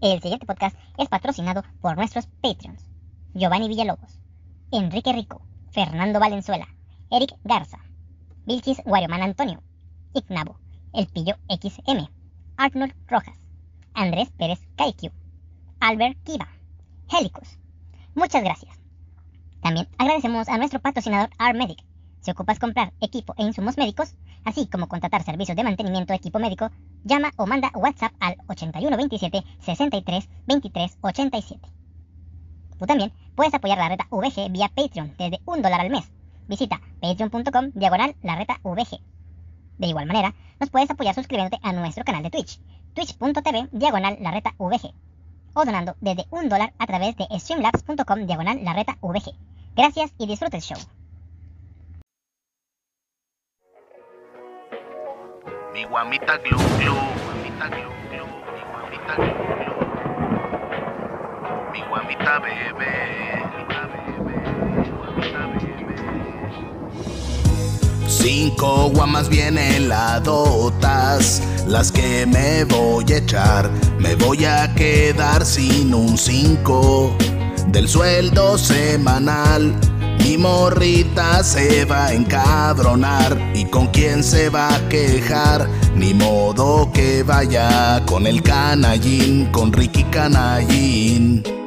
El siguiente podcast es patrocinado por nuestros Patreons. Giovanni Villalobos, Enrique Rico, Fernando Valenzuela, Eric Garza, Vilchis Guarioman Antonio, Ignabo, El Pillo XM, Arnold Rojas, Andrés Pérez Kaikyu, Albert Kiva, Helicus. Muchas gracias. También agradecemos a nuestro patrocinador ARMedic. Si ocupas comprar equipo e insumos médicos, así como contratar servicios de mantenimiento de equipo médico, llama o manda WhatsApp al 8127 63 23 87. Tú también puedes apoyar la reta VG vía Patreon desde un dólar al mes. Visita patreon.com diagonal la reta VG. De igual manera, nos puedes apoyar suscribiéndote a nuestro canal de Twitch, twitch.tv diagonal la reta VG, o donando desde un dólar a través de streamlabs.com diagonal la reta VG. Gracias y disfruta el show. Mi guamita glu glu, guamita glu glu, mi guamita glu glu. Mi guamita bebé, guamita bebé, bebé. Cinco guamas bien heladotas, las que me voy a echar. Me voy a quedar sin un cinco del sueldo semanal. Mi morrita se va a encabronar y con quién se va a quejar. Ni modo que vaya con el canallín, con Ricky Canallín.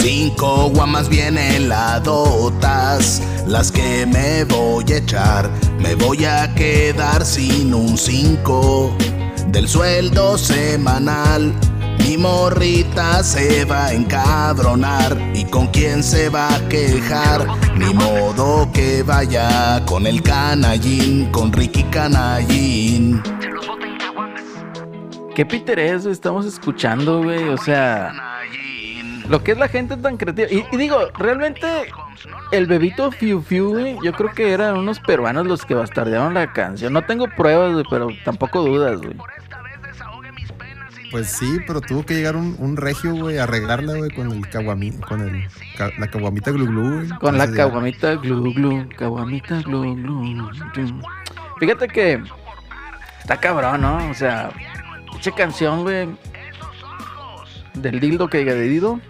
Cinco guamas bien heladotas, las que me voy a echar. Me voy a quedar sin un cinco del sueldo semanal. Mi morrita se va a encabronar y con quién se va a quejar. Ni modo que vaya con el canallín, con Ricky Canallín. ¿Qué Peter es? Estamos escuchando, güey. O sea. Lo que es la gente tan creativa. Y, y digo, realmente, el bebito Fiu Fiu, yo creo que eran unos peruanos los que bastardearon la canción. No tengo pruebas, güey, pero tampoco dudas, güey. Pues sí, pero tuvo que llegar un, un regio, güey, a arreglarla, güey, con el caguami, con el, ca- la caguamita glu glu, güey. Con la caguamita glu glu, caguamita glu. Fíjate que está cabrón, ¿no? O sea, pinche canción, güey. Del dildo que diga de Dido.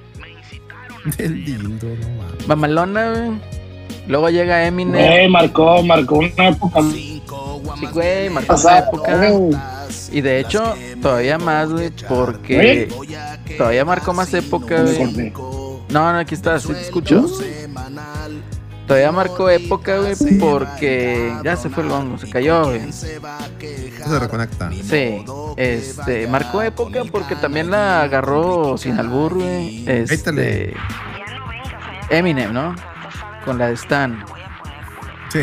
Del dildo, no mames. Mamalona, güey. Luego llega Eminem. Güey, marcó, marcó una época. Sí, güey, marcó época. güey. Y de hecho, todavía más, güey, porque todavía marcó más época, güey. No, no, aquí está, sí te escucho. Todavía marcó época, güey, porque ya se fue el hongo, se cayó, güey. Se reconecta. Sí, este, marcó época porque también la agarró sin albur, güey. Este. Eminem, ¿no? Con la de Stan. Sí.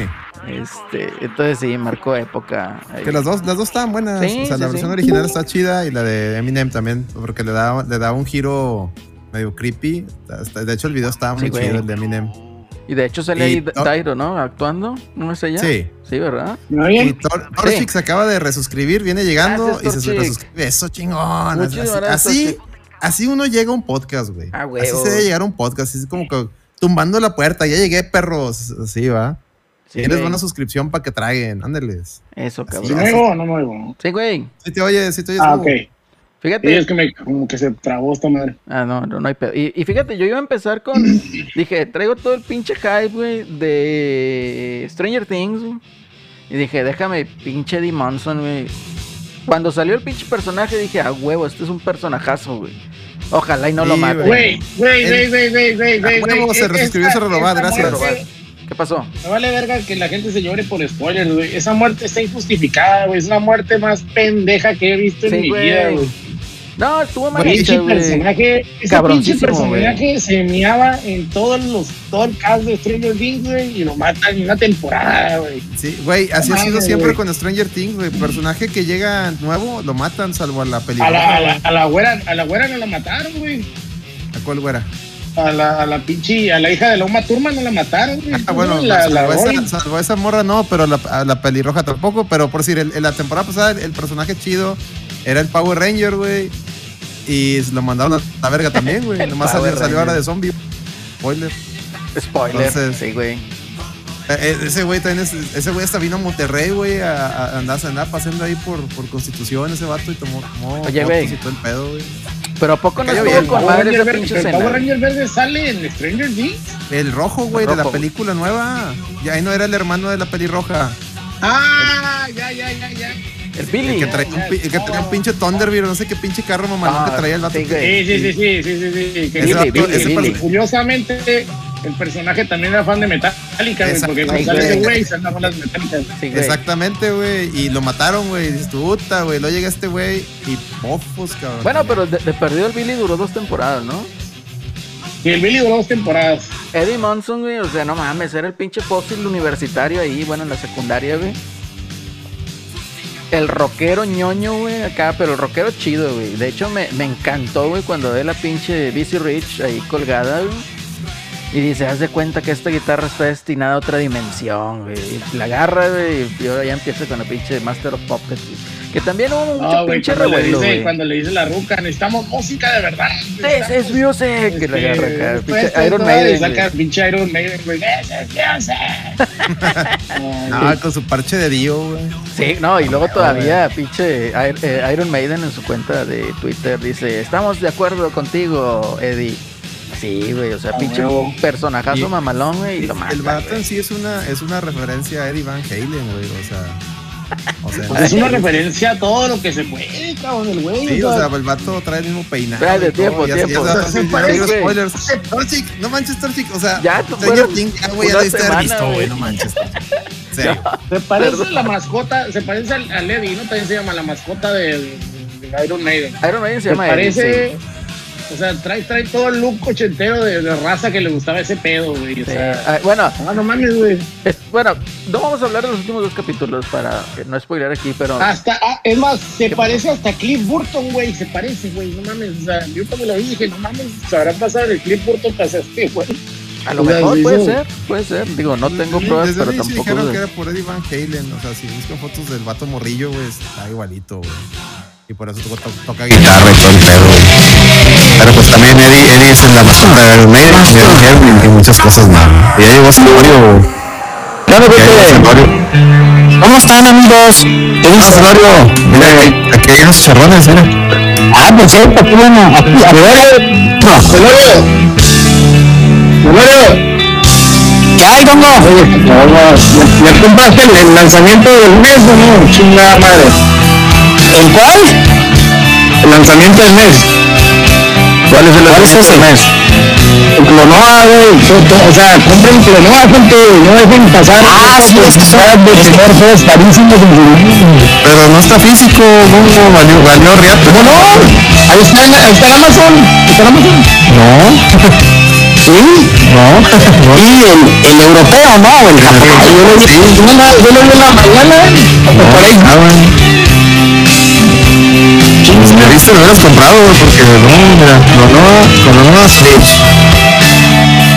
Este, entonces sí, marcó época. ahí. Que las dos, las dos estaban buenas. Sí, o sea, sí, la sí. versión original está chida y la de Eminem también, porque le da, le da un giro medio creepy. De hecho, el video estaba muy chido, el de Eminem. Y de hecho sale ahí Dairo, ¿no? Actuando, ¿no es ella? Sí. Sí, ¿verdad? ¿Me Y oyen? Tor- Torchic se acaba de resuscribir, viene llegando Gracias, y se resuscribe. Eso chingón. Así, gracias, así, así uno llega a un podcast, güey. Ah, así huevo. se debe llegar a un podcast. Así es como que tumbando la puerta. Ya llegué, perros. Así va. Sí, ¿Quieres güey. una suscripción para que traguen? Ándeles. Eso, ¿Sí cabrón. me oigo o no me oigo? Sí, güey. Si te oyes, si te oyes. Ah, ok. Fíjate. es que me, como que se trabó esta madre. Ah, no, no, no hay pedo. Y, y fíjate, yo iba a empezar con. dije, traigo todo el pinche hype, güey, de Stranger Things, güey. Y dije, déjame, pinche Eddie Monson, güey. Cuando salió el pinche personaje, dije, a huevo, este es un personajazo, güey. Ojalá y no lo mate. Güey, güey, güey, güey, güey, güey, güey. A huevo, güey. se resuscribió, Esta- se renovó, gracias. muerte- ¿Qué pasó? Me vale verga que la gente se llore por spoilers, güey. Esa muerte está injustificada, güey. Es la muerte más pendeja que he visto Sí, en mi güey. vida, güey. No, estuvo mal güey. personaje, ese pinche personaje se meaba en todos los, todo el cast de Stranger Things, güey, y lo matan en una temporada, güey. Sí, güey, así ha sido siempre con Stranger Things, güey. Personaje que llega nuevo, lo matan, salvo a la A película. la, a la, a la güera, a la güera no la mataron, güey. ¿A cuál güera? A la, a la pinche, a la hija de la Uma Thurman no la mataron, güey. Ah, bueno, la, la salvo, Roy. esa, salvo esa morra no, pero la, a la pelirroja tampoco. Pero por decir, en la temporada pasada el, el personaje chido era el Power Ranger, güey. Y lo mandaron a la verga también, güey. Nomás salió, salió ahora de zombie. Spoiler. Spoiler. Entonces- sí, güey. Eh, eh, ese güey también es, ese güey hasta vino a Monterrey, güey, a, a andar, a andar paseando ahí por, por Constitución ese vato y tomó, tomó Oye, güey. y el pedo, güey. Pero ¿a poco no estuvo bien. con Power madre Ranger esa verde, pinche el Power? Ranger verde sale en Stranger Things. El rojo, güey, de la película nueva. Ya ahí no era el hermano de la pelirroja. Ah, ya, ya, ya, ya. El El Billy. que traía un, el que traía un pinche Thunderbird, no sé qué pinche carro mamalón Ah, que traía el vato. sí, güey. Sí, sí, sí, sí, sí, sí, sí. que Ese Billy, vato- Billy, ese Billy. perso- Curiosamente, el personaje también era fan de Metallica, güey, porque cuando Exacto. sale ese Sí, güey, se las. Sí, güey. Exactamente, güey. Y lo mataron, güey. Puta, güey. Luego llega este güey y mofos, cabrón. Bueno, pero de, de perdido el Billy duró dos temporadas, ¿no? Y el Billy duró dos temporadas. Eddie Monson, güey, o sea, no mames, era el pinche fósil universitario ahí, bueno, en la secundaria, güey. El rockero ñoño, güey, acá, pero el rockero chido, güey. De hecho, me, encantó, güey, cuando ve la pinche BC Rich ahí colgada, güey. Y dice, haz de cuenta que esta guitarra está destinada a otra dimensión, güey. Y La agarra, güey, y ahora ya empieza con la pinche Master of Puppets, güey. Que también hubo mucho No, güey, pinche cuando, le revuelo, dice, güey. cuando le dice la ruca, necesitamos música de verdad. This is music. Que la agarra acá, pinche es Iron Maiden, Y saca pinche Iron Maiden, güey. This is music. Ah, con su parche de Dio, güey. Sí, no, y luego todavía, pinche Ir- eh, Iron Maiden en su cuenta de Twitter dice, estamos de acuerdo contigo, Eddie. Sí, güey, o sea, Ah, pinche huevo. personajazo Y- mamalón, güey, y lo mata, el vato güey. en sí es una, es una referencia a Eddie Van Halen, güey. O sea. O sea, Pues es una referencia a todo lo que se puede, cabrón, el güey. Sí, o sea, el vato trae el mismo peinado. Espérate, tiempo, y así, tiempo. o sea, Se sí, ya güey. spoilers. Torchic, no manches, Torchic. O sea, Ya, tú fueron Things, ya, güey, ya semana, visto, güey. güey, no manches. Serio. Se parece a la mascota, se parece al, al Eddie, ¿no? También se llama la mascota del de Iron Maiden. Iron Maiden se Se llama Eddie, parece, sí. O sea, trae, trae todo el look ochentero de, de raza que le gustaba ese pedo, güey. O Sí. sea, Ah, bueno, ah, no mames, güey. es- bueno, no vamos a hablar de los últimos dos capítulos para no spoiler aquí, pero Hasta, ah, es más, se parece hasta Cliff Burton, güey. Se parece, güey. No mames. O sea, yo cuando lo vi dije, no mames, se habrá pasado el Cliff Burton para este, güey. a lo o sea, mejor puede ser, puede ser. Digo, no tengo Sí, pruebas, desde pero tampoco... dijeron que era por Eddie Van Halen. O sea, si buscan fotos del vato morrillo, güey, está igualito, güey. Y por eso toca, toca guitarra y todo el pedo. Pero pues también Eddie, Eddie es la mascota de Iron Maiden, Maiden y muchas cosas más. Y ya llegó Celorio. ¿Cómo están, amigos? ¿Qué dice Celorio? Mira, aquí, aquí hay unos charrones, mira. Ah, por cierto, qué bueno. Aquí, a ver. Celorio. Celorio. ¿Qué hay, Gongo? ¿Ya, ya compraste el, el lanzamiento del mes o no? Chingada madre. ¿El cuál? El lanzamiento del mes. ¿Cuál es el lanzamiento del mes? El Clonoa, güey. O sea, compren Clonoa, gente. No dejen pasar. Ah, sí, es que son de tener juegos carísimos en Pero no está físico, Gongo, valió, valió riata. ¿Cómo no? Ahí está, en- ahí está en Amazon. ¿Está en Amazon? No. ¿Sí? No. Y el, el europeo, ¿no? El japonés. Yo lo vi, en la mañana. por ahí. Si me viste, lo hubieras comprado, güey, porque no, mira, no, no, con la nueva Switch.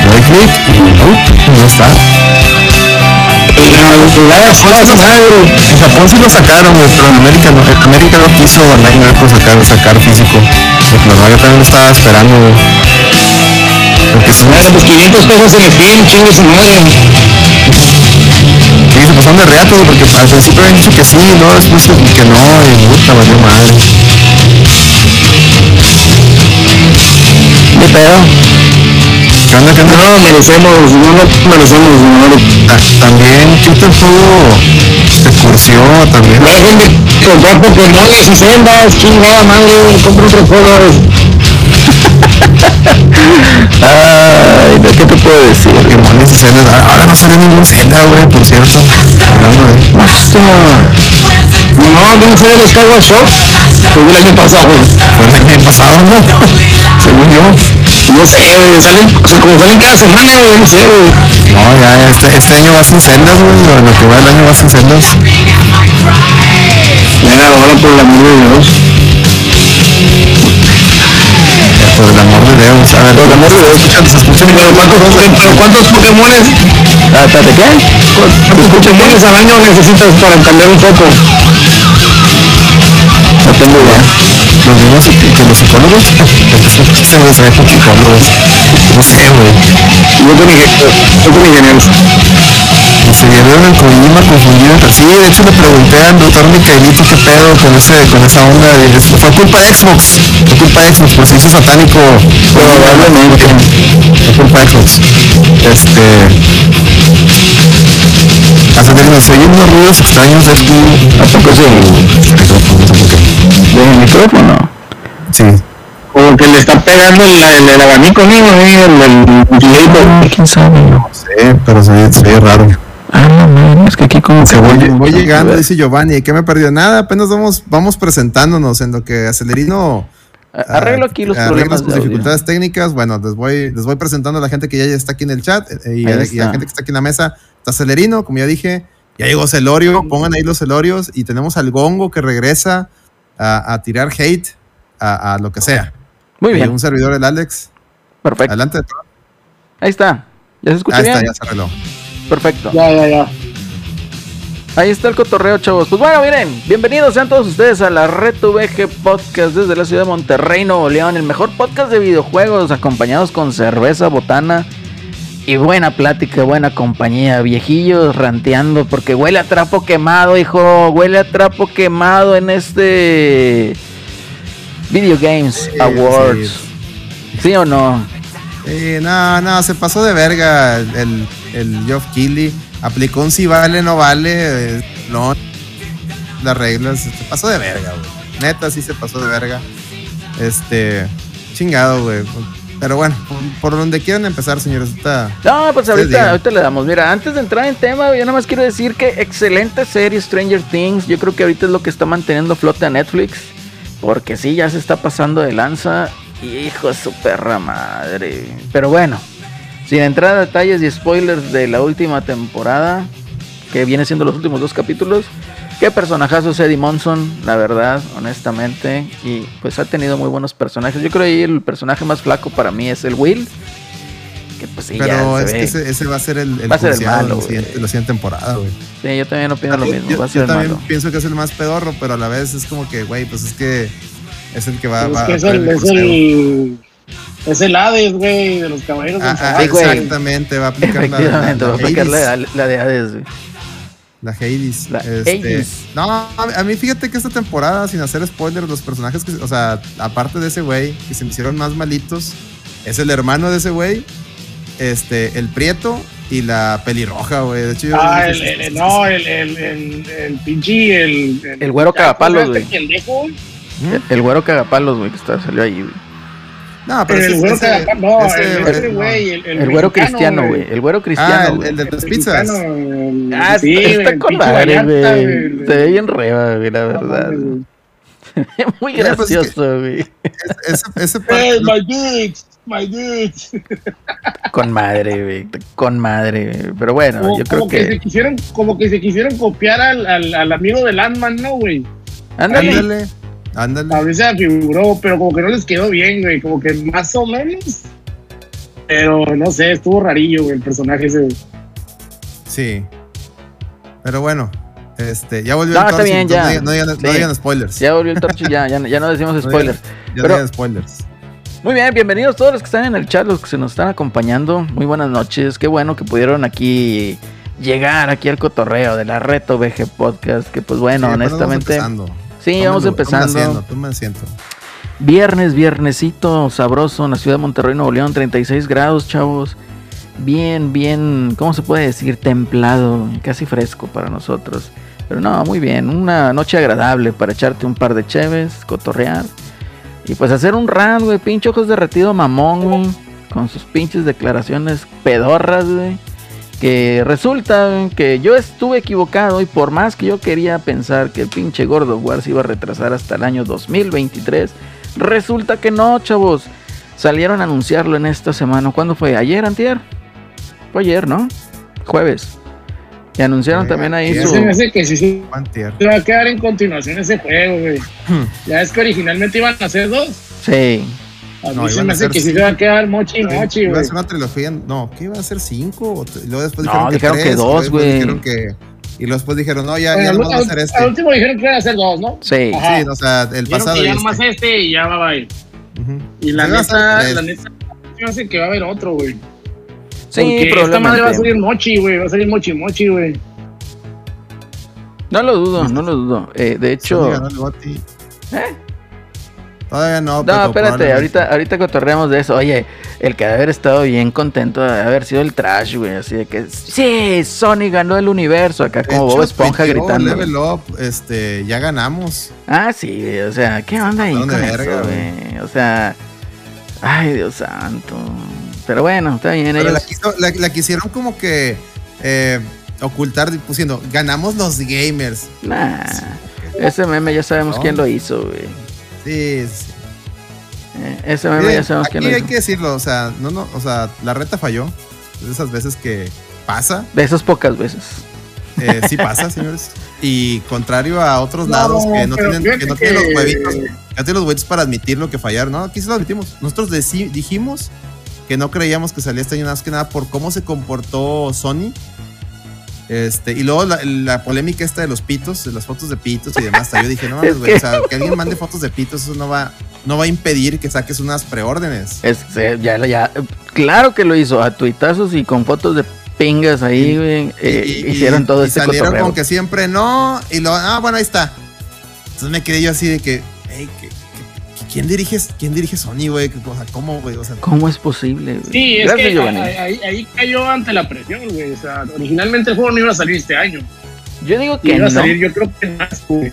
Le doy clic y no, no está. En Japón sí lo sacaron, güey, pero en América no, en América no quiso Bandai Namco sacar, sacar físico. Porque no, yo también lo estaba esperando, güey. Porque sí, Bueno, pues 500 pesos en el film, chingue su madre. sí, se pasaron de reato, porque al principio habían dicho que sí, luego después que no, y puta, valió madre. ¿Qué pedo? ¿Qué onda, qué onda? No lo merecemos, no lo merecemos, no Ta- También Twitter tuvo, se cursió también. Dejen de comprar Pokémones y celdas, chingada madre, compra otros juegos. Ay, ¿qué te puedo decir? Pokémones y Zelda. Ahora no sale ningún Zelda, güey, por cierto. Hablando de-. No, no fue el Skyward Sword. Fue el año pasado. Fue el año pasado, ¿no? Según yo. No sé, salen, como salen cada semana, güey, no sé, güey. No, ya, este, este año va sin celdas, güey. Lo, lo que va el año va sin celdas. Venga, ahora por el amor de Dios. Por el amor de Dios. A ver, por el amor de Dios, escuchan, se escuchan. Pero ¿cuántos, pero ¿cuántos Pokémones, Ah, espérate, ¿qué? cuántos Pokémones al año necesitas para cambiar un foco? No tengo idea. Los mismos psic- que los psicólogos. Se me sabe con psicólogos. No sé, güey. Yo con. Yo con ingenieros. Se vieron el Kojima confundido. Sí, de hecho le pregunté al doctor Micaelito qué pedo con, ese, con esa onda. es- Fue culpa de Xbox. Fue culpa de Xbox, se hizo satánico. Probablemente. Fue culpa de Xbox. Este. Hasta que nos oyen unos ruidos extraños de tu. ¿A poco sí? ¿De micrófono? Sí. Como que le está pegando el, el, el abanico, ¿no? Ahí, El, el. ¿Quién sabe? No sé, pero se ve, se ve raro. Ah, no, man, es que aquí como Se que voy, voy, voy llegando, dice Giovanni. ¿Qué me perdió? Nada, apenas vamos, vamos presentándonos en lo que Acelerino Arreglo aquí los arregla problemas sus dificultades técnicas. Bueno, les voy, les voy presentando a la gente que ya está aquí en el chat eh, y, a, y a la gente que está aquí en la mesa. Está Celerino, como ya dije. Ya llegó Celorio, pongan ahí los Celorios. Y tenemos al Gongo que regresa a, a tirar hate a, a lo que sea. Muy Y bien, un servidor, el Alex. perfecto. Adelante. Ahí está. ¿Ya se escucha Ahí bien? está, ya se arregló. Perfecto. Ya, ya, ya. Ahí está el cotorreo, chavos. Pues bueno, miren, bienvenidos sean todos ustedes a la Red VG Podcast desde la ciudad de Monterrey, Nuevo León, el mejor podcast de videojuegos, acompañados con cerveza, botana y buena plática, buena compañía, viejillos ranteando, porque huele a trapo quemado, hijo, huele a trapo quemado en este Video Games Sí, Awards. ¿Sí o no? Sí, no, no, se pasó de verga el, el, el Geoff Keighley. Aplicó un si vale, no vale. eh, No, las reglas. Se pasó de verga, güey. Neta, sí se pasó de verga. Este, chingado, güey. Pero bueno, por, por donde quieran empezar, señores. Está, No, pues ahorita, ahorita le damos. Mira, antes de entrar en tema, yo nada más quiero decir que excelente serie Stranger Things. Yo creo que ahorita es lo que está manteniendo flote a Netflix. Porque sí, ya se está pasando de lanza. Hijo de su perra madre. Pero bueno, sin entrar a detalles y spoilers de la última temporada, que viene siendo los últimos dos capítulos. Qué personajazo es Eddie Monson, la verdad, honestamente. Y pues ha tenido muy buenos personajes. Yo creo que ahí el personaje más flaco para mí es el Will. Que pues sí, pero ya se es ve. que ese, ese va a ser el, el Va a ser el crucial malo, en la siguiente, la siguiente temporada, güey. Sí, yo también opino lo mismo. Yo, va a yo ser el también malo. pienso que es el más pedorro, pero a la vez es como que, güey, pues es que es el que va, Es va que es traer el, es el, es el Hades, güey, de los caballeros del Ah, ah, exactamente, va a aplicar la, Efectivamente, va a aplicar Hades. la, la de Hades. güey. La Hades. La este, Hades. No, a mí fíjate que esta temporada, sin hacer spoilers, los personajes que, o sea, aparte de ese güey, que se me hicieron más malitos, es el hermano de ese güey, este, el prieto y la pelirroja, güey. De hecho, yo Ah, dije, el, el- no, el, el, el, el pinche, el, el, El güero cagapalos, güey. Este pendejo, El, el güero cagapalos, güey, que está, salió ahí, güey. No, pero el ese- güero no, el, güey, el, El, güero cristiano, güey. El güero Ah, cristiano, el, de las pizzas. el- Ah, sí, está, con madre, güey. Se ve bien reba, güey, la verdad. Muy pues, gracioso, güey. Ese, my dudes, my dudes. Con madre, güey. Con madre, güey. Pero bueno, yo creo como que... se quisieron, como que se quisieron copiar al, al, al amigo del Ant-Man, ¿no, güey? Ándale. Ándale, A ándale. mí se me figuró, pero como que no les quedó bien, güey. Como que más o menos. Pero no sé, estuvo rarillo, güey, el personaje ese. Sí. Pero bueno, este, ya volvió No, el está Torsi, bien, ya. No digan, no digan- no Sí. digan spoilers. Ya volvió el torcho, ya, ya, ya no decimos No spoilers. digan- Ya Pero- no digan spoilers. Muy bien, bienvenidos todos los que están en el chat, los que se nos están acompañando. Muy buenas noches. Qué bueno que pudieron aquí llegar aquí al cotorreo de la Reto VG Podcast. Que pues bueno, Sí, honestamente. Sí, vamos empezando. tómenlo haciendo. Viernes, viernesito sabroso en la ciudad de Monterrey, Nuevo León, 36 grados, chavos. Bien, bien, ¿cómo se puede decir? Templado, casi fresco para nosotros. Pero no, muy bien, una noche agradable para echarte un par de cheves, cotorrear. Y pues hacer un rant, güey, pinche ojos derretido mamón, güey. Con sus pinches declaraciones pedorras, güey. Que resulta que yo estuve equivocado y por más que yo quería pensar que el pinche God of War se iba a retrasar hasta el año 2023, resulta que no, chavos. Salieron a anunciarlo en esta semana. ¿Cuándo fue? ¿Ayer, antier? Fue ayer, ¿no? Jueves. Y anunciaron Eh, también ahí su... Se me hace que sí Antier. se va a quedar en continuación ese juego, güey. Ya es que originalmente iban a hacer dos. Sí. A mí No, se me a hace ser que cinco. se va a quedar mochi mochi, Iba a güey. ser una trilogía. No, ¿qué iba a ser? ¿Cinco? Y luego después No, dijeron que dijeron que tres, y dos, luego después güey. dijeron que- Y luego después dijeron, no, ya, Bueno, ya no vamos a hacer este. al último dijeron que iban a hacer dos, ¿no? Sí. Ajá. Sí, o sea, el Dijeron pasado. que y ya este. nomás este y ya va, va. Y Ujú. la Se va a hacer neta, la neta, hace que va a haber otro, güey. Sí, Porque esta madre va a salir mochi, güey. Va a salir mochi mochi, güey. No lo dudo, no lo dudo. Eh, de Sony hecho... ganó el GOTY. ¿Eh? Todavía no, No, pero espérate, ahorita, ahorita cotorreamos de eso. Oye, el que haber estado bien contento de haber sido el trash, güey. Así de que, sí, Sony ganó el universo. Acá como Bob Esponja gritando. Level Up, este, ya ganamos. Ah, sí, güey, o sea, ¿qué onda ahí con eso, verga, güey? O sea, ay, Dios santo. Pero bueno, está bien, Pero la, ellos... quiso- la- la quisieron como que eh, ocultar pusiendo, ganamos los gamers. Nah, ese meme ya sabemos No. quién lo hizo, güey. Sí, sí. Eh, ese meme Miren, ya sabemos aquí quién lo hay que decirlo, o sea, no, no, o sea, la reta falló. Es de esas veces que pasa, De esas pocas veces. eh, sí pasa, señores. Y contrario a otros No, lados que no tienen, que no tienen los que- huevitos, que no tienen los huevitos para admitir lo que fallaron, ¿no? Aquí sí lo admitimos. Nosotros dijimos que no creíamos que salía este año más que nada por cómo se comportó Sony. Este, y luego la, la polémica esta de los pitos, de las fotos de pitos y demás. Yo dije, no mames, Es güey, que- o sea, que alguien mande fotos de pitos, eso no va, no va a impedir que saques unas preórdenes. Es, se- ya, ya, claro que lo hizo, a tuitazos y con fotos de pingas ahí, güey. eh, hicieron todo y este salieron cotorreo. con que siempre no, y lo, ah, bueno, ahí está. Entonces me quedé yo así de que, hey, que- ¿quién dirige, quién dirige Sony, güey? O sea, ¿cómo, güey? O sea, ¿Cómo es posible? güey? Sí, es Gracias, que ahí, ahí- ahí cayó ante la presión, güey. O sea, originalmente el juego no iba a salir este año. Yo digo Y que iba a no. salir, yo creo que más, güey.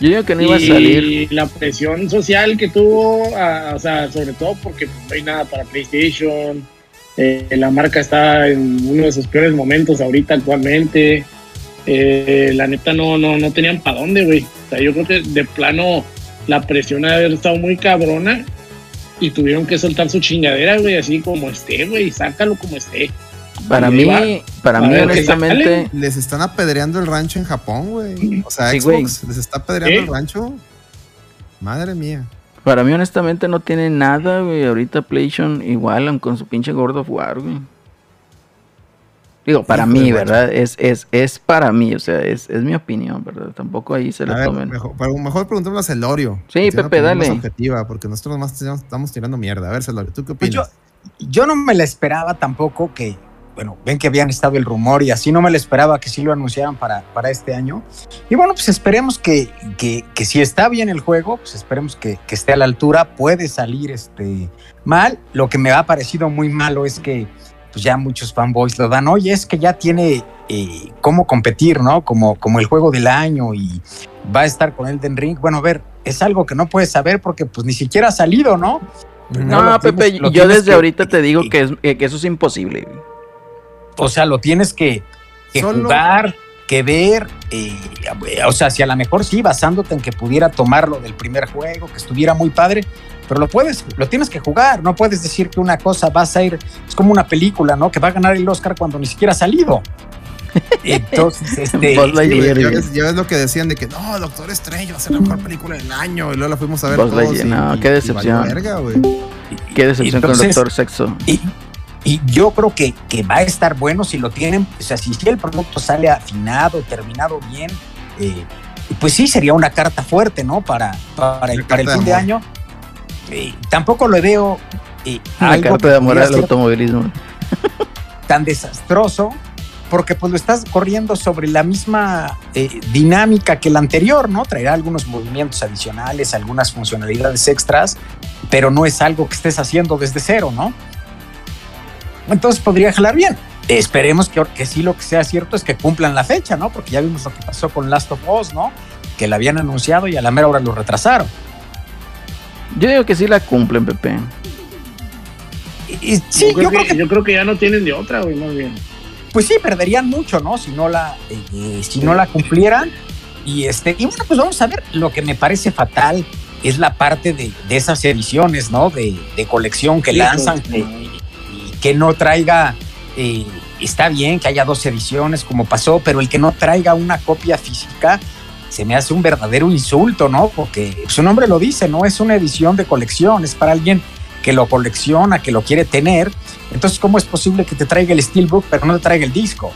Yo digo que no iba a y salir. la presión social que tuvo, ah, o sea, sobre todo porque pues, no hay nada para PlayStation. eh, la marca está en uno de sus peores momentos ahorita actualmente. eh, la neta no, no, no tenían para dónde, güey. O sea, yo creo que de plano la presión ha de haber estado muy cabrona y tuvieron que soltar su chingadera, güey, así como esté, güey, sácalo como esté. Para mí, va. para mí, honestamente, les están apedreando el rancho en Japón, güey. O sea, Sí, Xbox les está apedreando ¿Eh? el rancho. Madre mía. para mí, honestamente, no tiene nada, güey. Ahorita PlayStation igualan con su pinche God of War, güey. Digo, para mí. ¿verdad? Es, es, es para mí, o sea, es, es mi opinión, ¿verdad? Tampoco ahí se la ver, tomen. mejor, pero mejor preguntémosle a Celorio. Sí, Pepe, más dale. objetiva, porque nosotros nomás tenemos- estamos tirando mierda. A ver, Celorio, ¿tú qué Pues opinas? yo, yo no me la esperaba tampoco que, bueno, ven que habían estado el rumor y así no me la esperaba que sí lo anunciaran para, para este año. Y bueno, pues esperemos que, que, que si está bien el juego, pues esperemos que, que esté a la altura. Puede salir este, mal. Lo que me ha parecido muy malo es que pues ya muchos fanboys lo dan. Oye, es que ya tiene eh, cómo competir, ¿no? Como, como el juego del año y va a estar con Elden Ring. Bueno, a ver, es algo que no puedes saber porque pues ni siquiera ha salido, ¿no? No, Pepe, tienes- yo desde que- ahorita te digo que, es, que eso es imposible. O sea, lo tienes que, que Solo- jugar, que ver. eh, o sea, si a lo mejor sí, basándote en que pudiera tomarlo del primer juego, que estuviera muy padre, pero lo puedes, lo tienes que jugar. No puedes decir que una cosa va a ser, es como una película, ¿no? Que va a ganar el Oscar cuando ni siquiera ha salido. Entonces, este. Ya, ves, lo que decían de que no, Doctor Strange va a ser la mejor película del año. Y luego la fuimos a ver todos. Y- no, qué decepción. verga. Qué decepción con Doctor Sexo. Y, y yo creo que, que va a estar bueno si lo tienen, o sea, si, si el producto sale afinado, terminado bien, eh, pues sí sería una carta fuerte, ¿no? Para, para, el, para fin de de amor. año. Eh, tampoco lo veo eh, Una algo carta que de amor pudiera al ser automovilismo. tan desastroso, porque pues lo estás corriendo sobre la misma eh, dinámica que el anterior, ¿no? Traerá algunos movimientos adicionales, algunas funcionalidades extras, pero no es algo que estés haciendo desde cero, ¿no? Entonces podría jalar bien. Esperemos que, que sí lo que sea cierto es que cumplan la fecha, ¿no? Porque ya vimos lo que pasó con Last of Us, ¿no? Que la habían anunciado y a la mera hora lo retrasaron. Yo digo que sí la cumplen, Pepe. Y- y sí, yo, creo que, yo creo que ya no tienen de otra, güey, más bien. pues sí, perderían mucho, ¿no? Si no la, eh, eh, si no la cumplieran. Y, este, y bueno, pues vamos a ver, lo que me parece fatal es la parte de, de esas ediciones, ¿no? De, de colección que Sí, lanzan, que, y que no traiga, eh, está bien que haya dos ediciones como pasó, pero el que no traiga una copia física se me hace un verdadero insulto, ¿no? Porque su nombre lo dice, no es una edición de colección, es para alguien que lo colecciona, que lo quiere tener. Entonces, ¿cómo es posible que te traiga el Steelbook pero no te traiga el disco?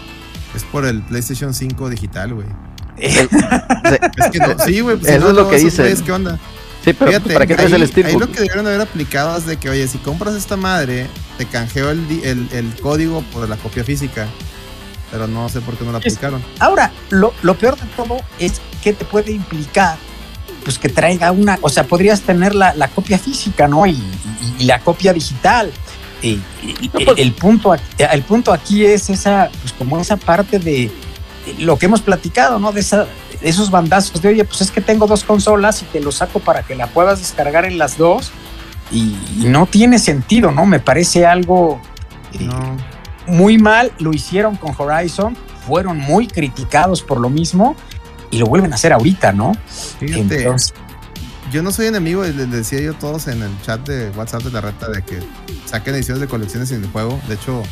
Es por el PlayStation 5 digital, güey. Eh, Es que no, sí, güey. pues, si Eso no, es lo no, que dice. güeyes, ¿Qué onda? Sí, pero Fíjate, ¿para qué traes ahí, el Steelbook? ahí lo que debieron haber aplicado es de que, oye, si compras esta madre, te canjeo el, di- el, el código por la copia física. Pero no sé por qué no la aplicaron. Ahora, lo, lo peor de todo es que te puede implicar pues que traiga una, o sea, podrías tener la, la copia física, ¿no? Y, y- y la copia digital. Y- y- No, pues- el, punto, aquí- el punto aquí es esa, pues como esa parte de lo que hemos platicado, ¿no? De, esa, de esos bandazos de, oye, pues es que tengo dos consolas y te lo saco para que la puedas descargar en las dos. Y, y no tiene sentido, ¿no? Me parece algo eh, No. Muy mal, lo hicieron con Horizon, fueron muy criticados por lo mismo y lo vuelven a hacer ahorita, ¿no? Fíjate, Entonces, yo no soy enemigo, les decía yo a todos en el chat de WhatsApp de la reta de que saquen ediciones de colecciones en el juego. De hecho,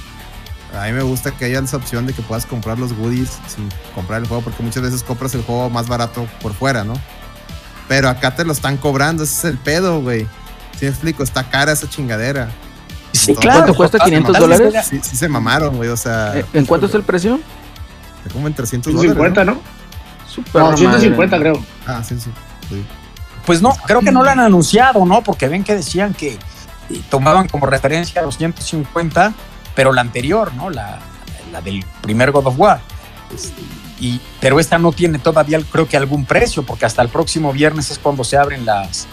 a mí me gusta que haya esa opción de que puedas comprar los goodies sin comprar el juego, porque muchas veces compras el juego más barato por fuera, ¿no? Pero acá te lo están cobrando, ese es el pedo, güey. Si me explico, está cara esa chingadera. Sí, ¿Cuánto claro. ¿Cuánto cuesta? total, 500 total, dólares? es Sí, sí se mamaron, güey, o sea... Eh, ¿En cuánto es el precio? Como en 300 dólares. 150, ¿no? Super No, 150 creo. Ah, sí, sí. sí. Pues no, creo que no lo han anunciado, ¿no? Porque ven que decían que eh, tomaban como referencia los 150, pero la anterior, ¿no? La, la del primer God of War. Este, y, pero esta no tiene todavía, creo que algún precio, porque hasta el próximo viernes es cuando se abren las,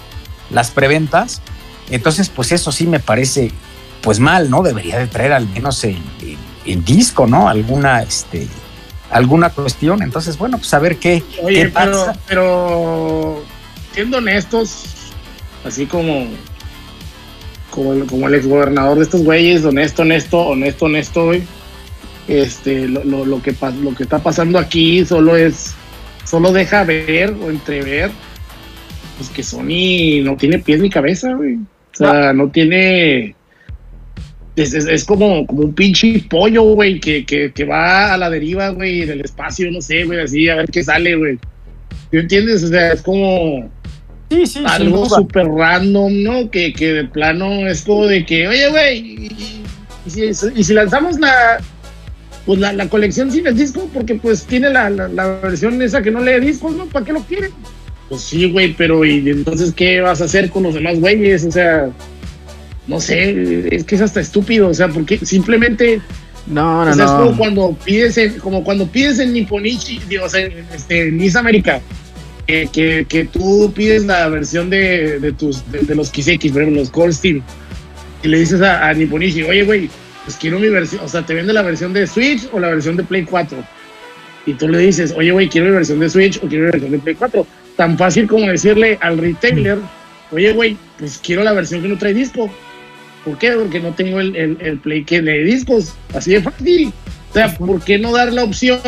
las preventas. Entonces, pues eso sí me parece, pues mal, ¿no? Debería de traer al menos el, el- el disco, ¿no? Alguna, este, alguna cuestión. Entonces, bueno, pues a ver qué, Oye, qué pero, pasa. pero siendo honestos, así como como el, como el exgobernador de estos güeyes, honesto, honesto, honesto, honesto, güey. Este, lo, lo, lo que lo que está pasando aquí solo es, solo deja ver o entrever, pues que Sony no tiene pies ni cabeza, güey. O sea, no, tiene, es, es- es como, como un pinche pollo, güey, que, que, que va a la deriva, güey, en el espacio, no sé, güey, así, a ver qué sale, güey. ¿Me entiendes? O sea, es como Sí, sí, sin algo súper random, ¿no? Que, que de plano es como de que, oye, güey, y, y si, y si lanzamos la, pues la, la colección sin el disco, porque pues tiene la, la, la versión esa que no lee discos, ¿no? ¿Para qué lo quieren? Pues sí, güey, pero ¿y entonces qué vas a hacer con los demás güeyes? O sea, no sé, es que es hasta estúpido, o sea, porque simplemente No, no, o sea, es como no. cuando pides en, como cuando pides en Nipponichi, digo, o sea, en, este, Miss América, que, que, que tú pides la versión de, de tus de, de los Kiseki, por ejemplo, los Cold Steel, y le dices a, a Nipponichi, oye, güey, pues quiero mi versión, o sea, te vende la versión de Switch o la versión de Play 4. Y tú le dices, oye, güey, quiero mi versión de Switch o quiero mi versión de Play 4. Tan fácil como decirle al retailer, oye, güey, pues quiero la versión que no trae disco. ¿Por qué? Porque no tengo el, el, el Play que lee discos. Así de fácil. O sea, ¿por qué no dar la opción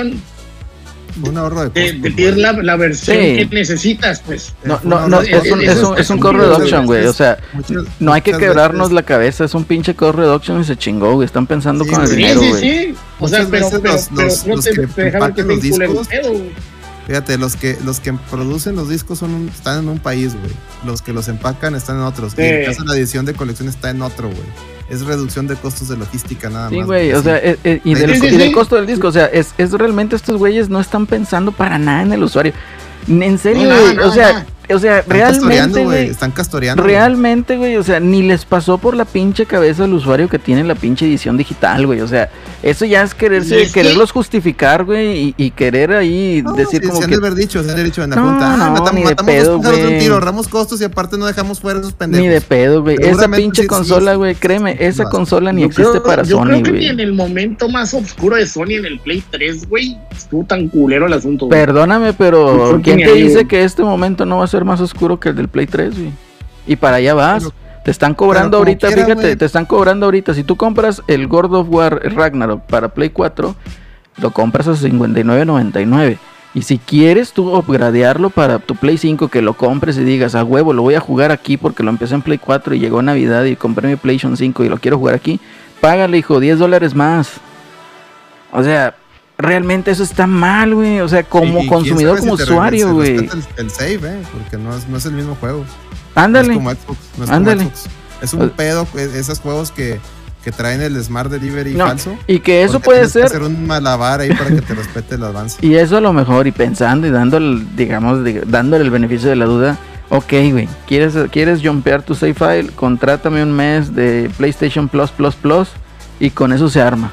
Un ahorro de de, costos, de güey. pedir la, la versión Sí. que necesitas? Pues No, no, no, es un, es un, es un core reduction, güey. O sea, Muchas- no hay que quebrarnos veces- la cabeza. Es un pinche core reduction y se chingó, güey. Están pensando Sí, con el güey. sí, dinero, sí, güey. sí. O sea, Muchas pero, veces pero, los- pero los- no los te, que te dejan que los el discos, pedo, güey. Fíjate, los que, los que producen los discos son un- están en un país, güey. Los que los empacan están en otros. Y Sí. en el caso de la edición de colección está en otro, güey. Es reducción de costos de logística nada Sí, más. güey, o Sí. sea, eh, eh, y, Sí, del, sí, y del sí. costo del disco, o sea, es, es realmente estos güeyes no están pensando para nada en el usuario. En serio, No, nada, güey, o sea. O sea, Están castoreando, realmente, güey. güey, Están castoreando. güey. realmente, güey, o sea, ni les pasó por la pinche cabeza al usuario que tiene la pinche edición digital, güey, o sea, eso ya es quererse, que- quererlos justificar, güey, y, y querer ahí No, decir sí, como se han que de haber dicho, se han haber dicho en la No, junta. no, ah, matamos, ni de matamos pedo, dos un güey. tiro, ahorramos costos y aparte no dejamos fuera esos pendejos. ni de pedo, güey, esa pinche sí, sí, consola, sí. güey, créeme, esa consola ni existe creo- para yo Sony, creo que ni güey. en el momento más oscuro de Sony en el Play 3, güey, estuvo tan culero el asunto. güey. Perdóname, pero ¿quién te dice güey. que este momento no va a ser más oscuro que el del Play 3, güey? Y para allá vas. Pero- Te están cobrando ahorita, quiera, fíjate, te están cobrando ahorita. Si tú compras el God of War Ragnarok para Play 4, lo compras a 59.99. Y si quieres tú upgradearlo para tu Play 5, que lo compres y digas, a huevo, lo voy a jugar aquí porque lo empecé en Play 4 y llegó Navidad y compré mi PlayStation 5 y lo quiero jugar aquí, págale, hijo, 10 dólares más. O sea, realmente eso está mal, güey. O sea, como Y- y quién consumidor, como si usuario, güey. El, el save, eh, porque no es, no es el mismo juego. Ándale. No es como Xbox. No es como Ándale. Xbox. Es un Pues- pedo, eh, esos juegos que, que traen el Smart Delivery No, falso. y que eso puede tienes que ser hacer un malabar ahí para que te respete el avance. Y eso a lo mejor, y pensando y dándole, digamos, de- dándole el beneficio de la duda, ok, güey, ¿quieres, ¿quieres jumpear tu save file? Contrátame un mes de PlayStation Plus Plus Plus y con eso se arma.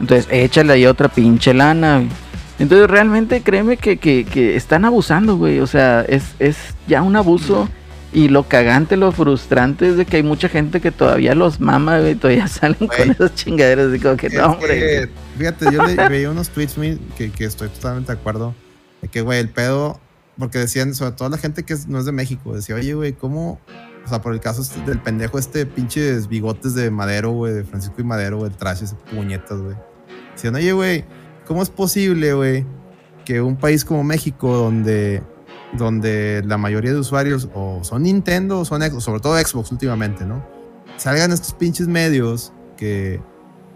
Entonces, échale ahí otra pinche lana, güey. Entonces, realmente créeme que, que, que están abusando, güey. O sea, es, es ya un abuso. Y lo cagante, lo frustrante es de que hay mucha gente que todavía los mama, güey. Todavía salen con esas chingaderas. Como que, no, hombre. fíjate, yo le, veía unos tweets que, que estoy totalmente de acuerdo. De que, güey, el pedo, porque decían, sobre todo la gente que no es de México, decía, oye, güey, ¿cómo? O sea, por el caso este del pendejo, este pinches bigotes de Madero, güey, de Francisco y Madero, güey, el trash, ese puñetas, güey. Decían, oye, güey, ¿cómo es posible, güey, que un país como México, donde, donde la mayoría de usuarios o son Nintendo o son Xbox, sobre todo Xbox últimamente, ¿no? Salgan estos pinches medios que,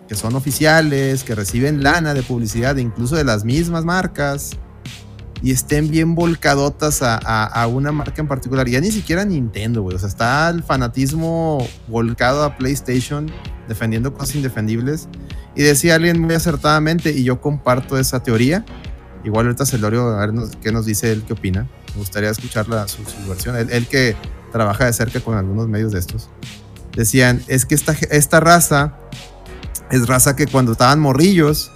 que son oficiales, que reciben lana de publicidad, incluso de las mismas marcas, y estén bien volcadotas a, una marca en particular. Ya ni siquiera Nintendo, güey. O sea, está el fanatismo volcado a PlayStation, defendiendo cosas indefendibles. Y decía alguien muy acertadamente, y yo comparto esa teoría. Igual ahorita Celorio, a ver nos- qué nos dice él, qué opina. Me gustaría escuchar la, su, su versión. Él, él que trabaja de cerca con algunos medios de estos. Decían, es que esta, esta raza es raza que cuando estaban morrillos,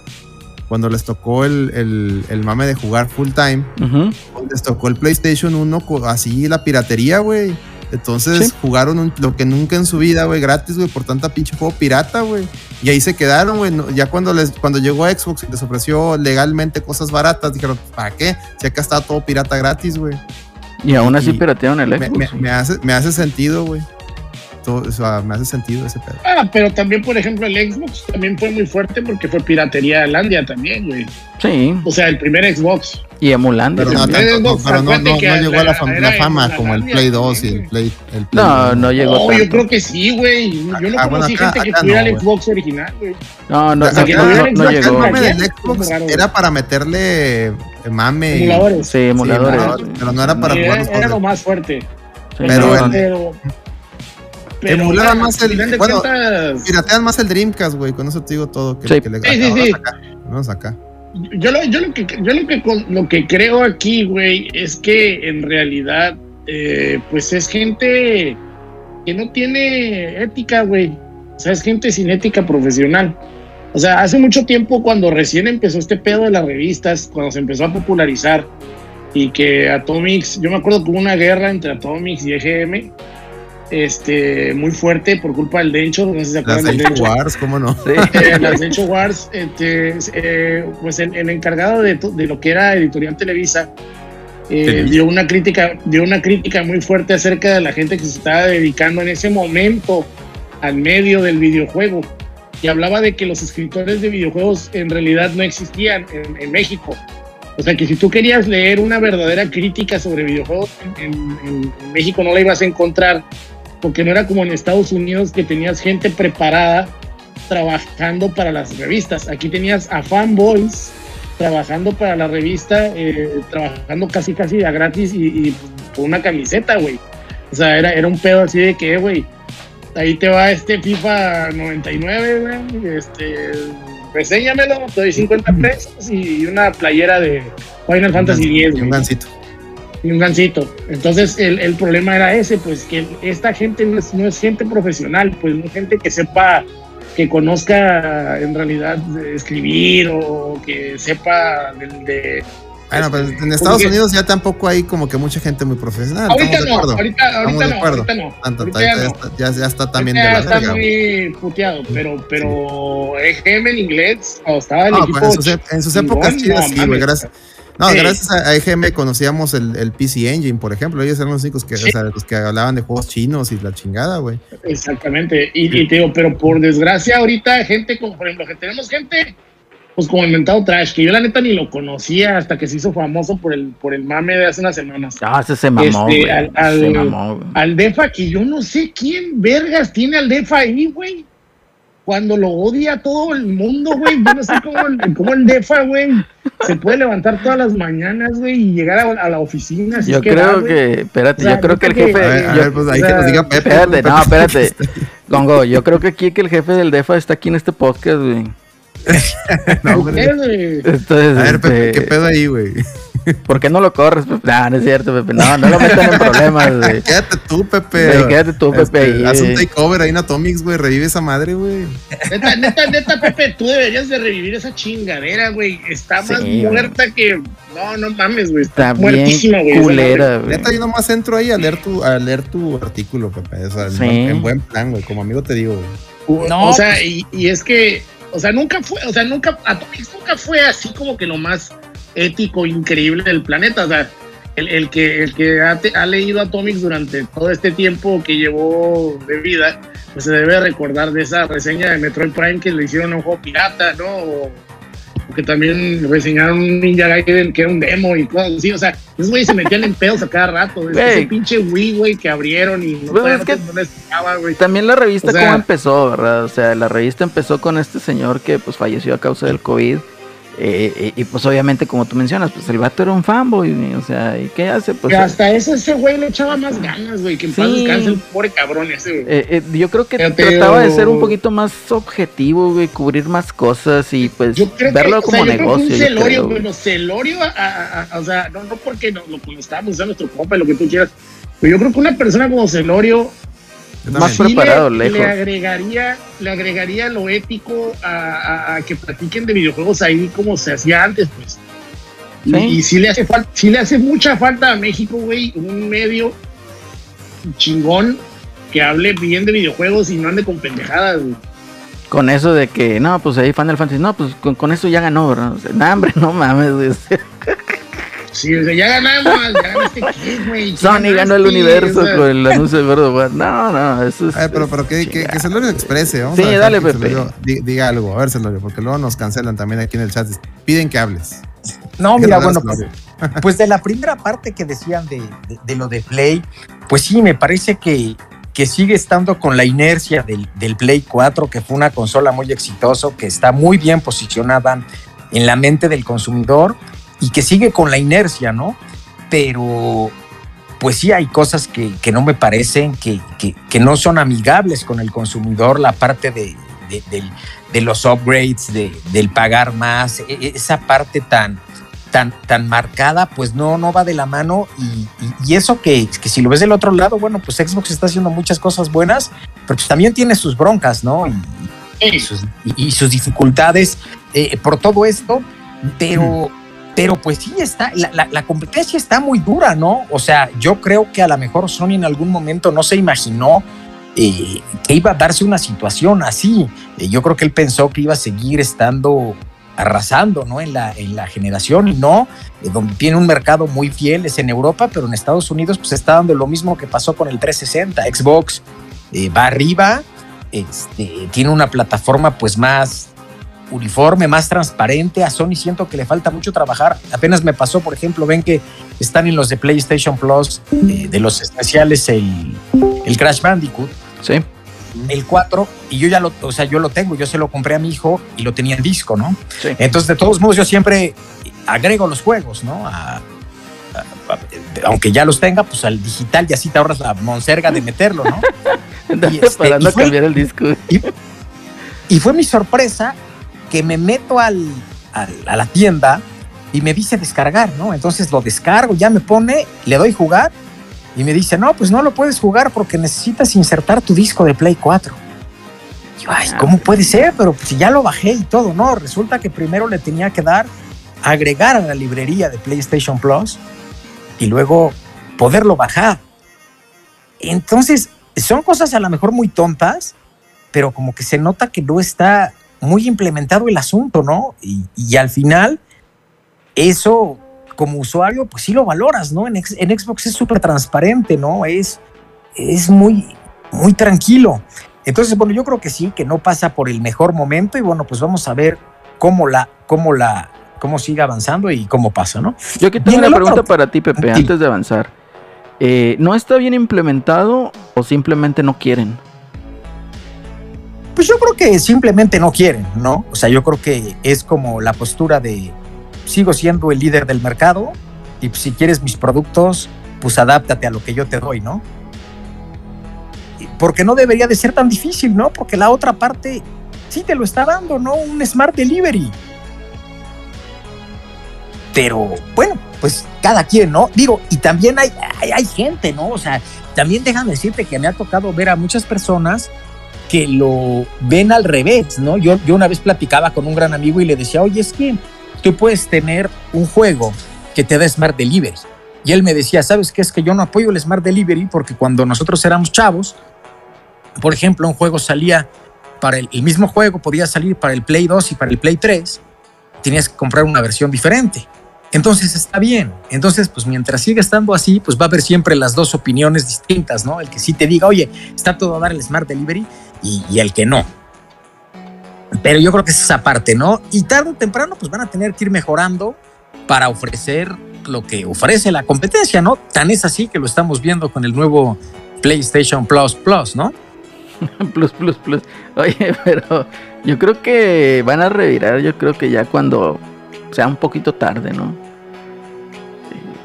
cuando les tocó el, el- el mame de jugar full time, Ujú. les tocó el PlayStation 1 co- así la piratería, güey. Entonces Sí. jugaron un- lo que nunca en su vida, güey, gratis, güey, por tanta pinche juego pirata, güey. Y ahí se quedaron, güey. No- ya cuando les cuando llegó Xbox y les ofreció legalmente cosas baratas, dijeron, ¿para qué? Si acá está todo pirata gratis, güey. Y aún así Y- piratearon el Xbox. me hace, me hace sentido, güey. Todo- O sea, me hace sentido ese pedo. Ah, pero también, por ejemplo, el Xbox también fue muy fuerte porque fue piratería de Landia también, güey. Sí, O sea, el primer Xbox. y emulando. Pero no, tanto, no, Xbox, pero no, no- no llegó a la, fama como el Play 2 y el Play, el Play No, no llegó No, yo creo que sí, güey. Yo no Ah, conocí acá- gente que tuviera no, el. Xbox original, güey. No, no, O sea, no, que llegó. El Xbox era para meterle eh, mame. Emuladores. Sí, emuladores. Sí, emuladores, pero no era para Sí, jugar era, lo más fuerte. Sí, Pero no, el- pero, Emulaban más el- final de bueno, cuentas, Piratean más el Dreamcast, güey. Con eso te digo todo. Que, Sí. que le Sí, sí, acá. Yo lo, yo lo que yo lo que con- lo que creo aquí, güey, es que en realidad, eh, pues es gente que no tiene ética, güey. O sea, es gente sin ética profesional. O sea, hace mucho tiempo cuando recién empezó este pedo de las revistas, cuando se empezó a popularizar y que Atomics, yo me acuerdo que hubo una guerra entre Atomics y EGM, este, muy fuerte por culpa del Dencho, no sé si se Las acuerdan del Age Dencho Wars, ¿cómo no? Sí. eh, las Dencho Wars, este, eh, pues el, el encargado de, de lo que era Editorial Televisa eh, Televisa. dio una crítica, dio una crítica muy fuerte acerca de la gente que se estaba dedicando en ese momento al medio del videojuego y hablaba de que los escritores de videojuegos en realidad no existían en, en México. O sea que si tú querías leer una verdadera crítica sobre videojuegos en, en- en México no la ibas a encontrar porque no era como en Estados Unidos que tenías gente preparada trabajando para las revistas. Aquí tenías a fanboys trabajando para la revista, eh, trabajando casi casi a gratis y, y con una camiseta, güey. O sea, era, era un pedo así de que, güey, ahí te va este FIFA 99, güey, este, reséñamelo, te doy 50 pesos y una playera de Final Fantasy X, un gancito. Y un gancito. Entonces el, el problema era ese, pues que esta gente no es, no es gente profesional, pues no es gente que sepa, que conozca en realidad escribir o que sepa de... de- Bueno, pues este, en Estados porque- Unidos ya tampoco hay como que mucha gente muy profesional. Ahorita de no, ahorita, ahorita no, ahorita no. Tanto, ahorita ya, ya está, ya, ya está también de la está verga. güey. muy puteado, pero, pero EGM en inglés, cuando estaba el No, equipo pues en sus, en sus épocas chidas, no sí, güey. Gracias, No, Sí. gracias a, EGM conocíamos el, el PC Engine, por ejemplo. Ellos eran los únicos que, o sea, los que hablaban de juegos chinos y la chingada, güey. Exactamente. Y, y te digo, pero por desgracia, ahorita, gente como, por ejemplo, que tenemos gente, pues como el mentado Trash, que yo la neta ni lo conocía hasta que se hizo famoso por el, por el mame de hace unas semanas. Ah, ese se mamó, Este, güey. al- al- se mamó. Al Defa, que yo no sé quién vergas tiene al Defa ahí, güey. Cuando lo odia todo el mundo, güey. Yo no sé cómo, el- cómo el Defa, güey, se puede levantar todas las mañanas, güey, y llegar a, a la oficina. Yo que creo va, que, espérate, O sea, yo creo que el jefe. que- A ver, a yo- ver, pues ahí o que nos diga Pepe. espérate, no, espérate. Gongo, yo creo que aquí que el jefe del DEFA está aquí en este podcast, güey. No. Entonces, A ver, Pepe, este, ¿qué pedo ahí, güey? ¿por qué no lo corres, Pepe? No, no es cierto, Pepe. No, no lo metan en problemas, güey. Quédate tú, Pepe. Güey, quédate tú, Pepe, Este, ahí, haz un takeover ahí en Atomics, güey. Revive esa madre, güey. Neta, neta, neta, Pepe, tú deberías de revivir esa chingadera, güey. Está más Sí, güey. muerta que. No, no mames, güey. Está muertísima, güey. culera, güey. Neta, yo nomás entro ahí a leer tu, a leer tu artículo, Pepe. O sea, en Sí. buen- en buen plan, güey. Como amigo te digo, güey. madre. No, o sea, pues- y, y es que. O sea, nunca fue. O sea, nunca. Atomics nunca fue así como que lo más ético, increíble del planeta. O sea. El, el que, el que ha, te- ha leído Atomics durante todo este tiempo que llevó de vida, pues se debe recordar de esa reseña de Metroid Prime que le hicieron a un juego pirata, ¿no? O, o que también reseñaron un Ninja Gaiden que era un demo y cosas así. O sea, esos güeyes se metían en pedos a cada rato. Es ese pinche Wii, güey, que abrieron y no, Pues es que- no les güey. También la revista O sea- cómo empezó, ¿verdad? O sea, la revista empezó con este señor que pues falleció a causa del COVID. Eh, y, pues obviamente como tú mencionas, pues el vato era un fanboy, o sea, ¿y qué hace? Pues que hasta eso ese güey le echaba más ganas, güey, que en paz Sí. descanse el pobre cabrón ese, güey. eh, eh, yo creo que Pero trataba de ser un poquito más objetivo, güey, cubrir más cosas y pues Yo creo verlo que, o como sea, yo creo que negocio. un celorio, güey. bueno, celorio, a- a- a- o sea, no, no porque no, lo que estábamos usando nuestro compa y lo que tú quieras, pero yo creo que una persona como celorio Más preparado, le, lejos. le agregaría, le agregaría lo ético a, a- a que platiquen de videojuegos ahí como se hacía antes, pues. Y, Sí. y sí le hace falta, sí le hace mucha falta a México, güey, un medio chingón que hable bien de videojuegos y no ande con pendejadas, güey. Con eso de que, no, pues ahí Final Fantasy, no, pues con, con eso ya ganó, ¿verdad? O sea, nah, hombre, no mames, güey. Sí, o sea, ya ganamos, ya ganaste qué, güey. ¿Qué Sony ganó el universo O sea, con el anuncio de War. No, no, eso es. A ver, pero, pero que, que, que Celorio exprese, vamos Sí, a dale, que Pepe. Celorio di- diga algo, a ver, Celorio, porque luego nos cancelan también aquí en el chat. Piden que hables. No, mira, bueno, pues, pues de la primera parte que decían de, de- de lo de Play, pues sí, me parece que, que sigue estando con la inercia del, del Play 4, que fue una consola muy exitosa, que está muy bien posicionada en la mente del consumidor y que sigue con la inercia, ¿no? Pero pues sí hay cosas que, que no me parecen, que, que- que no son amigables con el consumidor, la parte de, de- los upgrades, de, del pagar más, e- e- esa parte tan, tan, tan marcada, pues no, no va de la mano. Y, y- y eso que, que si lo ves del otro lado, bueno, pues Xbox está haciendo muchas cosas buenas, pero pues también tiene sus broncas, ¿no? Y, y sus, y- y sus dificultades eh, por todo esto, pero, pero pues sí está, la, la- competencia está muy dura, ¿no? O sea, yo creo que a lo mejor Sony en algún momento no se imaginó eh, que iba a darse una situación así. Eh, yo creo que él pensó que iba a seguir estando arrasando ¿no? en, la, en la generación no, eh, donde tiene un mercado muy fiel es en Europa, pero en Estados Unidos pues está dando lo mismo que pasó con el 360. Xbox va arriba, este, tiene una plataforma pues más uniforme, más transparente. A Sony siento que le falta mucho trabajar. Apenas me pasó, por ejemplo, ven que están en los de PlayStation Plus, eh, de los especiales, el, el Crash Bandicoot Sí. el 4 y yo ya lo, o sea, yo lo tengo, yo se lo compré a mi hijo y lo tenía en disco, ¿no? Sí. Entonces, de todos modos, yo siempre agrego los juegos, ¿no? A- aunque ya los tenga, pues al digital y así te ahorras la monserga de meterlo, ¿no? Y este, esperando y a fue- cambiar el disco. Y fue mi sorpresa que me meto al, al- a la tienda y me dice descargar, ¿no? Entonces lo descargo, ya me pone, le doy jugar y me dice, no, pues no lo puedes jugar porque necesitas insertar tu disco de Play 4. Y yo, ay, ¿cómo puede ser? Pero si ya lo bajé y todo, no, resulta que primero le tenía que dar, agregar a la librería de PlayStation Plus y luego poderlo bajar. Entonces, son cosas a lo mejor muy tontas, pero como que se nota que no está muy implementado el asunto, ¿no? Y, y al final, eso como usuario, pues sí lo valoras, ¿no? En, en Xbox es súper transparente, ¿no? Es, es muy, muy tranquilo. Entonces, bueno, yo creo que sí, que no pasa por el mejor momento y bueno, pues vamos a ver cómo la, cómo la, cómo sigue avanzando y cómo pasa, ¿no? Yo aquí tengo en una pregunta otro- para ti, Pepe, Sí. antes de avanzar. Eh, ¿No está bien implementado o simplemente no quieren? Pues yo creo que simplemente no quieren, ¿no? O sea, yo creo que es como la postura de sigo siendo el líder del mercado y pues, si quieres mis productos, pues adáptate a lo que yo te doy, ¿no? Porque no debería de ser tan difícil, ¿no? Porque la otra parte sí te lo está dando, ¿no? Un smart delivery. Pero bueno, pues cada quien, ¿no? Digo, y también hay, hay, hay gente, ¿no? O sea, también déjame decirte que me ha tocado ver a muchas personas que lo ven al revés, ¿no? Yo, yo una vez platicaba con un gran amigo y le decía, oye, es que tú puedes tener un juego que te da Smart Delivery. Y él me decía, ¿sabes qué? Es que yo no apoyo el Smart Delivery porque cuando nosotros éramos chavos, por ejemplo, un juego salía para el, el mismo juego, podía salir para el Play 2 y para el Play 3, tenías que comprar una versión diferente. Entonces está bien. Entonces, pues mientras siga estando así, pues va a haber siempre las dos opiniones distintas, ¿no? El que sí te diga, oye, está todo a dar el Smart Delivery y, y el que no. Pero yo creo que es esa parte, ¿no? Y tarde o temprano, pues van a tener que ir mejorando para ofrecer lo que ofrece la competencia, ¿no? Tan es así que lo estamos viendo con el nuevo PlayStation Plus Plus, ¿no? plus, plus, plus. Oye, pero yo creo que van a revirar, yo creo que ya cuando sea un poquito tarde, ¿no?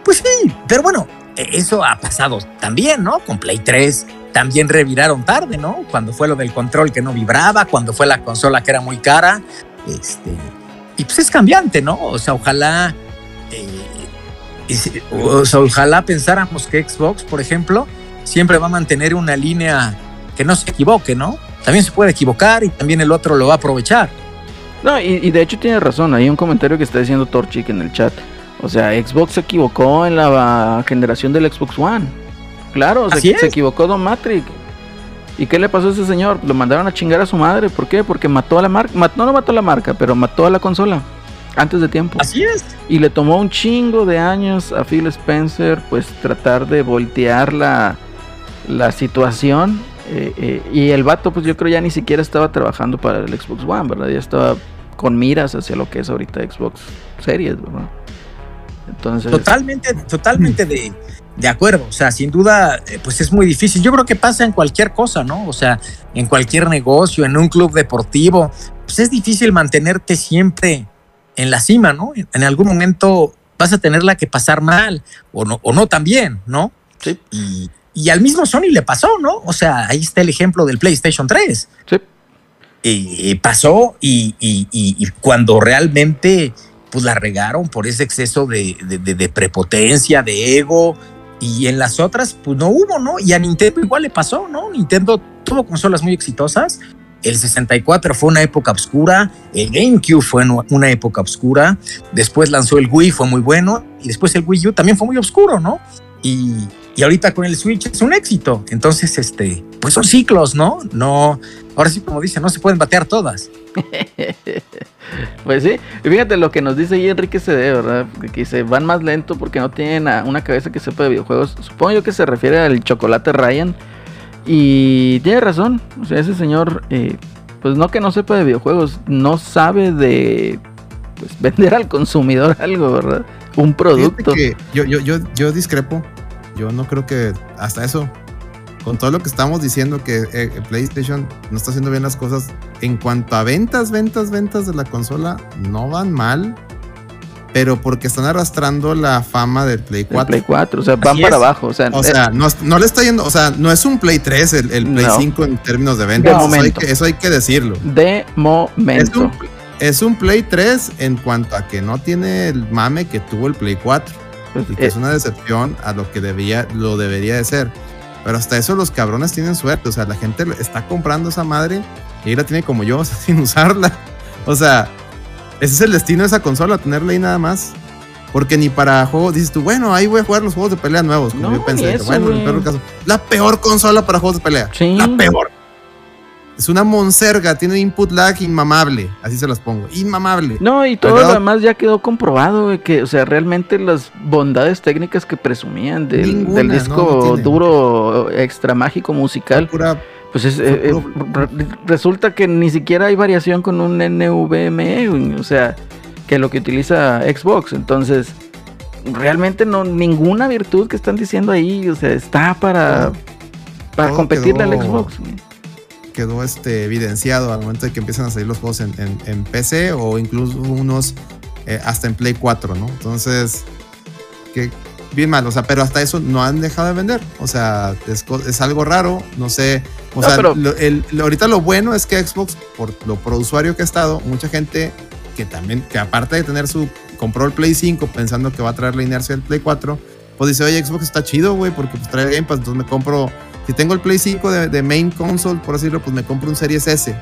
Pues sí, pero bueno, e- eso ha pasado también, ¿no? Con Play 3 también reviraron tarde, ¿no? Cuando fue lo del control que no vibraba, cuando fue la consola que era muy cara, este, y pues es cambiante, ¿no? O sea, ojalá, eh, o sea, ojalá pensáramos que Xbox, por ejemplo, siempre va a mantener una línea que no se equivoque, ¿no? También se puede equivocar y también el otro lo va a aprovechar. No, y, y de hecho tiene razón, hay un comentario que está diciendo Torchic en el chat. O sea, Xbox se equivocó en la generación del Xbox One. Claro, se, equivocó Don Matrix. ¿Y qué le pasó a ese señor? Lo mandaron a chingar a su madre. ¿Por qué? Porque mató a la marca. no lo mató a la marca, pero mató a la consola. Antes de tiempo. Así es. Y le tomó un chingo de años a Phil Spencer, pues tratar de voltear la, la situación. eh, eh, y el vato, pues yo creo ya ni siquiera estaba trabajando para el Xbox One, ¿verdad? Ya estaba con miras hacia lo que es ahorita Xbox Series, ¿verdad? Entonces, Totalmente, totalmente de, de acuerdo. O sea, sin duda, eh, pues es muy difícil. Yo creo que pasa en cualquier cosa, ¿no? O sea, en cualquier negocio, en un club deportivo, pues es difícil mantenerte siempre en la cima, ¿no? En algún momento vas a tenerla que pasar mal o no, o no también, ¿no? Sí. Y, y al mismo Sony le pasó, ¿no? O sea, ahí está el ejemplo del PlayStation 3. Sí. Y pasó y, y- y- y cuando realmente pues la regaron por ese exceso de, de- de- de prepotencia, de ego, y en las otras pues no hubo, ¿no? Y a Nintendo igual le pasó, ¿no? Nintendo tuvo consolas muy exitosas, el 64 fue una época oscura, el GameCube fue una época oscura, después lanzó el Wii, fue muy bueno, y después el Wii U también fue muy oscuro, ¿no? Y, y ahorita con el Switch es un éxito, entonces, este, pues son ciclos, ¿no? No, ahora sí como dice, no se pueden batear todas. pues sí. Y fíjate lo que nos dice ahí Enrique CD, ¿verdad? Que dice, van más lento porque no tienen a- una cabeza que sepa de videojuegos. Supongo yo que se refiere al chocolate Ryan. Y tiene razón. O sea, ese señor, eh, pues no que no sepa de videojuegos, no sabe de pues, vender al consumidor algo, ¿verdad? Un producto. Que yo, yo, yo, yo discrepo. Yo no creo que hasta eso. Con todo lo que estamos diciendo que eh, PlayStation no está haciendo bien las cosas. En cuanto a ventas, ventas, ventas de la consola, no van mal. Pero porque están arrastrando la fama del Play El 4. Play 4, o sea, van Así para es. abajo. O sea, O sea, no, no le está yendo, o sea, no es un Play 3 el, el Play No. 5 en términos de ventas. De eso, hay que, eso hay que decirlo. de Es momento. un, es un Play 3 en cuanto a que no tiene el mame que tuvo el Play 4. Y que eh, es una decepción a lo que debía, lo debería de ser. Pero hasta eso los cabrones tienen suerte. O sea, la gente está comprando esa madre y ahí la tiene como yo, o sea, sin usarla. O sea, ese es el destino de esa consola, tenerla ahí nada más. Porque ni para juegos, dices tú, bueno, ahí voy a jugar los juegos de pelea nuevos. Como No, yo pensé, eso, bueno, en el peor caso, la peor consola para juegos de pelea. Sí. La peor. Es una monserga, tiene input lag inmamable, así se los pongo, inmamable. No, y Al todo lo demás ya quedó comprobado, güey, que, o sea, realmente las bondades técnicas que presumían del, Ninguna, del no, disco no duro extra mágico musical, Pura- pues es, eh, eh, re- resulta que ni siquiera hay variación con un NVMe, güey, o sea, que lo que utiliza Xbox, entonces realmente no ninguna virtud que están diciendo ahí, o sea, está para para competirle al quedó- Xbox. güey. Quedó este, evidenciado al momento de que empiezan a salir los juegos en, en- en PC o incluso unos eh, hasta en Play 4, ¿no? Entonces, que bien mal, o sea, pero hasta eso no han dejado de vender, o sea, es, es algo raro, no sé, o No, sea, pero- lo- el- lo- ahorita lo bueno es que Xbox, por lo pro usuario que ha estado, mucha gente que también, que aparte de tener su, compró el Play 5 pensando que va a traer la inercia del Play 4, pues dice, oye, Xbox está chido, güey, porque pues trae Game Pass, entonces me compro si tengo el Play 5 de, de main console, por decirlo, pues me compro un Series S.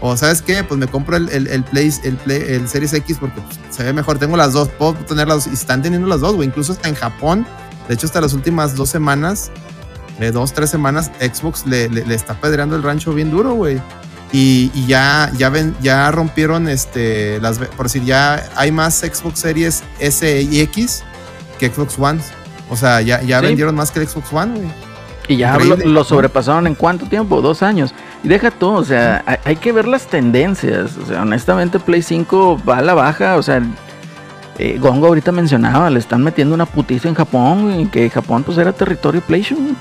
O sabes qué, pues me compro el, el, el Play, el, Play- el Series X porque pues, se ve mejor. Tengo las dos, puedo tener las dos. Y están teniendo las dos, güey. Incluso hasta en Japón, de hecho, hasta las últimas dos semanas, de dos, tres semanas, Xbox le, le, le está pedreando el rancho bien duro, güey. Y, y ya, ya, ven, ya rompieron este, las, por decir, ya hay más Xbox Series S y X que Xbox One. O sea, ya, ya Sí. vendieron más que el Xbox One, güey. Y ya lo, sobrepasaron en cuánto tiempo, dos años. Y deja tú, o sea, hay, hay que ver las tendencias. O sea, honestamente, Play 5 va a la baja. O sea, eh, Gongo ahorita mencionaba, le están metiendo una putiza en Japón, güey, que Japón pues era territorio PlayStation.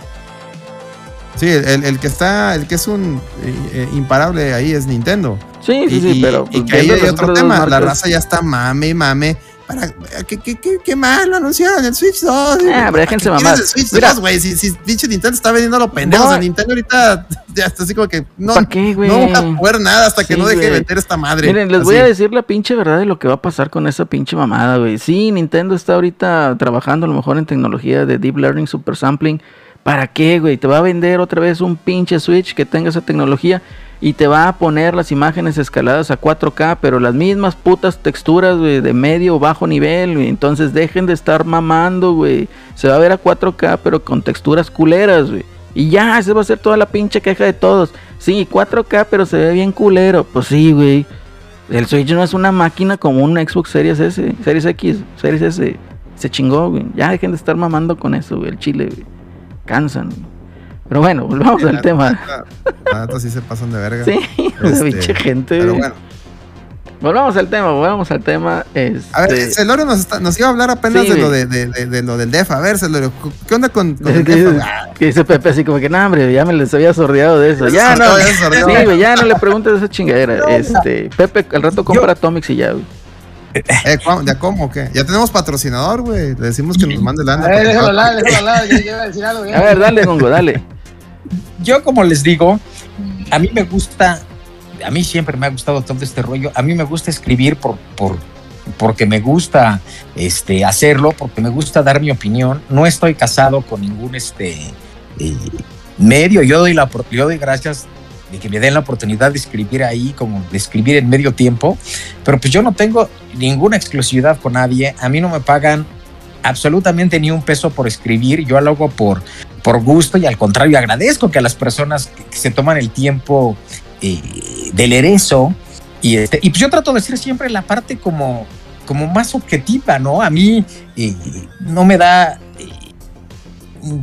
Sí, el, el que está, el que es un eh, eh, imparable ahí es Nintendo. Sí, sí, y, sí, y- pero y pues, que ahí hay otro tema. La raza ya está mame, y mame. Para, ¿qué, qué, qué, qué mal lo anunciaron el Switch 2? Ah, pero déjense ¿Qué mamar. Switch Mira. 2, güey? Si, si pinche Nintendo está vendiendo lo pendejo. No. Nintendo ahorita ya está así como que no, no va a poder nada hasta que no deje de vender esta madre. Miren, les Así. voy a decir la pinche verdad de lo que va a pasar con esa pinche mamada, güey. Sí, Nintendo está ahorita trabajando a lo mejor en tecnología de Deep Learning Super Sampling. ¿Para qué, güey? Te va a vender otra vez un pinche Switch que tenga esa tecnología y te va a poner las imágenes escaladas a 4K, pero las mismas putas texturas, de medio o bajo nivel. Entonces dejen de estar mamando, güey. Se va a ver a 4K, pero con texturas culeras, güey. Y ya, esa va a ser toda la pinche queja de todos. Sí, 4K, pero se ve bien culero. Pues sí, güey. El Switch no es una máquina como un Xbox Series S, Series X, Series S. Se chingó, güey. Ya dejen de estar mamando con eso, güey. El chile, güey. Cansan. güey. Pero bueno, volvamos La al tema. La neta sí se pasan de verga. Sí, la Este, pinche gente, Pero bueno. Volvamos al tema, volvamos al tema. Este... A ver, Celorio nos, está- nos iba a hablar apenas Sí, de, lo de, de- de- de lo del DEF. A ver, Celorio, ¿qué onda con, con el DEF? que, dice Pepe así como que, no, hombre, ya me les había sordeado de eso. Ya no, sí, güey, ya no le preguntes de esa chingadera. Este, Pepe, al rato compra Atomics y ya, güey. Eh, ¿cómo- ¿Ya cómo? ¿Qué? Ya tenemos patrocinador, güey. Le decimos que nos mande lana. A ver, déjalo hablar, déjalo hablar. Yo, yo iba a decir algo. ya. A ver, dale, Gongo, dale. Yo, como les digo, a mí me gusta, a mí siempre me ha gustado todo este rollo. A mí me gusta escribir por, por, porque me gusta este, hacerlo, porque me gusta dar mi opinión. No estoy casado con ningún este, eh, medio. Yo doy, la, yo doy gracias de que me den la oportunidad de escribir ahí, como de escribir en medio tiempo. Pero pues yo no tengo ninguna exclusividad con nadie. A mí no me pagan absolutamente ni un peso por escribir. Yo lo hago por, por gusto y al contrario agradezco que a las personas que, se toman el tiempo eh, de leer eso. Y, este, y pues yo trato de ser siempre la parte como, como más objetiva, ¿no? A mí eh, no me da... eh,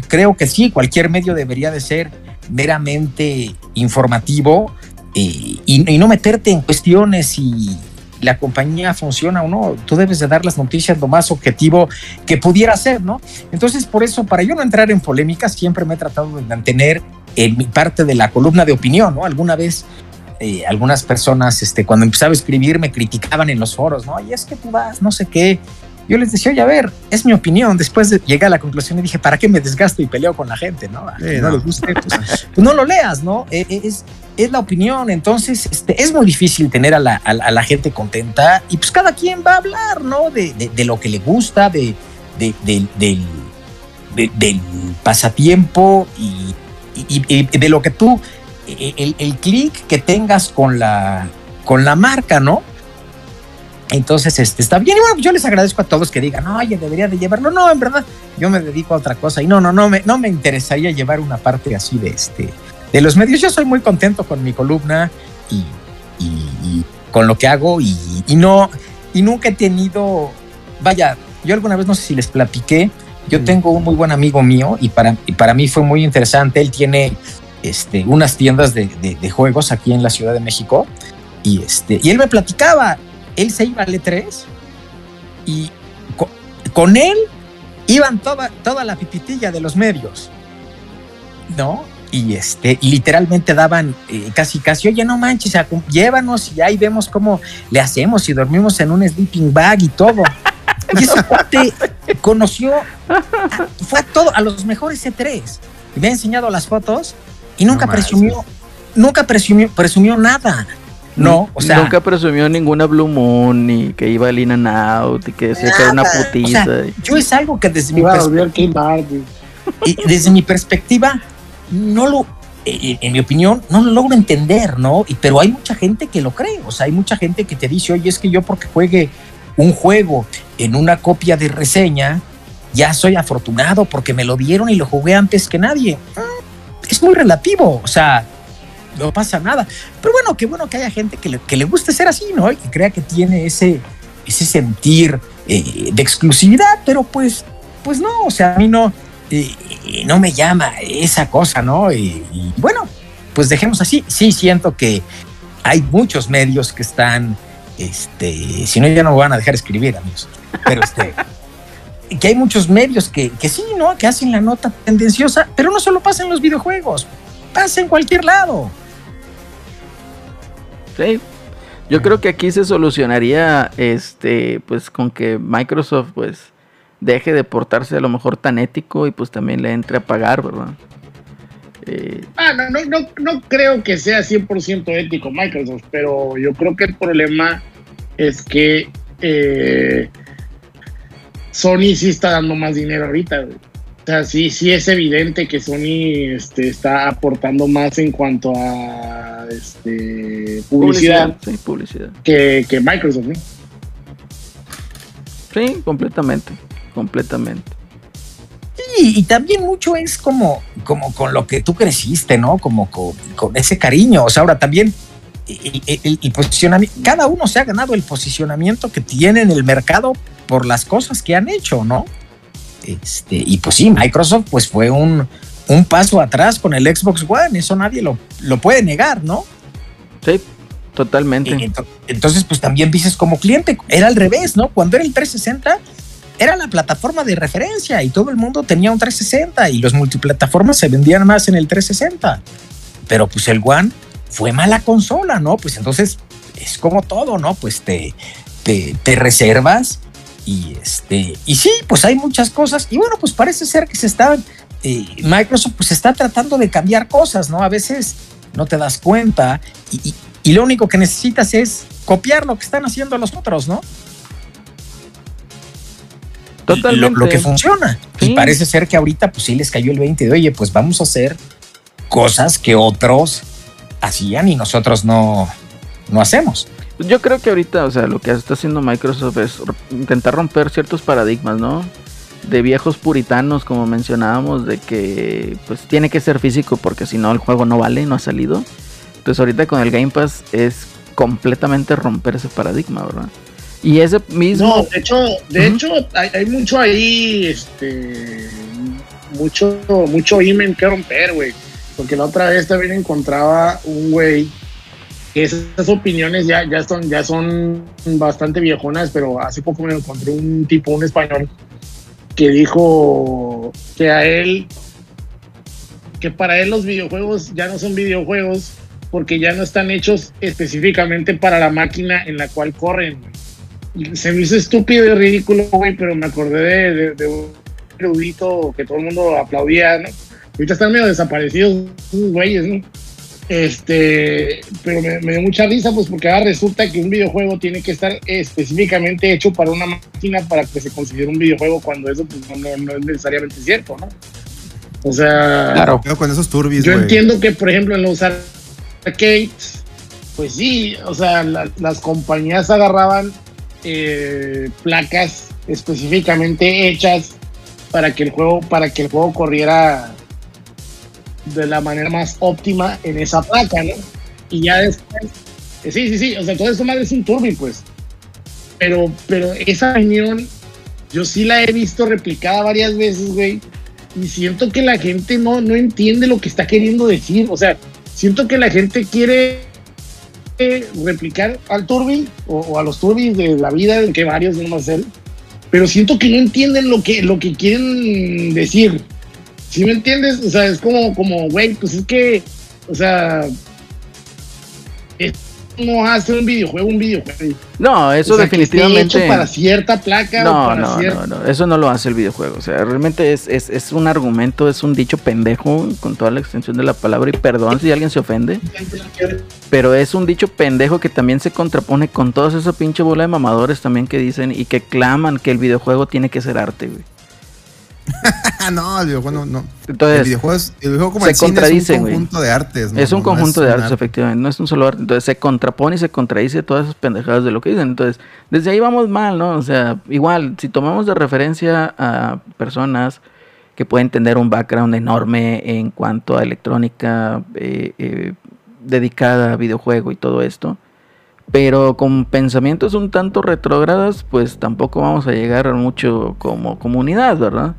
creo que sí, cualquier medio debería de ser meramente informativo eh, y, y no meterte en cuestiones si la compañía funciona o no. Tú debes de dar las noticias lo más objetivo que pudiera ser, ¿no? Entonces, por eso, para yo no entrar en polémicas, siempre me he tratado de mantener en mi parte de la columna de opinión, ¿no? Alguna vez eh, algunas personas, este, cuando empezaba a escribir, me criticaban en los foros, ¿no? Y es que tú vas, no sé qué. Yo les decía, oye, a ver, es mi opinión. Después de, llegué a la conclusión y dije, ¿para qué me desgasto y peleo con la gente, no? A Sí, quien no, no. le guste, pues, pues no lo leas, ¿no? Eh, eh, Es, es la opinión. Entonces, este, es muy difícil tener a la, a la- gente contenta y pues cada quien va a hablar, ¿no? De, de- de lo que le gusta, de, de- de- del, de- del pasatiempo y, y- de lo que tú, eh, el, el clic que tengas con la, con la marca, ¿no? Entonces, este, está bien. Y bueno, yo les agradezco a todos que digan, oye, debería de llevarlo. No, en verdad, yo me dedico a otra cosa y no, no, no me, no me interesaría llevar una parte así de este, de los medios. Yo soy muy contento con mi columna y, y- y con lo que hago y, y no y nunca he tenido, vaya, yo alguna vez no sé si les platiqué, yo Mm. tengo un muy buen amigo mío y para, y para mí fue muy interesante. Él tiene este, unas tiendas de, de- de juegos aquí en la Ciudad de México y, este, y él me platicaba, él se iba al E3 y co- con él iban toda, toda la pipitilla de los medios, ¿no? Y, este, y literalmente daban eh, casi, casi, oye, no manches, llévanos y ahí vemos cómo le hacemos y dormimos en un sleeping bag y todo. Y ese cuate conoció, a- fue a todo, a los mejores E3. Y me ha enseñado las fotos y nunca No presumió, nunca presumió, presumió nada. No, o sea, Nunca presumió ninguna Blue Moon, ni que iba al In and Out, y que decía que era una Nada. putiza. O sea, yo es algo que desde mi, Iba a perspe- volver al Kmart, güey. y desde mi perspectiva, no lo, eh, en mi opinión, no lo logro entender, ¿no? Y, pero hay mucha gente que lo cree, o sea, hay mucha gente que te dice, oye, es que yo porque juegue un juego en una copia de reseña, ya soy afortunado porque me lo dieron y lo jugué antes que nadie. Mm, Es muy relativo, o sea, no pasa nada. Pero bueno, qué bueno que haya gente que le, que le guste ser así, ¿no? Y que crea que tiene ese, ese sentir eh, de exclusividad, pero pues, pues no, o sea, a mí no, eh, no me llama esa cosa, ¿no? Y, y bueno, pues dejemos así. Sí, siento que hay muchos medios que están, este, si no ya no me van a dejar escribir, amigos, pero este, que hay muchos medios que, que sí, ¿no? Que hacen la nota tendenciosa, pero no solo pasa en los videojuegos, pasa en cualquier lado. Sí. Yo creo que aquí se solucionaría este pues con que Microsoft pues deje de portarse a lo mejor tan ético y pues también le entre a pagar, ¿verdad? Eh, Ah, no, no, no, no creo que sea 100% ético Microsoft, pero yo creo que el problema es que eh, Sony sí está dando más dinero ahorita. güey. O sea, sí, sí es evidente que Sony este, está aportando más en cuanto a este, publicidad, Sí, publicidad. Que, que Microsoft, ¿no? Sí, completamente, completamente. Sí, y también mucho es como, como con lo que tú creciste, ¿no? Como con, con ese cariño. O sea, ahora también el, el- el posicionamiento, cada uno se ha ganado el posicionamiento que tiene en el mercado por las cosas que han hecho, ¿no? Este, y pues sí, Microsoft pues fue un, un paso atrás con el Xbox One, eso nadie lo, lo puede negar, ¿no? Sí, totalmente. Ento- Entonces, pues también dices como cliente, era al revés, ¿no? Cuando era el 360, era la plataforma de referencia y todo el mundo tenía un 360 y los multiplataformas se vendían más en el 360. Pero pues el One fue mala consola, ¿no? Pues entonces es como todo, ¿no? Pues te, te, reservas y este, y sí, pues hay muchas cosas y bueno, pues parece ser que se está, eh, Microsoft pues está tratando de cambiar cosas, ¿no? A veces no te das cuenta y, y- y lo único que necesitas es copiar lo que están haciendo los otros, ¿no? Totalmente. Lo, lo que funciona. Sí. Y parece ser que ahorita pues sí les cayó el 20 de, oye, pues vamos a hacer cosas que otros hacían y nosotros no, no hacemos. Yo creo que ahorita, o sea, lo que está haciendo Microsoft es intentar romper ciertos paradigmas, ¿no? De viejos puritanos, como mencionábamos, de que pues tiene que ser físico porque si no el juego no vale, no ha salido. Entonces ahorita con el Game Pass es completamente romper ese paradigma, ¿verdad? Y ese mismo... No, de hecho, de hecho hay, hay mucho ahí, este, mucho, mucho imen que romper, güey. Porque la otra vez también encontraba un güey que esas opiniones ya, ya son, ya son bastante viejonas, pero hace poco me encontré un tipo, un español, que dijo que a él, que para él los videojuegos ya no son videojuegos porque ya no están hechos específicamente para la máquina en la cual corren. güey. Se me hizo estúpido y ridículo, güey, pero me acordé de, de- de un erudito que todo el mundo aplaudía, ¿no? Ahorita están medio desaparecidos esos güeyes, ¿no? Este, pero me, me dio mucha risa, pues porque ahora resulta que un videojuego tiene que estar específicamente hecho para una máquina para que se considere un videojuego, cuando eso pues, no, no- no es necesariamente cierto, ¿no? O sea, Claro. Con esos turbis, yo entiendo que, por ejemplo, en los arcades, pues sí, o sea, la- las compañías agarraban eh, placas específicamente hechas para que el juego, para que el juego corriera de la manera más óptima en esa placa, ¿no? Y ya después, eh, sí, sí, sí, o sea, todo eso madre es un turbi, pues. Pero, pero esa opinión, yo sí la he visto replicada varias veces, güey, y siento que la gente no, no entiende lo que está queriendo decir, o sea, siento que la gente quiere replicar al turbi o, a los turbis de la vida, que varios no más él, pero siento que no entienden lo que, lo que quieren decir. ¿Sí me entiendes? O sea, es como, como, güey, pues es que, o sea, es como hacer un videojuego, un videojuego. No, eso O sea, definitivamente. hecho para cierta placa o No, para no, cierta- no, no, eso no lo hace el videojuego. O sea, realmente es, es, es un argumento, es un dicho pendejo con toda la extensión de la palabra. Y perdón si alguien se ofende, pero es un dicho pendejo que también se contrapone con toda esa pinche bola de mamadores también que dicen y que claman que el videojuego tiene que ser arte, güey. No, el videojuego no. no. Entonces, el videojuego, es, el videojuego como se el es un conjunto de artes. ¿no? es un No, conjunto de artes, arte. efectivamente, no es un solo arte. Entonces se contrapone y se contradice todas esas pendejadas de lo que dicen. Entonces, desde ahí vamos mal, ¿no? O sea, igual, si tomamos de referencia a personas que pueden tener un background enorme en cuanto a electrónica eh, eh, dedicada a videojuego y todo esto, pero con pensamientos un tanto retrógradas, pues tampoco vamos a llegar mucho como comunidad, ¿verdad?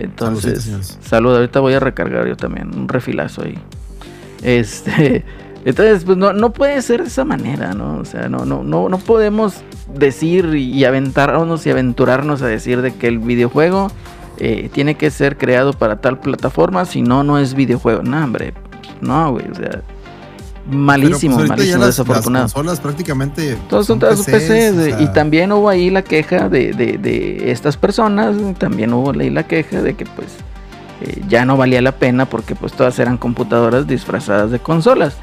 Entonces, Saludcita, señores. salud, ahorita voy a recargar yo también, un refilazo ahí. Este, entonces, pues no, no puede ser de esa manera, ¿no? O sea, no, no, no, no podemos decir y aventarnos y aventurarnos a decir de que el videojuego eh, tiene que ser creado para tal plataforma, si no, no es videojuego. No, hombre, no, güey, o sea, malísimo, pues, malísimo, las- desafortunado. Las consolas prácticamente. Todos son todas sus PCs, o güey, sea, y también hubo ahí la queja de, de- de estas personas, también hubo ahí la queja de que pues eh, ya no valía la pena porque pues todas eran computadoras disfrazadas de consolas.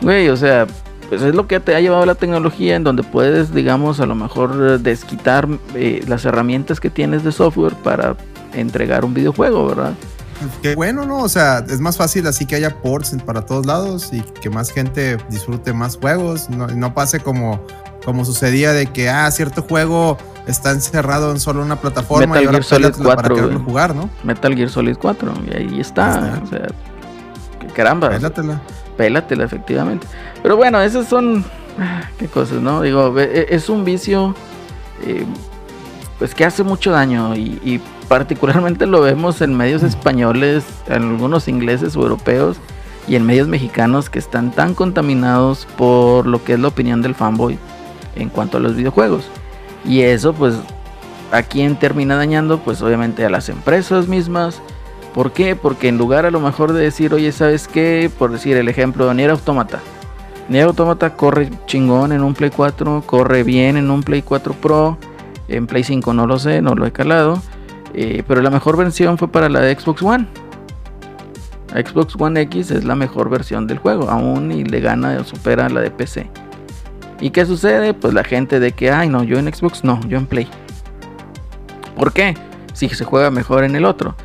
Güey, o sea, pues es lo que te ha llevado la tecnología en donde puedes, digamos, a lo mejor eh, desquitar eh, las herramientas que tienes de software para entregar un videojuego, ¿verdad? Qué bueno, ¿no? O sea, es más fácil así que haya ports para todos lados y que más gente disfrute más juegos. No, no pase como, como sucedía de que, ah, cierto juego está encerrado en solo una plataforma Metal y ahora Gear Solid pélatela 4, para quererlo jugar, ¿no? Metal Gear Solid 4, y ahí está, está. o sea, caramba. Pélatela. Pélatela, efectivamente. Pero bueno, esas son. ah, Qué cosas, ¿no? Digo, e- e- es un vicio. eh, pues que hace mucho daño. Y, y particularmente lo vemos en medios españoles, en algunos ingleses o europeos. Y en medios mexicanos que están tan contaminados por lo que es la opinión del fanboy en cuanto a los videojuegos. Y eso, pues, a quién termina dañando, pues obviamente a las empresas mismas. ¿Por qué? Porque en lugar a lo mejor de decir, oye, ¿sabes qué? Por decir el ejemplo de Nier Automata. Nier Automata corre chingón en un Play 4, corre bien en un Play 4 Pro, en Play 5 no lo sé, no lo he calado. Eh, pero la mejor versión fue para la de Xbox One. Xbox One X es la mejor versión del juego, aún y le gana o supera a la de PC. ¿Y qué sucede? Pues la gente de que, ay no, yo en Xbox no, yo en Play. ¿Por qué? Si se juega mejor en el otro.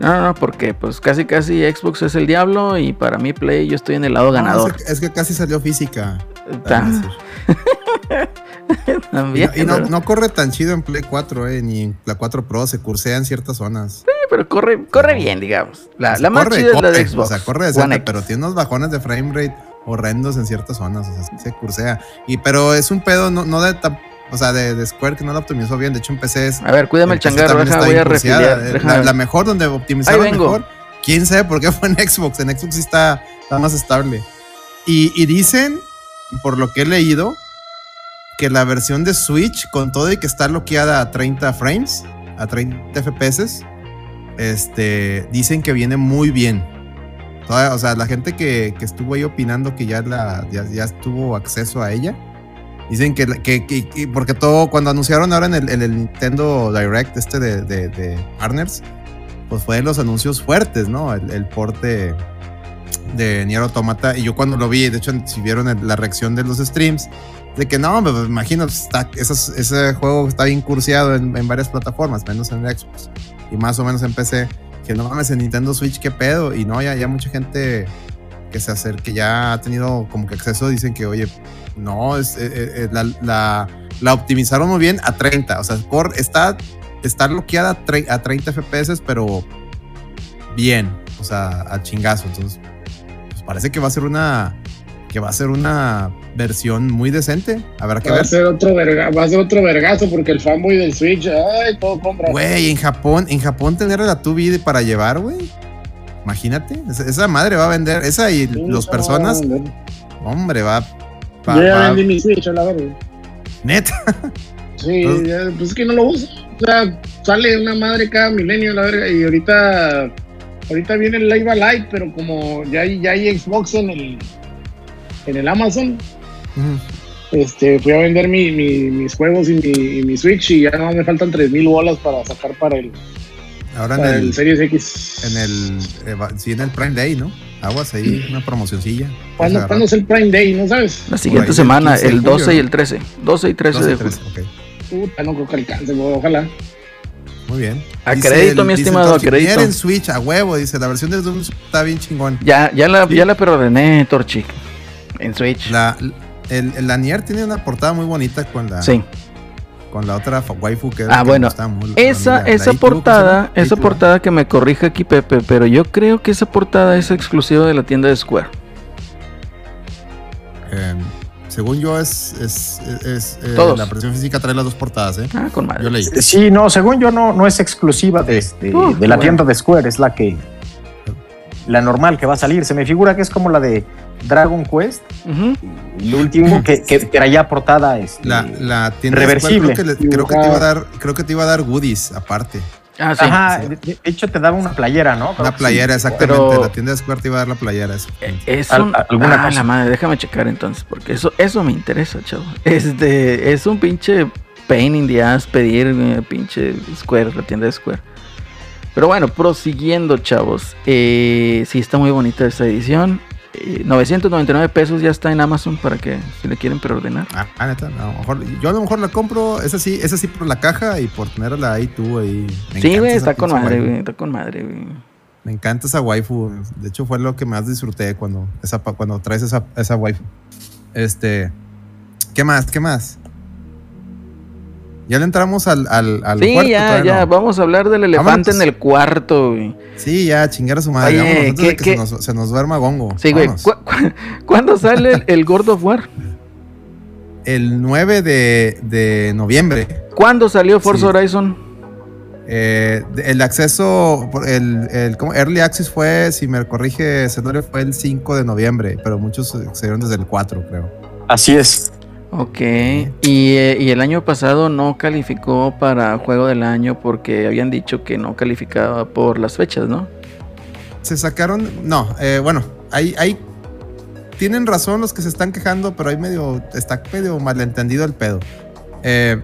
No, no, no, porque pues casi casi Xbox es el diablo y para mí Play yo estoy en el lado ganador. No, es, que, es que casi salió física. Tan-. También, Y, no, ¿verdad? no corre tan chido en Play 4, eh, ni en la 4 Pro, se cursea en ciertas zonas. Sí, pero corre, corre bien, digamos. La, la más corre, chida es la de corre, Xbox. O sea, corre decente, pero tiene unos bajones de frame rate horrendos en ciertas zonas. O sea, se cursea. Y, pero es un pedo, no, no de o sea, de, de Square que no la optimizó bien. De hecho, en PC es. A ver, cuídame el PC changarro, deja, voy a refiliar. Eh, La, la mejor donde optimizaron Ahí vengo. mejor. Quién sabe por qué fue en Xbox. En Xbox sí está, está más estable. Y, y dicen, por lo que he leído, que la versión de Switch, con todo y que está bloqueada a 30 frames, a 30 FPS, este, dicen que viene muy bien. O sea, la gente que, que estuvo ahí opinando que ya, la, ya, ya tuvo acceso a ella, dicen que, que- que- porque todo, cuando anunciaron ahora en el, en el Nintendo Direct este de, de, de Partners, pues fue de los anuncios fuertes, ¿no? El, el porte de Nier Automata. Y yo cuando lo vi, de hecho, si vieron el- la reacción de los streams, de que no, me imagino, ese juego está bien curseado en, varias plataformas, menos en Xbox y más o menos en PC. Que no mames, en Nintendo Switch, qué pedo. Y no, ya, mucha gente que se acerca, que ya ha tenido como que acceso, dicen que, oye, no, es, eh, eh, la, la, la optimizaron muy bien a 30. O sea, cor- está, está bloqueada a tre- a 30 FPS, pero bien. O sea, a chingazo. Entonces, pues parece que va a ser una que va a ser una versión muy decente. Habrá que Va a ver. ser otro verga, va a ser otro vergazo porque el fanboy del Switch, ay, todo compra. Güey, en Japón, en Japón tener la tubi para llevar, güey. Imagínate, esa, madre va a vender, esa y Sí, los personas, hombre, va, va, Yo ya va- vendí mi Switch, a la verga. neta. Sí, Entonces- ya, pues es que no lo uso. O sea, sale una madre cada milenio, la verga, y ahorita, ahorita viene el Live Light, pero como ya hay, ya hay Xbox en el, en el Amazon, Ujú. este, fui a vender mi, mi- mis juegos y mi, y mi Switch y ya no me faltan 3000 bolas para sacar para el, Ahora en el el, Series X. en el, eh, sí, en el Prime Day, ¿no? Aguas ahí, una promocioncilla. ¿Cuándo, cuándo es el Prime Day? ¿No sabes? La siguiente ahí semana, 15 de el julio, 12 y ¿no? el 13. 12 y 13 12, de julio. 13, ok. Puta, no creo que alcance, ojalá. Muy bien. A crédito, mi estimado, a crédito. "Quieren Switch a huevo, dice, la versión de Doom está bien chingón. Ya, ya la, ya la preordené, Torchic. En Switch. La, el, el Lanier tiene una portada muy bonita con la, Sí. con la otra waifu que, Ah, que bueno. mucho, Esa, la- esa Itu, ¿cómo se portada, llama? esa portada que me corrija aquí Pepe, pero yo creo que esa portada es exclusiva de la tienda de Square. Eh, según yo, es, es, es, eh, Todos. la versión física trae las dos portadas, ¿eh? Ah, con madre. Yo leí. Sí, no, según yo no, no es exclusiva de, este- Uh, de la bueno. tienda de Square, es la que la normal que va a salir. Se me figura que es como la de Dragon Quest, Ujú. el último que, que traía portada este, La, la tienda de reversible. Creo que, le- creo que te iba a dar, creo que te iba a dar goodies aparte. Ah, sí. Ajá, sí. de, hecho te daba una playera, ¿no? Creo Una playera, sí. exactamente. Pero- La tienda de Square te iba a dar la playera. Es un, alguna ah, cosa. la madre, déjame checar entonces, porque eso, eso me interesa, chavo. Este, es un pinche pain in the ass pedir eh, pinche Square, la tienda de Square. Pero bueno, prosiguiendo, chavos. Eh, sí, está muy bonita esta edición. Eh, 999 pesos ya está en Amazon para que si le quieren preordenar. Ah, ah, neta, a lo mejor, yo a lo mejor la compro, esa sí, esa sí por la caja y por tenerla ahí tú ahí. Me Sí, güey, está con madre, güey, está con madre, güey. Me encanta esa waifu. De hecho, fue lo que más disfruté cuando, esa, cuando traes esa, esa waifu. Este. ¿Qué más? ¿Qué más? Ya le entramos al, al, al Sí, cuarto, ya, todavía ya, no? vamos a hablar del elefante Vámonos. en el cuarto, güey. Sí, ya, chingar a su madre. Oye, Vámonos antes ¿qué- de que qué? se nos, se nos duerma Gongo. Sí, güey. Vámonos. ¿cu- cu- ¿Cuándo sale el, el God of War? El 9 de, de noviembre. ¿Cuándo salió Forza Sí. Horizon? Eh, el acceso, por- el, el ¿cómo? Early Access fue, si me corrige Cenorio, fue el 5 de noviembre, pero muchos se dieron desde el 4, creo. Así es. Ok. Y, eh, y el año pasado no calificó para Juego del Año porque habían dicho que no calificaba por las fechas, ¿no? Se sacaron, no, eh, bueno, hay, hay, tienen razón los que se están quejando, pero hay medio, está medio malentendido el pedo. Eh,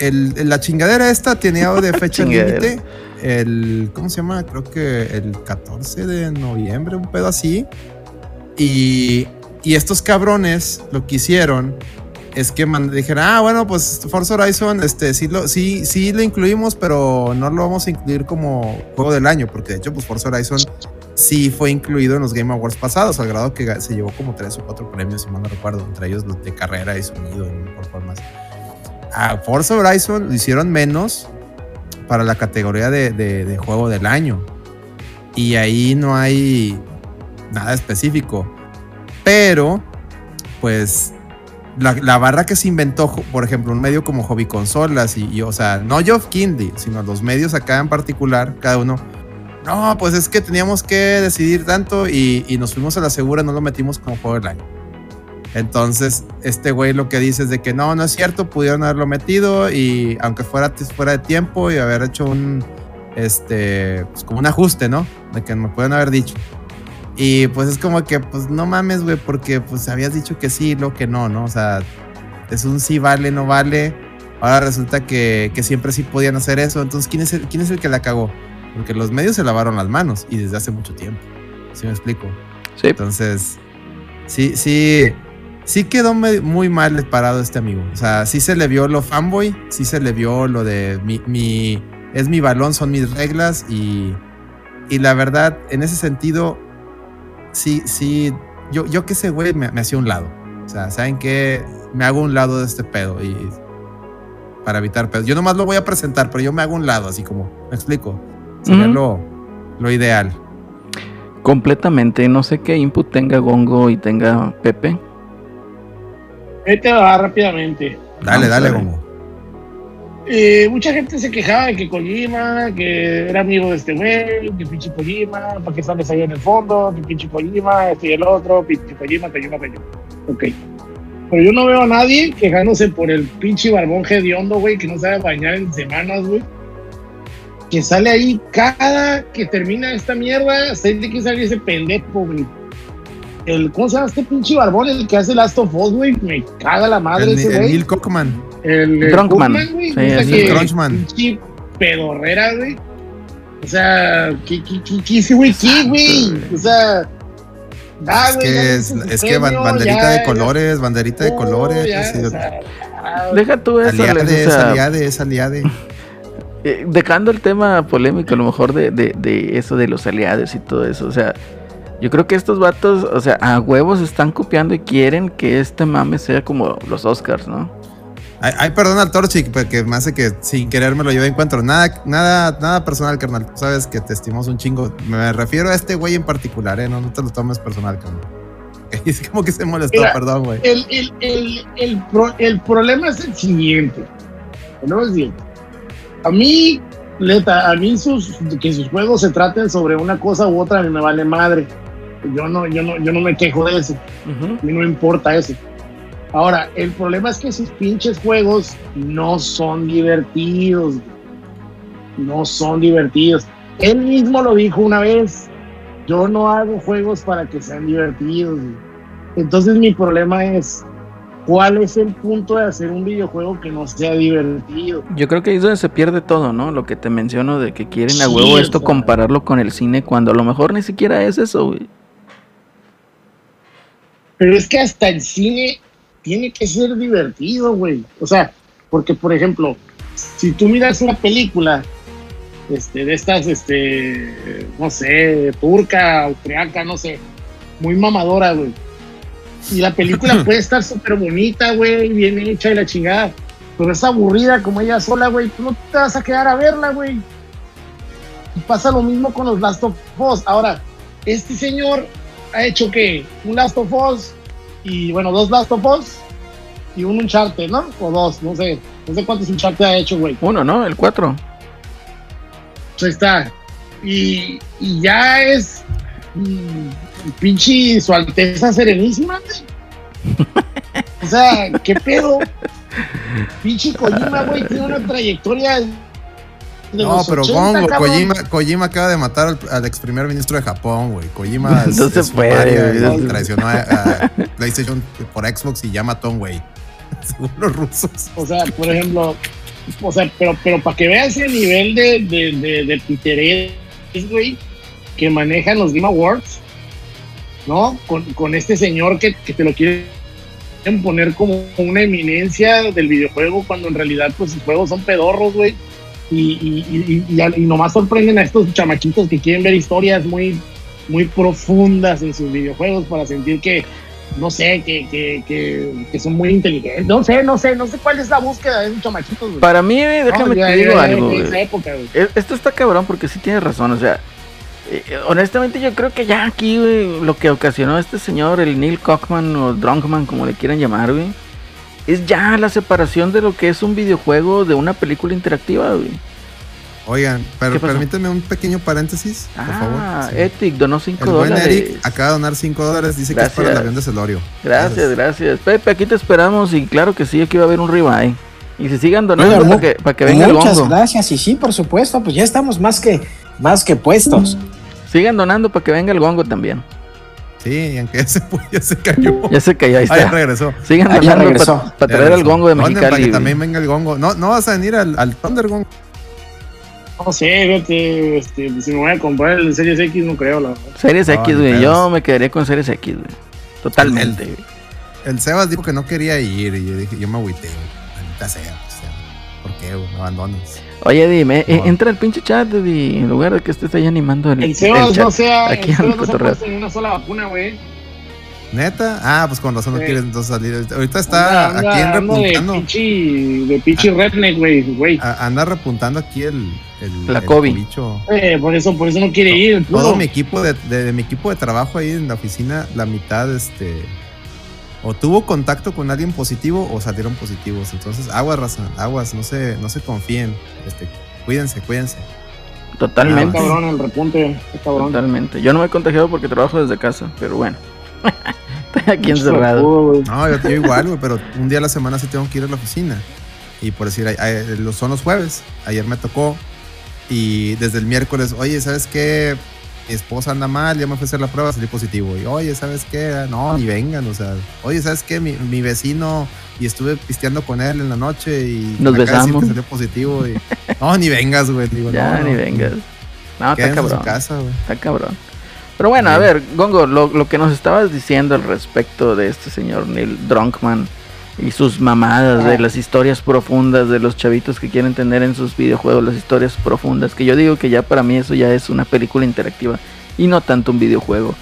el- la chingadera esta tenía de fecha límite, el, ¿cómo se llama? Creo que el 14 de noviembre, un pedo así. Y, y estos cabrones lo que hicieron es que dijeron, ah, bueno, pues Forza Horizon, este, sí lo, sí, sí lo incluimos, pero no lo vamos a incluir como juego del año, porque de hecho, pues Forza Horizon sí fue incluido en los Game Awards pasados, al grado que se llevó como tres o cuatro premios, si mal no recuerdo, entre ellos los de carrera y sonido y más. A Forza Horizon lo hicieron menos para la categoría de juego del año. Y ahí no hay nada específico. Pero, pues, la, barra que se inventó, por ejemplo, un medio como Hobby Consolas, y, y, o sea, no Geoff Kinley, sino los medios acá en particular, cada uno. No, pues es que teníamos que decidir tanto y, y nos fuimos a la segura, no lo metimos como juego del. Entonces, este güey lo que dice es de que no, no es cierto, pudieron haberlo metido y aunque fuera fuera de tiempo y haber hecho un, este, pues como un ajuste, ¿no? De que me pueden haber dicho. Y pues es como que, pues no mames, güey, porque pues habías dicho que sí, lo que no, ¿no? O sea, es un sí vale, no vale. Ahora resulta que, que siempre sí podían hacer eso. Entonces, ¿quién es, el, ¿quién es el que la cagó? Porque los medios se lavaron las manos y desde hace mucho tiempo. ¿Sí me explico? Sí. Entonces, sí, sí, sí quedó muy mal parado este amigo. O sea, sí se le vio lo fanboy, sí se le vio lo de mi, mi es mi balón, son mis reglas y, y la verdad, en ese sentido, sí, sí, yo, yo que ese güey me, me hacía un lado. O sea, ¿saben qué? Me hago un lado de este pedo y para evitar pedos. Yo nomás lo voy a presentar, pero yo me hago un lado, así como, me explico. Sería lo, lo ideal. completamente. No sé qué input tenga Gongo y tenga Pepe. Ahí te va rápidamente. Dale, Vamos dale. Gongo. Eh, mucha gente se quejaba de que Kojima, que era amigo de este güey, que pinche Kojima, para que sales ahí en el fondo, que pinche Kojima, este y el otro, pinche Kojima, Kojima, Kojima. Ok. Pero yo no veo a nadie quejándose por el pinche barbón hediondo, güey, que no sabe bañar en semanas, güey. Que sale ahí cada que termina esta mierda, sé de que sale ese pendejo, güey. El, ¿Cómo se llama este pinche barbón? El que hace Last of Us, güey. Me caga la madre El, ese el güey. Neil Cockman. El, Drunkman. Cookman, güey. Sí, pedorrera, güey. O sea, ¿qué, qué, qué, qué ese güey? ¿Qué, güey? O sea, da, Es güey. que, es, que banderita ya, de ya. colores, banderita de Oh, colores. ya, así, o sea, ya. Deja tú eso, aliade, o es sea, aliade, es aliade. eh, dejando el tema polémico, a lo mejor de, de, de eso de los aliados y todo eso. O sea, yo creo que estos vatos, o sea, a huevos están copiando y quieren que este mame sea como los Oscars, ¿no? Ay, ay, perdón al Torchic, porque me hace que sin querer me lo llevé en encuentro. Nada, nada, nada personal, carnal. Tú sabes que te estimamos un chingo. Me refiero a este güey en particular, ¿eh? No, no te lo tomes personal, carnal. Es como que se molestó, Mira, perdón, güey. El, el, el, el, pro- el problema es el siguiente. El problema es el siguiente. A mí, neta, a mí sus, que sus juegos se traten sobre una cosa u otra, a mí me vale madre. Yo no, yo no, yo no me quejo de eso. A mí no me importa eso. Ahora, el problema es que sus pinches juegos no son divertidos. No son divertidos. Él mismo lo dijo una vez. Yo no hago juegos para que sean divertidos. Entonces mi problema es, ¿cuál es el punto de hacer un videojuego que no sea divertido? Yo creo que ahí es donde se pierde todo, ¿no? Lo que te menciono de que quieren a huevo o esto sea. compararlo con el cine cuando a lo mejor ni siquiera es eso, güey. Pero es que hasta el cine tiene que ser divertido, güey. O sea, porque por ejemplo, si tú miras una película este, de estas, este, no sé, turca, austriaca, no sé, muy mamadora, güey. Y la película puede estar súper bonita, güey, bien hecha y la chingada. Pero es aburrida como ella sola, güey. Tú no te vas a quedar a verla, güey. Y pasa lo mismo con los Last of Us. Ahora, este señor ha hecho que un Last of Us y bueno, dos Last of Us y un Uncharted, ¿no? O dos, no sé. No sé cuántos Uncharted ha hecho, güey. Uno, ¿no? El 4. Pues ahí está. Y, y ya es mm, pinche su alteza serenísima, güey. O sea, ¿qué pedo? Pinche Kojima, güey, tiene una traiectoria de No, los pero 80, Gongo, cabrón. Kojima, Kojima acaba de matar al, al ex primer ministro de Japón, güey. Kojima es, se es puede, traicionó a, a PlayStation por Xbox y ya mató a un güey. Según los rusos. O sea, por ejemplo, o sea, pero, pero para que veas el nivel de, de, de, de piterés, güey, que manejan los Game Awards, ¿no? Con, con este señor que, que te lo quieren poner como una eminencia del videojuego, cuando en realidad, pues, sus juegos son pedorros, güey. Y, y, y, y, y nomás sorprenden a estos chamaquitos que quieren ver historias muy, muy profundas en sus videojuegos para sentir que, no sé, que, que, que, que son muy inteligentes. No sé, no sé, no sé cuál es la búsqueda de esos chamaquitos, güey. Para mí, güey, déjame No, te digo algo, época. E- Esto está cabrón porque sí tienes razón, o sea, eh, eh, honestamente yo creo que ya aquí, güey, lo que ocasionó este señor, el Neil Cockman o Drunkman, como le quieran llamar, güey, es ya la separación de lo que es un videojuego de una película interactiva, güey. Oigan, pero permítanme un pequeño paréntesis, por Ah, favor. Sí. Epic donó 5 El buen dólares. Eric acaba de donar 5 dólares, dice que es para el avión de Celorio. Gracias, gracias. Pepe, aquí te esperamos y claro que sí, aquí va a haber un ribeye. Y se sigan donando Oigan, para que, para que venga el Muchas gracias, y sí, por supuesto, pues ya estamos más que, más que puestos. Sigan donando para que venga el gongo también. Sí, aunque ya se, fue, ya se cayó. Ya se cayó, ahí Ah, ya está. regresó. Sigan Ah, ya regresó. para traer al gongo de Donen Para Mexicali. que güey. también venga el gongo. No, no vas a venir al, al Thunder Gongo. No sé, fíjate, este, si me voy a comprar el Series X, no creo, la verdad. Series No, X, güey. Yo me quedaría con Series X, güey. Totalmente. El- güey. El Sebas dijo que no quería ir y yo dije, yo me agüité. güey. Maldita sea. Abandones. Oye, dime, eh, entra al pinche chat, Eddie, en lugar de que estés ahí animando el, El el chat. no sea, el Aquí Sebas en no se una sola vacuna, güey. ¿Neta? Ah, pues con razón no quieres entonces salir. Ahorita está Anda- aquí anda- anda de repuntando. pinche, de pinche redneck, güey, Anda repuntando aquí el, el, La el COVID. bicho. Eh, por eso, por eso no quiere ir. Todo mi equipo de, de- de mi equipo de trabajo ahí en la oficina, la mitad, este, o tuvo contacto con alguien positivo o salieron positivos. Entonces, aguas, raza, aguas, no se, no se confíen. Este, cuídense, cuídense. Está Totalmente. cabrón el repunte, está cabrón. Totalmente. Yo no me he contagiado porque trabajo desde casa, pero bueno. Estoy aquí encerrado. No, yo, yo igual, güey, pero un día a la semana sí tengo que ir a la oficina. Y por decir, ay- ay, los- son los jueves. Ayer me tocó. Y desde el miércoles, oye, ¿sabes qué? Mi esposa anda mal, ya me fui a hacer la prueba, salí positivo. Y oye, ¿sabes qué? No, ni vengan, o sea, oye, ¿sabes qué? Mi, mi vecino, y estuve pisteando con él en la noche y Nos besamos. que salió positivo. Y, no, ni vengas, güey. Digo, Ya, no, ni no, vengas. No, está en cabrón. su casa, güey. Está cabrón. Pero bueno, a ver, Gongo, lo, lo que nos estabas diciendo al respecto de este señor Neil Drunkman y sus mamadas de las historias profundas de los chavitos que quieren tener en sus videojuegos, las historias profundas, que yo digo que ya para mí eso ya es una película interactiva y no tanto un videojuego.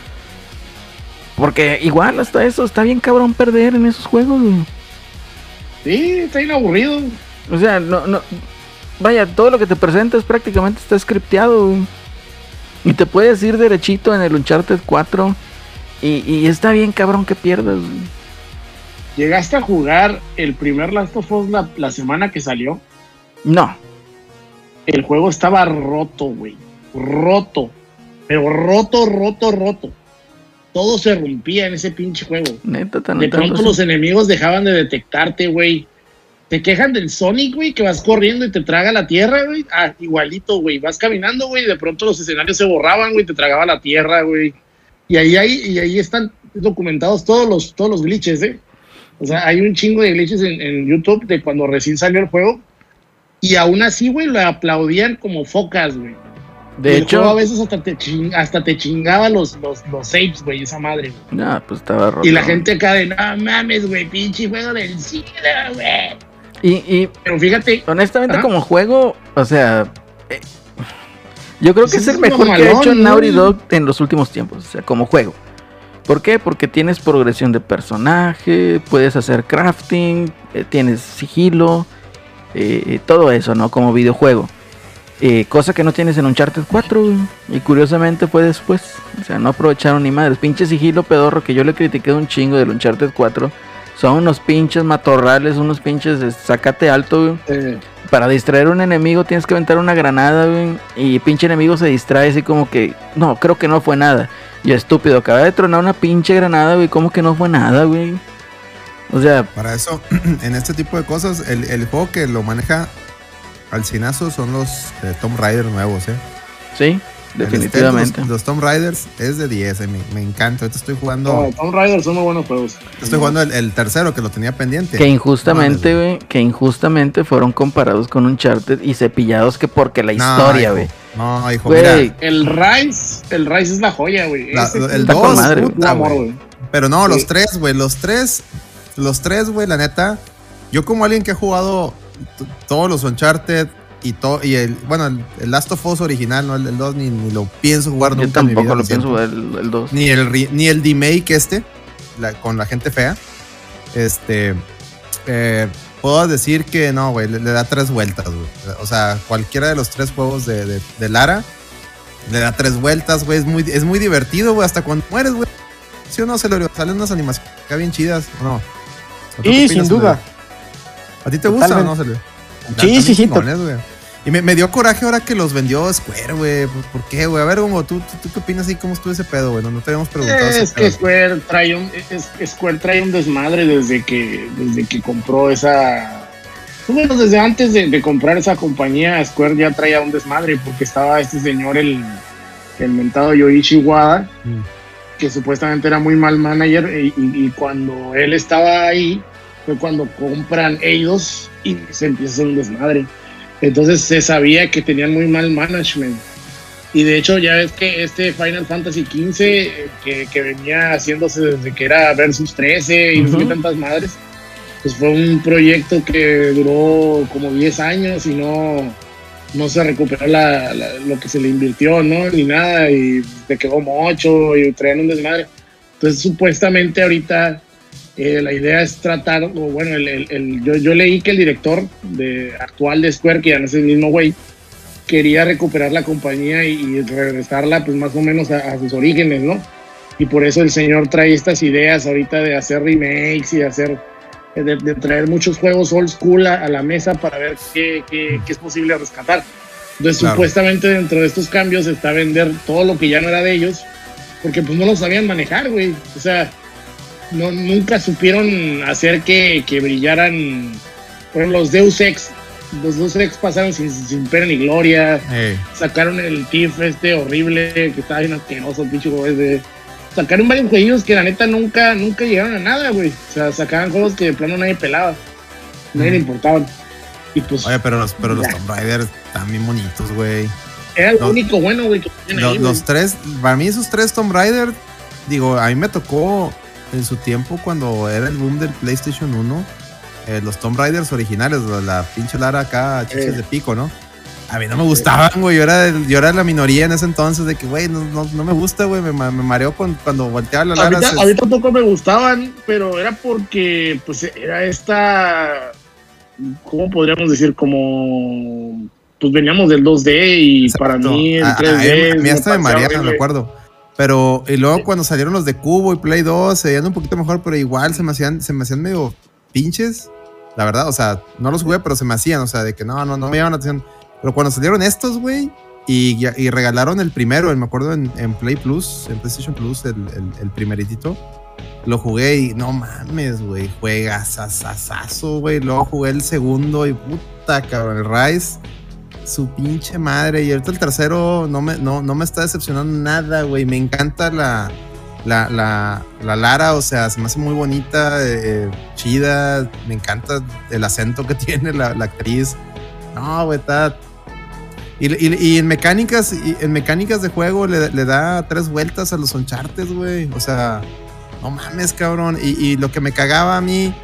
Porque igual hasta eso está bien cabrón perder en esos juegos. güey. Sí, está bien aburrido. O sea, no, no. Vaya, todo lo que te presentas prácticamente está scripteado. güey. Y te puedes ir derechito en el Uncharted 4. Y, y está bien cabrón que pierdas. güey. ¿Llegaste a jugar el primer Last of Us la, la semana que salió? No. El juego estaba roto, güey. Roto. Pero roto, roto, roto. Todo se rompía en ese pinche juego. Neta, tan De pronto los enemigos dejaban de detectarte, güey. Te quejan del Sonic, güey, que vas corriendo y te traga la tierra, güey. Ah, igualito, güey. Vas caminando, güey, y de pronto los escenarios se borraban, güey, te tragaba la tierra, güey. Y ahí, ahí, y ahí están documentados todos los, todos los glitches, ¿eh? O sea, hay un chingo de glitches en, en YouTube de cuando recién salió el juego. Y aún así, güey, lo aplaudían como focas, güey. De el juego a hecho, veces hasta te, ching- hasta te chingaba los, los, los saves, güey, esa madre, güey. no, pues estaba roto. Y la gente acá de, no mames, güey, pinche juego del siglo, güey. Y, y Pero fíjate, honestamente, como juego, o sea. eh, yo creo que Pues es el mejor que ha hecho. Naughty Dog en los últimos tiempos. O sea, como juego. ¿Por qué? Porque tienes progresión de personaje, puedes hacer crafting, eh, tienes sigilo, eh, todo eso, ¿no? Como videojuego. Eh, cosa que no tienes en Uncharted 4, güey. Y curiosamente fue después. O sea, no aprovecharon ni madres. Pinche sigilo pedorro que yo le critiqué un chingo del Uncharted 4. Son unos pinches matorrales, unos pinches sacate alto, güey. eh, Para distraer a un enemigo tienes que aventar una granada, güey. Y el pinche enemigo se distrae así como que... No, creo que no fue nada. Y estúpido, acaba de tronar una pinche granada, güey. ¿Cómo que no fue nada, güey? O sea, Para eso, en este tipo de cosas, el, el juego que lo maneja al cinazo son los eh, Tomb Raider nuevos, ¿eh? sí, definitivamente. Los, los Tomb Raiders es de 10, eh, me, me encanta. Ahorita estoy jugando, no, Tomb Raider son muy buenos juegos. estoy jugando el, el tercero que lo tenía pendiente. Que injustamente, No güey, que injustamente fueron comparados con Uncharted y cepillados que porque la historia, güey. No, hijo, Güey, mira. El Rise, el Rise es la joya, güey. El es 2, madre, un puta, amor, güey. güey. Pero no, Sí. los tres, güey, los tres, los tres, güey, la neta. Yo como alguien que ha jugado todos los Uncharted y todo y el, bueno, el, el Last of Us original, no el 2 ni, ni lo pienso jugar yo nunca en mi tampoco vida, lo siento. pienso el 2. ni el ni el remake este la- con la gente fea. Este eh, puedo decir que no, güey, le, le da tres vueltas, güey. O sea, cualquiera de los tres juegos de, de- de Lara le da tres vueltas, güey. Es muy, es muy divertido, güey, hasta cuando mueres, güey. ¿Sí o no, Celorio? Salen unas animaciones acá bien chidas, ¿o no? ¿O tú qué Y opinas, sin duda. ¿A ti te gusta o no, Celorio? Sí, sí, sí. Y me, me dio coraje ahora que los vendió Square, güey. ¿Por, por qué, güey? A ver, Hugo, ¿tú, tú, tú qué opinas ahí? ¿Cómo estuvo ese pedo, güey? No, no te habíamos preguntado. ese Es que pedo. Square trae un, es- Square trae un desmadre desde que, desde que compró esa. Bueno, desde antes de, de comprar esa compañía, Square ya traía un desmadre porque estaba este señor, el, el mentado Yoichi Wada, Mm. que supuestamente era muy mal manager, y, y- y cuando él estaba ahí, fue cuando compran ellos y se empieza a hacer un desmadre. Entonces se sabía que tenían muy mal management. Y de hecho, ya ves que este Final Fantasy XV, eh, que, que venía haciéndose desde que era Versus 13 y no sé qué Ujú. tantas madres, pues fue un proyecto que duró como 10 años y no, no se recuperó la- la- lo que se le invirtió, ¿no? Ni nada, y te quedó mocho y traían un desmadre. Entonces, supuestamente ahorita eh, la idea es tratar, o bueno, el, el- el- yo, yo leí que el director de, actual de Square, que ya no es el mismo güey, quería recuperar la compañía y, y regresarla pues más o menos a, a sus orígenes, ¿no? Y por eso el señor trae estas ideas ahorita de hacer remakes y hacer, de, de traer muchos juegos old school a, a la mesa para ver qué, qué- qué es posible rescatar. Entonces, Claro. supuestamente dentro de estos cambios está vender todo lo que ya no era de ellos, porque pues no lo sabían manejar, güey. O sea, no, nunca supieron hacer que, que brillaran. Por ejemplo, los Deus Ex. Los Deus Ex pasaron sin, sin pena ni gloria. Sacaron el TIF este horrible, que estaba bien asqueroso el pinche ese. Sacaron varios juegos que la neta nunca, nunca llegaron a nada, güey. O sea, sacaban juegos que de plano nadie pelaba. Nadie le importaban. Y pues Oye, pero los, pero los. Tomb Raider están bien bonitos, güey. era lo único bueno, güey, que tenían Los, ahí, güey. los tres, para mí esos tres Tomb Raider, digo, a mí me tocó en su tiempo cuando era el boom del PlayStation 1, eh, los Tomb Raiders originales, la, la pinche Lara acá, chiches Eh. de pico, ¿no? A mí no me gustaban, güey. Yo era, yo era la minoría en ese entonces de que, güey, no, no, no me gusta, güey. Me, me mareó con, cuando volteaba la A Lara. mí, ta- se- a mí tampoco me gustaban, pero era porque, pues, era esta. ¿Cómo podríamos decir? Como. Pues veníamos del 2D y Exacto. para mí el A- a- 3D. a mí hasta me mareaba, me acuerdo. Pero, y luego cuando salieron los de Cubo y Play 2, se veían un poquito mejor, pero igual se me hacían, se me hacían medio pinches. La verdad, o sea, no los jugué, pero se me hacían, o sea, de que no, no, no me llaman la atención. Pero cuando salieron estos, güey, y, y regalaron el primero, me acuerdo en, en Play Plus, en PlayStation Plus, el, el, el primeritito, lo jugué y no mames, güey, juegas asasazo, güey. Luego jugué el segundo y puta, cabrón, el Rise su pinche madre. Y ahorita el tercero no me, no, no me está decepcionando nada, güey. Me encanta la, la, la, la Lara, o sea, se me hace muy bonita, eh, chida. Me encanta el acento que tiene la, la actriz. No, güey. Y, y- y en mecánicas, y en mecánicas de juego le, le da tres vueltas a los Uncharted, güey. O sea, no mames, cabrón. Y, y lo que me cagaba a mí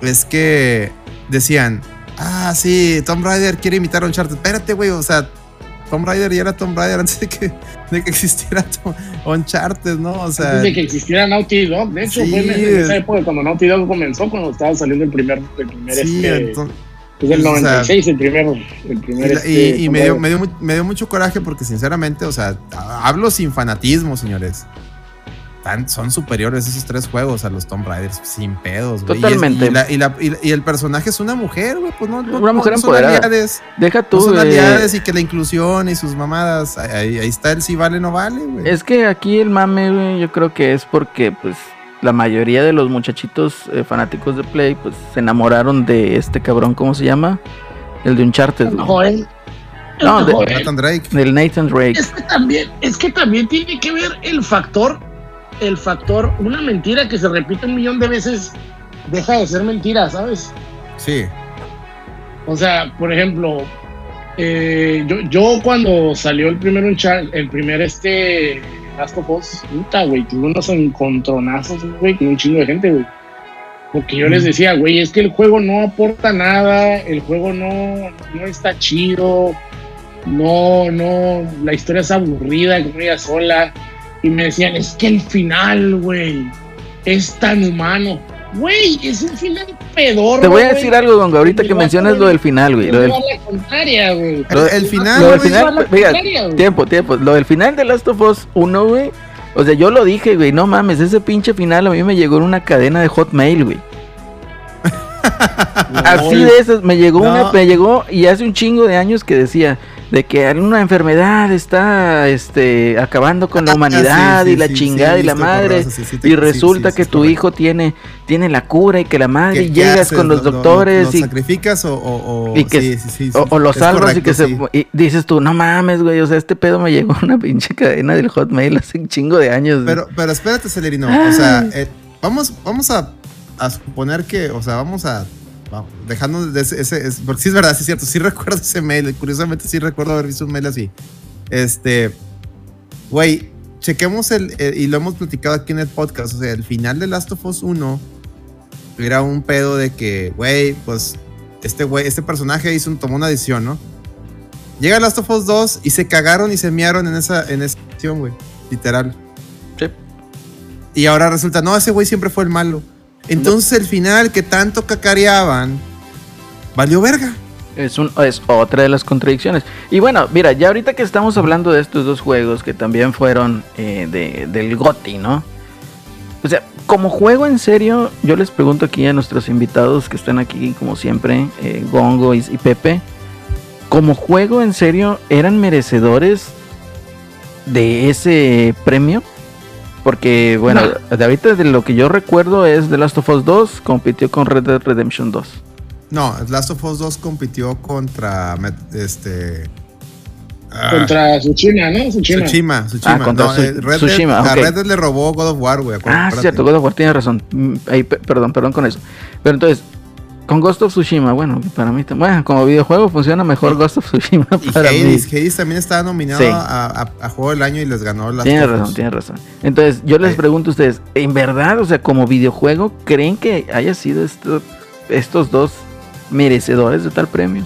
es que decían, ah, sí, Tomb Raider quiere imitar a Uncharted. Espérate, güey, o sea, Tomb Raider ya era Tomb Raider antes de que, de que existiera Tom- Uncharted, ¿no? O sea, Antes de que existiera Naughty Dog. De hecho, Sí, fue en es- esa época cuando Naughty Dog comenzó, cuando estaba saliendo el primer. El primer sí, este, entonces- pues el o sea, 96, el primero. El primer y, este, y- y me, dio, me, dio, me dio mucho coraje porque sinceramente, o sea, hablo sin fanatismo, señores. Tan- son superiores esos tres juegos a los Tomb Raiders, sin pedos, güey. Y es- Totalmente. Y, la- y la- y la- y el personaje es una mujer, güey, pues no, no- Una mujer no son empoderada. aliades, Deja no tú, son eh, aliades y que la inclusión y sus mamadas, ahí, ahí está el si vale no vale, güey. Es que aquí el mame, güey, yo creo que es porque, pues, la mayoría de los muchachitos eh, fanáticos de Play, pues, se enamoraron de este cabrón, ¿cómo se llama? El de Uncharted, güey. No, de-. Nathan Drake. Del Nathan Drake. Es que también, es que también tiene que ver el factor, el factor, una mentira que se repite un millón de veces deja de ser mentira, ¿sabes? Sí. O sea, por ejemplo, eh, yo, yo cuando salió el primer Unchar- el primer este Last of Us, puta, güey, tuve unos encontronazos, güey, con un chingo de gente, güey. Porque yo les decía, güey, es que el juego no aporta nada, el juego no, no está chido, no, no, la historia es aburrida, como ella sola. Y me decían, es que el final, güey, es tan humano. Güey, es un final pedorro. Te voy a decir algo, Gongo, ahorita que mencionas lo del final, güey. Lo del, a dar la contraria, güey. El, final, lo del final, va a la fíjate, contraria, güey. tiempo, tiempo. Lo del final de Last of Us 1, güey. O sea, yo lo dije, güey, no mames, ese pinche final a mí me llegó en una cadena de Hotmail, güey. Así de esas, me llegó No. una, me llegó y hace un chingo de años que decía de que una enfermedad está este acabando con la Ah, humanidad sí, y la sí, chingada y la madre te- y resulta que tu correcto. hijo tiene tiene la cura y que la madre ¿Qué- y qué llegas haces? con los ¿Lo- lo- doctores lo y sacrificas o, o, y que- sí, sí, sí, o, o lo salvas y que se y dices tú no mames güey o sea este pedo me llegó una pinche cadena del Hotmail hace un chingo de años güey. Pero, pero espérate, Celerino. O sea, eh, vamos, vamos a, a suponer que, o sea, vamos a. vamos, dejando de ese, ese- es- porque sí es verdad, sí es cierto, sí recuerdo ese mail. Curiosamente, sí recuerdo haber visto un mail así. Este. Güey, chequemos el, el- Y lo hemos platicado aquí en el podcast. O sea, el final de Last of Us 1 era un pedo de que, güey, pues. Este güey, este personaje hizo un, tomó una decisión, ¿no? Llega Last of Us 2 y se cagaron y se mearon en esa, en esa acción, güey. Literal. Sí. Y ahora resulta, no, ese güey siempre fue el malo. Entonces el final que tanto cacareaban, valió verga. Es, un, es otra de las contradicciones. Y bueno, mira, ya ahorita que estamos hablando de estos dos juegos que también fueron eh, de, del GOTI, ¿no? O sea, como juego en serio, yo les pregunto aquí a nuestros invitados que están aquí, como siempre, eh, Gongo y, y Pepe, como juego en serio, ¿eran merecedores de ese premio? Porque, bueno, de ahorita de lo que yo recuerdo es The Last of Us 2 compitió con Red Dead Redemption 2. No, Last of Us 2 compitió contra este ah, Contra Tsushima, ¿no? Tsushima. Tsushima, Tsushima. Ah, contra No, eh, Red Dead- Tsushima, a ok. Red Dead le robó God of War, güey. Ah, cierto, God of War tiene razón. Mm, ahí, pe- perdón, perdón con eso. Pero entonces, con Ghost of Tsushima, bueno, para mí, bueno, como videojuego funciona mejor Ghost of Tsushima Y para mí. Hades, Hades también estaba nominado Sí. a, a- a Juego del Año y les ganó las Tienes razón, tienes razón. Entonces, yo les pregunto a ustedes, ¿en verdad, o sea, como videojuego, creen que haya sido esto- estos dos merecedores de tal premio?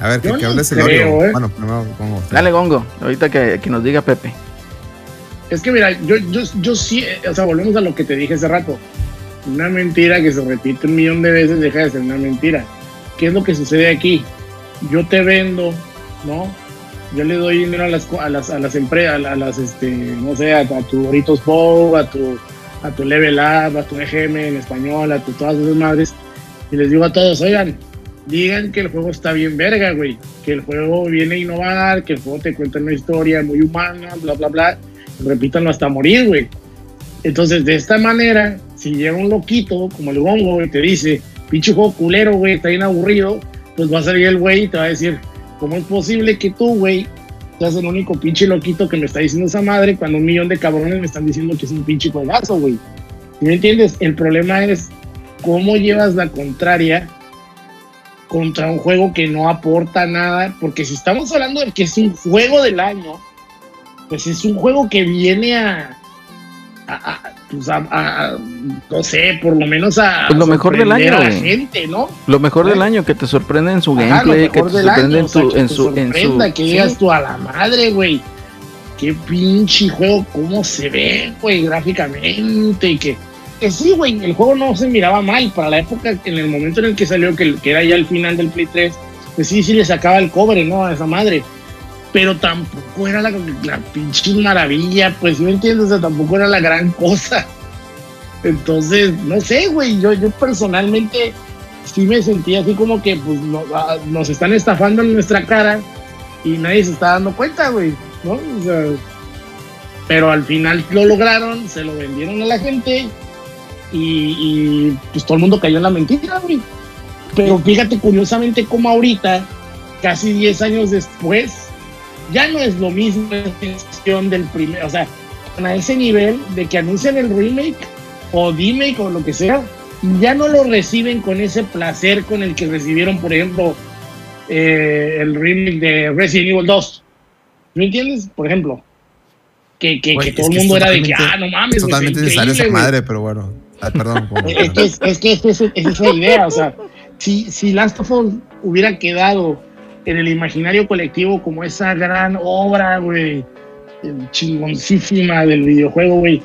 A ver, que, que hables el creo. ¿eh? Bueno, primero pongo. Dale, Gongo, ahorita que, que nos diga Pepe. Es que mira, yo, yo, yo sí, eh, o sea, volvemos a lo que te dije hace rato. Una mentira que se repite un millón de veces deja de ser una mentira. ¿Qué es lo que sucede aquí? Yo te vendo, ¿no? Yo le doy dinero a las, a las, a las empresas, a las, este, no sé, a, a tu Doritos Bow, a tu, a tu Level Up, a tu EGM en español, a tu todas esas madres. Y les digo a todos, oigan, digan que el juego está bien verga, güey. Que el juego viene a innovar, que el juego te cuenta una historia muy humana, bla, bla, bla. Repítanlo hasta morir, güey. Entonces, de esta manera, si llega un loquito como el Gongo y te dice, pinche juego culero, güey, está bien aburrido, pues va a salir el güey y te va a decir, ¿cómo es posible que tú, güey, seas el único pinche loquito que me está diciendo esa madre cuando un millón de cabrones me están diciendo que es un pinche juegazo, güey? ¿Sí ¿Me entiendes? El problema es cómo llevas la contraria contra un juego que no aporta nada, porque si estamos hablando de que es un juego del año, pues es un juego que viene a- pues a- a- no sé, por lo menos a Pues lo mejor del año, a la gente, ¿no? Lo mejor del año, que te sorprende en su gameplay, que te sorprende año, en o sea, su, que te en su, que sí. digas tú a la madre, güey. Qué pinche juego, cómo se ve, güey, gráficamente y que que sí, güey, el juego no se miraba mal para la época, en el momento en el que salió, que, que era ya el final del Play 3, pues sí, sí le sacaba el cobre, ¿no? A esa madre. Pero tampoco era la, pinche maravilla, pues, ¿sí ¿me entiendes? O sea, tampoco era la gran cosa. Entonces, no sé, güey, yo, yo personalmente sí me sentía así como que, pues, ah, nos están estafando en nuestra cara y nadie se está dando cuenta, güey, ¿no? O sea, pero al final lo lograron, se lo vendieron a la gente y, y, pues todo el mundo cayó en la mentira, güey. Pero fíjate curiosamente cómo ahorita, casi 10 años después, ya no es lo mismo la sensación del primer, o sea, a ese nivel de que anuncian el remake o remake o lo que sea, ya no lo reciben con ese placer con el que recibieron, por ejemplo, eh, el remake de Resident Evil 2. ¿Me entiendes? Por ejemplo. Que, que, que todo el mundo era de que, ah, no mames, totalmente está necesaria esa madre, pero bueno. Ah, perdón. Gongo, Es que es, es que es, es- es esa idea, o sea, si, si Last of Us hubiera quedado en el imaginario colectivo como esa gran obra, güey, chingoncísima del videojuego, güey,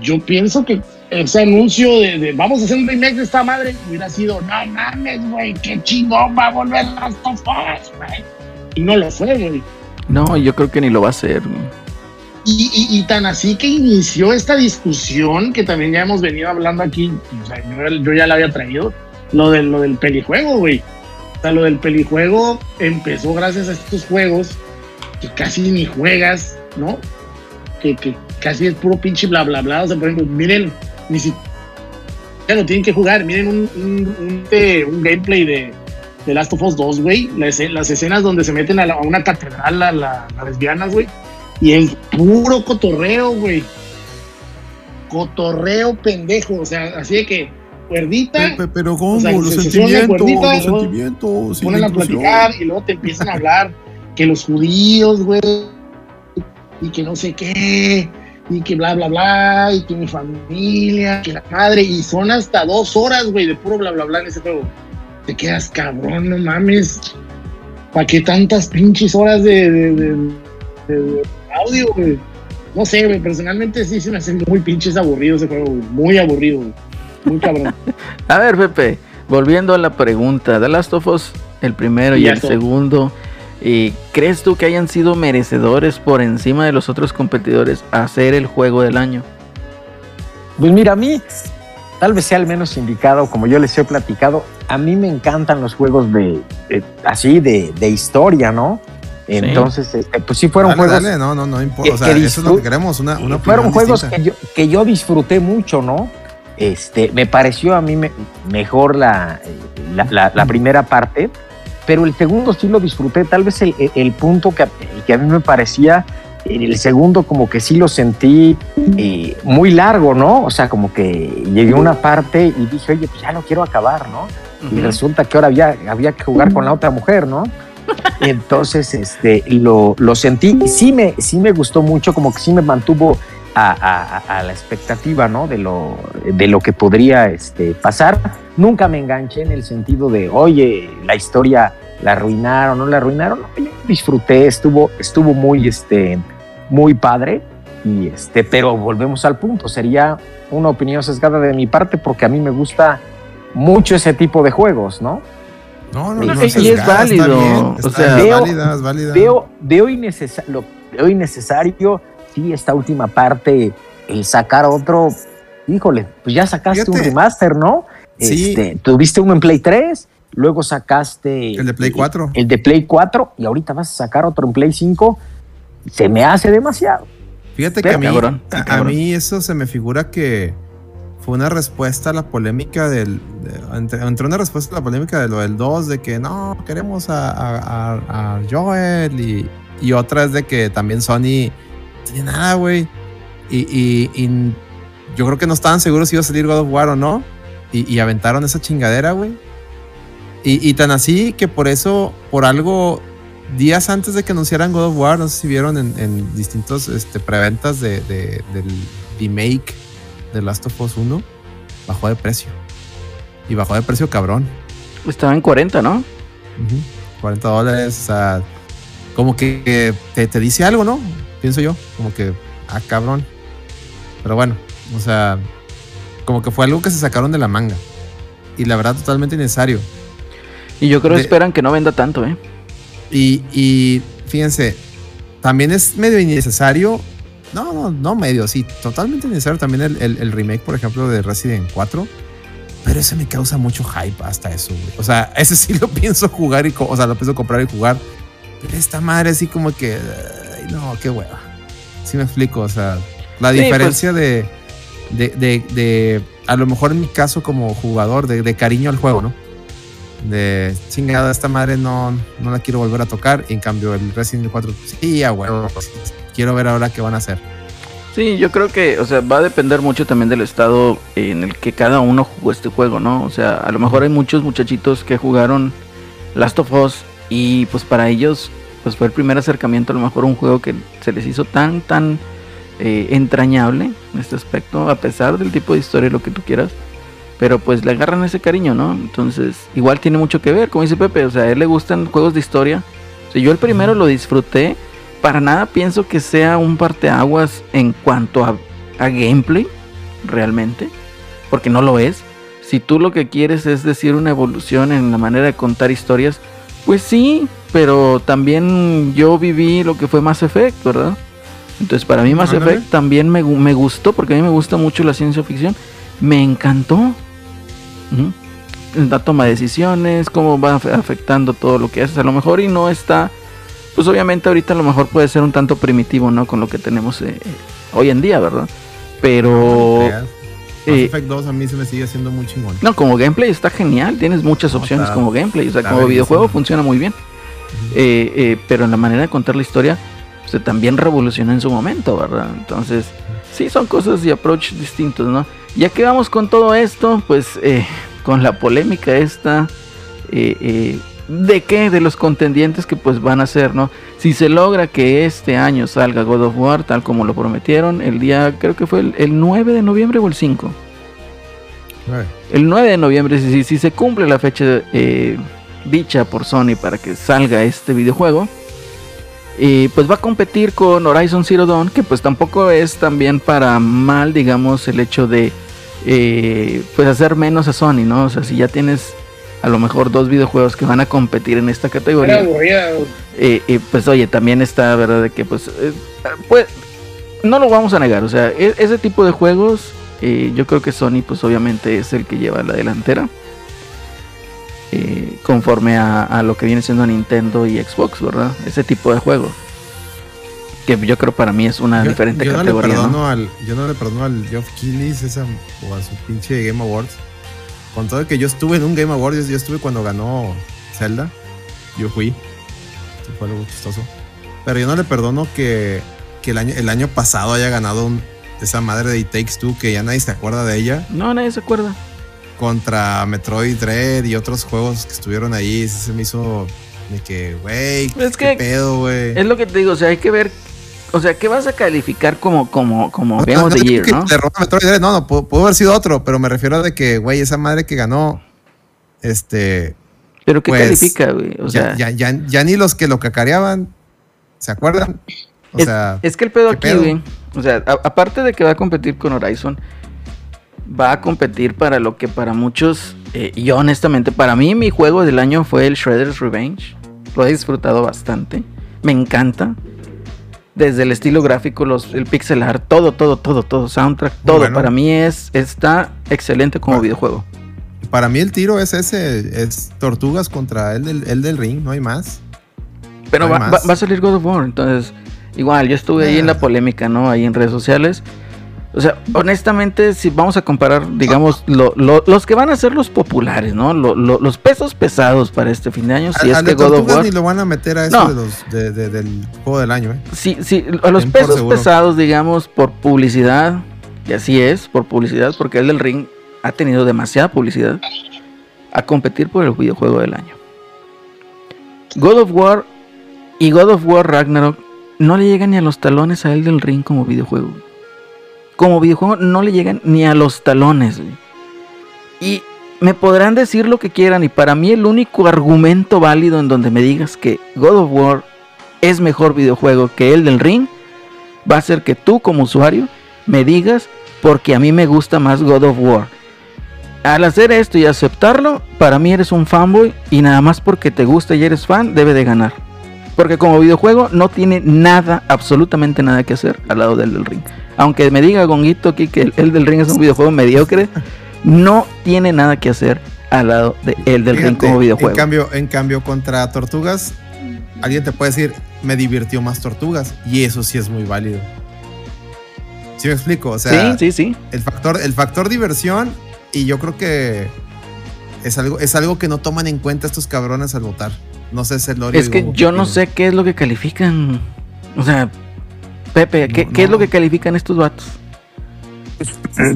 yo pienso que ese anuncio de, de vamos a hacer un remake de esta madre hubiera sido, no mames, güey, qué chingón va a volver Last of Us, güey. Y no lo fue, güey. No, yo creo que ni lo va a hacer. Y, y- y tan así que inició esta discusión que también ya hemos venido hablando aquí, o sea, yo, yo ya la había traído, lo, del lo del pelijuego, güey. Sea, lo del pelijuego empezó gracias a estos juegos que casi ni juegas, ¿no? Que, que casi es puro pinche bla, bla, bla. O sea, por ejemplo, miren, ni siquiera lo tienen que jugar, miren un, un, un- gameplay de, de Last of Us 2, güey. Las, escenas donde se meten a, la- una catedral, a lesbianas, güey. Y es puro cotorreo, güey. Cotorreo pendejo. O sea, así de que cuerdita, Pe- Pero Gongo, O sea, los se- sentimientos, cuerdita, los sentimientos. se ponen a platicar y luego te empiezan a hablar que los judíos, güey, y que no sé qué, y que bla, bla, bla, y que mi familia, que la madre, y son hasta dos horas, güey, de puro bla, bla, bla en ese juego. Te quedas cabrón, no mames. ¿Para qué tantas pinches horas de, de- de- de- de audio, güey? no sé, güey, personalmente sí se me hace muy pinches aburrido ese juego, güey, muy aburrido, güey, muy cabrón. A ver, Pepe, volviendo a la pregunta, The Last of Us, el primero y el segundo, ¿y ¿crees tú que hayan sido merecedores por encima de los otros competidores a hacer el juego del año? Pues mira, a mí tal vez sea el menos indicado, como yo les he platicado, a mí me encantan los juegos de, de- así de, de historia, ¿no? Entonces, este, pues sí fueron Dale, juegos dale, no, no, no importa. O sea, eso es lo que queremos, una, una fueron juegos que yo, que yo disfruté mucho, ¿no? Este, me pareció a mí me- mejor la, la, la- la primera parte, pero el segundo sí lo disfruté. Tal vez el, punto que, a- que a mí me parecía, el segundo como que sí lo sentí eh, muy largo, ¿no? O sea, como que llegué a una parte y dije, oye, pues ya lo quiero acabar, ¿no? Y resulta que ahora había, había que jugar con la otra mujer, ¿no? Entonces este, lo, lo sentí sí me, sí me gustó mucho, como que sí me mantuvo a- a- a la expectativa, ¿no? De lo, de lo que podría este, pasar. Nunca me enganché en el sentido de, oye, la historia la arruinaron, no la arruinaron. No, yo disfruté, estuvo, estuvo muy, este, muy padre. Y este, pero volvemos al punto, sería una opinión sesgada de mi parte porque a mí me gusta mucho ese tipo de juegos, ¿no? No, no, Y- no. y es sesgada, está válido, bien, o está sea, bien, veo- válida, es válida. Veo, veo, innecesa- lo- veo innecesario, sí, esta última parte, el sacar otro, híjole, pues ya sacaste un remaster, ¿no? Sí. Este, tuviste uno en Play 3, luego sacaste... El de Play 4. El de Play 4 y ahorita vas a sacar otro en Play 5. Se me hace demasiado. Fíjate que a mí, cabrón, a- a, cabrón. mí eso se me figura que fue una respuesta a la polémica del. de- entre, entre una respuesta a la polémica de lo del 2, de que no, queremos a, a- a- a Joel, y, y otra es de que también Sony tenía nada, güey. Y, y- y yo creo que no estaban seguros si iba a salir God of War o no. Y, y aventaron esa chingadera, güey. Y, y tan así que por eso, por algo, días antes de que anunciaran God of War, no sé si vieron en, en distintos este, preventas de, de- del remake de Last of Us 1, bajó de precio. Y bajó de precio cabrón. Estaba en 40, ¿no? Ujú. 40 dólares, o sea, como que que te, te dice algo, ¿no? Pienso yo, como que, ah, cabrón. Pero bueno, o sea, como que fue algo que se sacaron de la manga. Y la verdad, totalmente innecesario. Y yo creo que esperan que no venda tanto, ¿eh? Y, y fíjense, también es medio innecesario. No, no, no medio, sí, totalmente innecesario también el, el- el remake, por ejemplo, de Resident 4. Pero ese me causa mucho hype hasta eso, güey. O sea, ese sí lo pienso jugar y, o sea, lo pienso comprar y jugar. Pero esta madre así como que, ay, no, qué hueva. Sí me explico, o sea, la Sí, pues. diferencia de, de, de, de, a lo mejor en mi caso como jugador, de, de cariño al juego, ¿no? de chingada, esta madre no, no la quiero volver a tocar. Y en cambio, el Resident Evil 4, sí, a huevo. pues, quiero ver ahora qué van a hacer. Sí, yo creo que, o sea, va a depender mucho también del estado en el que cada uno jugó este juego, ¿no? O sea, a lo mejor hay muchos muchachitos que jugaron Last of Us y pues para ellos, pues fue el primer acercamiento a lo mejor a un juego que se les hizo tan, tan eh, entrañable en este aspecto, a pesar del tipo de historia y lo que tú quieras. Pero pues le agarran ese cariño, ¿no? Entonces, igual tiene mucho que ver, como dice Pepe, o sea, a él le gustan juegos de historia. O sea, yo el primero lo disfruté, para nada pienso que sea un parteaguas en cuanto a, a gameplay, realmente, porque no lo es. Si tú lo que quieres es decir una evolución en la manera de contar historias, pues sí, pero también yo viví lo que fue Mass Effect, ¿verdad? Entonces para mí Mass Ándale. Effect también me, me gustó, porque a mí me gusta mucho la ciencia ficción, me encantó. La toma de decisiones, cómo va afe- afectando todo lo que haces, a lo mejor y no está pues obviamente ahorita a lo mejor puede ser un tanto primitivo, ¿no? Con lo que tenemos eh, hoy en día, ¿verdad? Pero... Mass eh, Effect 2 a mí se me sigue haciendo muy chingón. no, como gameplay está genial, tienes muchas No, opciones está- como gameplay, o sea, como videojuego funciona muy bien. Eh, eh, pero en la manera de contar la historia, se también revolucionó en su momento, ¿verdad? Entonces, sí, son cosas y approach distintos, ¿no? Ya que vamos con todo esto, pues eh, con la polémica esta, eh, eh, ¿de qué? De los contendientes que pues van a ser, ¿no? Si se logra que este año salga God of War, tal como lo prometieron, el día, creo que fue el, el 9 de noviembre o el 5. Nueve. El 9 de noviembre, si, si- si se cumple la fecha eh, dicha por Sony para que salga este videojuego, Y pues va a competir con Horizon Zero Dawn, que pues tampoco es también para mal, digamos, el hecho de eh, pues hacer menos a Sony, ¿no? O sea, si ya tienes a lo mejor dos videojuegos que van a competir en esta categoría, eh, eh, pues oye, también está, ¿verdad? De que pues, eh, pues, no lo vamos a negar, o sea, e- ese tipo de juegos, yo creo que Sony pues obviamente es el que lleva la delantera. Eh, conforme a, a lo que viene siendo Nintendo y Xbox, ¿verdad? Ese tipo de juegos. Que yo creo para mí es una Yo, diferente yo no le categoría, ¿no? al, yo no le perdono al Geoff Keighley esa, o a su pinche Game Awards. Con todo que yo estuve en un Game Awards, yo, yo estuve cuando ganó Zelda. Yo fui. Eso fue algo chistoso. Pero yo no le perdono que, que el, año, el año pasado haya ganado un- esa madre de It Takes Two, que ya nadie se acuerda de ella, No, nadie se acuerda. Contra Metroid Dread y otros juegos que estuvieron ahí. Se me hizo de que, güey, Es qué que- pedo, güey. Es lo que te digo, o sea, hay que ver, o sea, ¿qué vas a calificar como, como, como No, Game no, no digo Year, que no? le robó a Metroid Dread, no, no, pudo, pudo haber sido otro, pero me refiero a de que, güey, esa madre que ganó, este, Pero ¿qué pues, califica, güey? O sea, ya, ya, ya, ya ni los que lo cacareaban, ¿se acuerdan? O es, sea, es que el pedo ¿qué aquí, güey, o sea, a- aparte de que va a competir con Horizon, va a competir para lo que para muchos, eh, y yo honestamente, para mí mi juego del año fue el Shredder's Revenge. Lo he disfrutado bastante. Me encanta. Desde el estilo gráfico, los, el pixel art, todo, todo, todo, todo, soundtrack, todo. bueno. Para mí es está excelente como videojuego. para mí el tiro es ese, es Tortugas contra el del, el del ring, no hay más. Pero No va, hay va- más. va a salir God of War, entonces igual yo estuve ahí en la Ah. polémica, ¿no? Ahí en redes sociales. O sea, honestamente, si vamos a comparar, digamos, lo- lo- los que van a ser los populares, ¿no? Lo- lo- los pesos pesados para este fin de año, si Al- es al que de God of War... ni lo van a meter a eso No. de los, de- de- del juego del año, ¿eh? Sí, sí, a los pesos pesados, digamos, por publicidad, y así es, por publicidad, porque el del ring ha tenido demasiada publicidad, a competir por el videojuego del año. God of War y God of War Ragnarok no le llegan ni a los talones a el del ring como videojuego. Como videojuego no le llegan ni a los talones. Y me podrán decir lo que quieran y para mí el único argumento válido en donde me digas que God of War es mejor videojuego que el del ring va a ser que tú como usuario me digas porque a mí me gusta más God of War. Al hacer esto y aceptarlo, para mí eres un fanboy y nada más porque te gusta y eres fan debe de ganar. Porque como videojuego no tiene nada, absolutamente nada que hacer al lado del del ring. Aunque me diga Gonguito aquí que el, el del ring es un videojuego mediocre, no tiene nada que hacer al lado de el del ring como videojuego. En cambio, en cambio, contra Tortugas, alguien te puede decir, me divirtió más Tortugas. Y eso sí es muy válido. ¿Sí me explico? O sea, sí, sí, sí. El, factor, el factor diversión, y yo creo que es algo, es algo que no toman en cuenta estos cabrones al votar. No sé, Celorio. Es que digo, yo no sé qué es lo que califican. O sea, Pepe, ¿qué, No, qué es lo que califican estos vatos?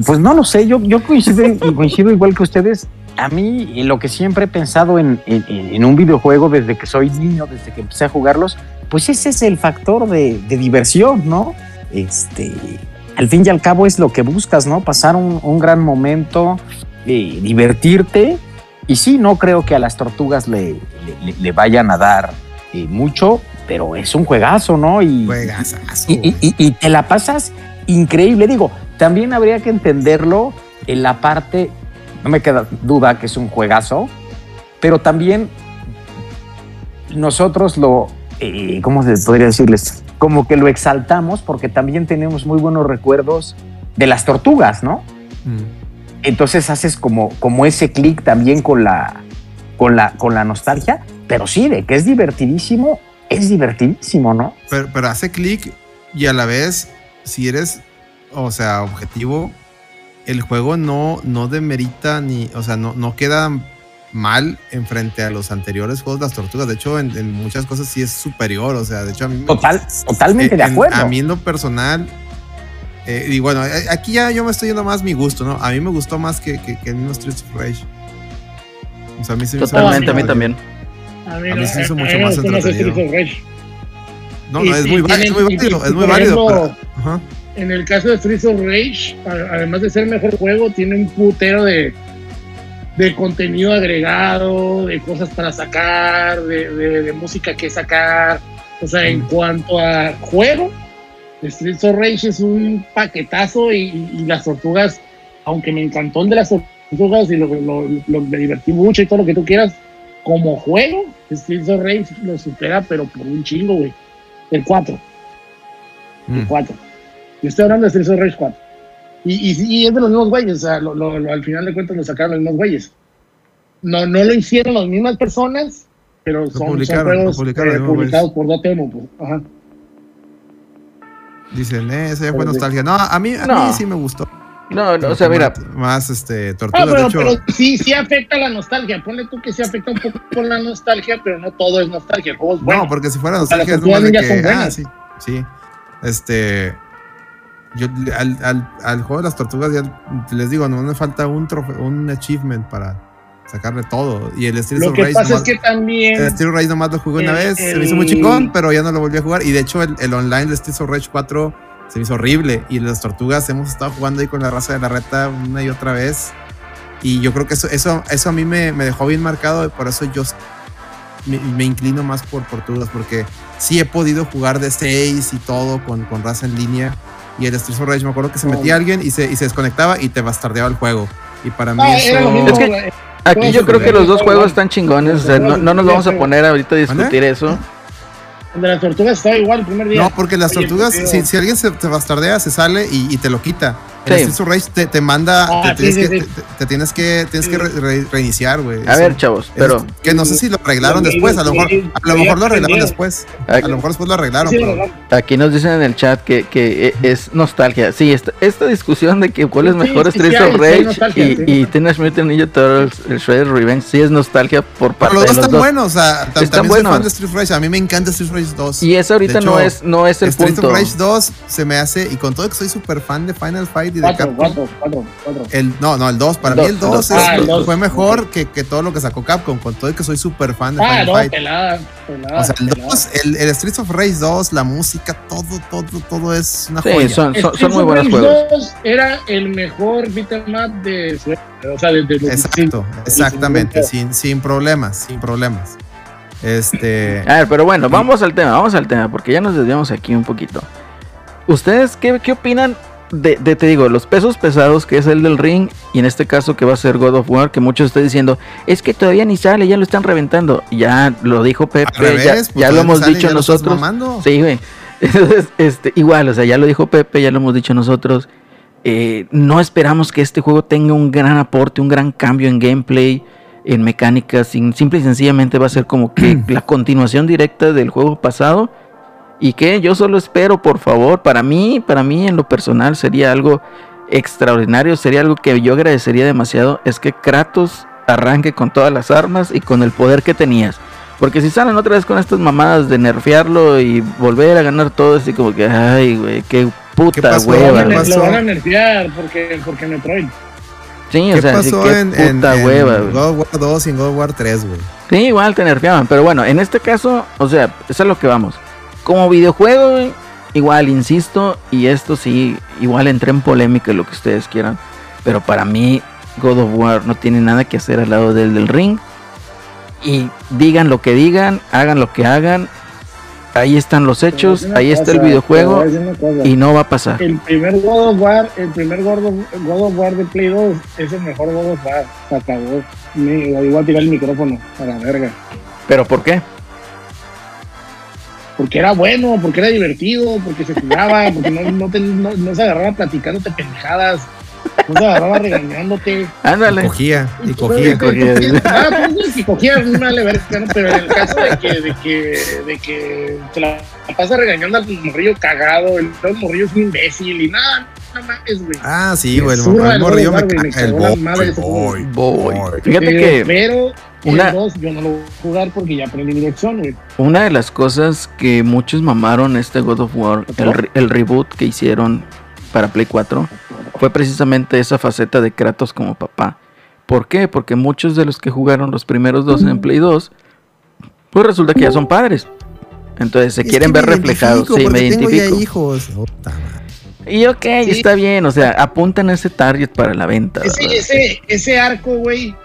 Pues no lo sé, yo, yo coincido, coincido igual que ustedes. A mí, lo que siempre he pensado en, en- en un videojuego desde que soy niño, desde que empecé a jugarlos, pues ese es el factor de, de diversión, ¿no? Este, al fin y al cabo es lo que buscas, ¿no? Pasar un, un gran momento, eh, divertirte. Y sí, no creo que a las tortugas le, le- le- le vayan a dar eh, mucho, pero es un juegazo, ¿no? Y, Juegazazo, y, y- y- y te la pasas increíble. Digo, también habría que entenderlo en la parte, no me queda duda que es un juegazo, pero también nosotros lo, eh, ¿cómo se podría decirles? Como que lo exaltamos porque también tenemos muy buenos recuerdos de las tortugas, ¿no? Mm. Entonces haces como, como ese clic también con la, con, la, con la nostalgia, pero sí, de que es divertidísimo, es divertidísimo, ¿no? Pero, pero hace clic y a la vez, si eres, o sea, objetivo, el juego no, no demerita ni, o sea, no, no queda mal en frente a los anteriores juegos de las tortugas. De hecho, en, en muchas cosas sí es superior. O sea, de hecho, a mí me- Total, totalmente Eh, de acuerdo. A mí en lo personal, eh, y bueno, eh, aquí ya yo me estoy yendo más mi gusto, ¿no? A mí me gustó más que, que, que el mismo Streets of Rage. O sea, a mí se me Totalmente, a mí también. A mí, A mí se hizo a- a mucho me más entretenido. Streets of Rage. No, no, es muy, es válido, y- es muy válido. ejemplo, pero- ajá. En el caso de Streets of Rage, a- además de ser el mejor juego, tiene un putero de, de contenido agregado, de cosas para sacar, de, de- de música que sacar. O sea, en Mm. cuanto a juego, Streets of Rage es un paquetazo y, y las tortugas, aunque me encantó el de las tortugas y lo, lo- lo- me divertí mucho y todo lo que tú quieras, como juego, Streets of Rage lo supera, pero por un chingo, güey. El 4. Mm. 4. Yo estoy hablando de Streets of Rage 4. Y, y, y es de los mismos güeyes, o sea, lo- lo- lo- al final de cuentas lo sacaron los mismos güeyes. No, no lo hicieron las mismas personas, pero son, son publicaron, lo juegos publicaron eh, publicados por Dotemu. Pues. Ajá. Dicen, eh, ese ya fue nostalgia. No, a mí, a No. mí sí me gustó. No, no, o sea, mira, Más, más, este, Ah, tortugas, pero, de hecho. pero sí, sí afecta la nostalgia. Ponle tú que sí afecta un poco por la nostalgia, pero no todo es nostalgia. El juego es bueno. No, porque si fuera nostalgia es nomás de que. Ah, sí. Sí. Este. Yo al, al, al juego de las tortugas ya les digo, no me falta un trofe- un achievement para sacarle todo. Y el Streets Lo que pasa es nomás- que también. el of Rage nomás lo jugué una el- vez, se me hizo muy el- chingón, pero ya no lo volví a jugar. Y de hecho, el, el online de Streets of Rage 4 se me hizo horrible. Y las tortugas hemos estado jugando ahí con la raza de la reta una y otra vez. Y yo creo que eso, eso, eso a mí me, me dejó bien marcado. Y por eso yo me, me inclino más por tortugas. Porque sí he podido jugar de 6 y todo con, con raza en línea. Y el Streets of Rage, me acuerdo que se metía alguien y se, y se desconectaba y te bastardeaba el juego. Y para mí Ah, eso. Es que- aquí yo creo que los dos juegos están chingones. O sea, no, no nos vamos a poner ahorita a discutir eso. El de las tortugas estaba igual el primer día. No, porque las Oye, tortugas, si, si alguien se te bastardea, se sale y, y te lo quita. Sí. El Streets of Rage te, te manda, Ah, te, tienes sí, que, sí. te, te tienes que, tienes Sí. que re- re- reiniciar, güey. A Eso- ver, chavos, pero es- que no sé si lo arreglaron Sí, después, a lo mejor, a lo mejor lo arreglaron después. A lo mejor después lo arreglaron, Sí, pero aquí nos dicen en el chat que, que e- es nostalgia. Sí, esta, esta discusión de que cuál es Sí, mejor Streets of Rage y, sí. y Teenage Mutant Ninja Turtles, el Shredder's Revenge, sí es nostalgia por pero parte los de dos los están dos. buenos, o sea, Están también soy buenos. fan de Street Rage, a mí me encanta Street Rage 2. Y eso ahorita De no hecho, es no es el Street punto. of Rage 2 se me hace, y con todo que soy súper fan de Final Fight y de Cuatro, Capcom, cuatro, cuatro, cuatro. El, no, no, el 2. Para El mí el dos, 2 el dos. Ah, el fue mejor que, que todo lo que sacó Capcom. Con todo y que soy súper fan de Ah, Final no, Fight. pelada, pelada. O sea, el pelada. 2, el, el Streets of Rage 2, la música, todo, todo, todo es una Sí, joya. son, son, son muy buenos juegos. 2 Era el mejor beat'em up de su O sea, desde los Exacto, exactamente, sin, sin problemas, sin problemas. Este. A ver, pero bueno, vamos al tema, vamos al tema, porque ya nos desviamos aquí un poquito. ¿Ustedes qué, qué opinan de, de, te digo, los pesos pesados, que es el del ring, y en este caso que va a ser God of War, que muchos están diciendo, es que todavía ni sale, ya lo están reventando. Ya lo dijo Pepe, Al revés, ya, pues, ya lo hemos sale dicho nosotros. Sí, güey. Entonces, este, igual, o sea, ya lo dijo Pepe, ya lo hemos dicho nosotros. Eh, no esperamos que este juego tenga un gran aporte, un gran cambio en gameplay, en mecánicas. sin- simple y sencillamente va a ser como que la continuación directa del juego pasado. Y que yo solo espero, por favor, para mí, para mí en lo personal sería algo extraordinario, sería algo que yo agradecería demasiado, es que Kratos arranque con todas las armas y con el poder que tenías. Porque si salen otra vez con estas mamadas de nerfearlo y volver a ganar todo, así como que, ay, güey, qué puta hueva. Lo ¿Qué van a- nerfear porque, porque Metroid. Sí, o ¿Qué sea, sí, qué en, puta en hueva. God of War 2 y en God War 3, güey? Sí, igual te nerfeaban, pero bueno, en este caso, o sea, es a lo que vamos. Como videojuego, igual, insisto, y esto sí, igual entré en polémica, lo que ustedes quieran, pero para mí God of War no tiene nada que hacer al lado del del ring. Y digan lo que digan, hagan lo que hagan, ahí están los hechos, voy a ahí está el videojuego voy a y no va a pasar. El primer God of War, el primer God of, God of War de Play 2 es el mejor God of War. Se acabó. Me, igual tirar el micrófono a la verga. ¿Pero por qué? Porque era bueno, porque era divertido, porque se jugaba, porque no, no, te- no- no se agarraba platicándote pendejadas, no se agarraba regañándote. Ándale. Cogía, y cogía. cogía. Ah, pues, si cogía no vale pero en el caso de que, de que, de que te la pasa regañando al morrillo cagado, el, el morrillo es un imbécil y nada, no mames, güey. Ah, sí, güey. El, morrillo me caga. El boy, boy. Boy. boy. Fíjate Eh, que pero una- el 2 yo no lo voy a jugar porque ya aprendí mi lección, güey. Una de las cosas que muchos mamaron este God of War, el, re- el reboot que hicieron para Play 4, fue precisamente esa faceta de Kratos como papá. ¿Por qué? Porque muchos de los que jugaron los primeros dos en Play 2, pues resulta que ya son padres. Entonces se Es quieren que ver reflejados. Sí, me porque tengo ya identifico. hijos. Y ok, Sí. está bien, o sea, apuntan ese target para la venta. Ese, ese, ese arco, güey,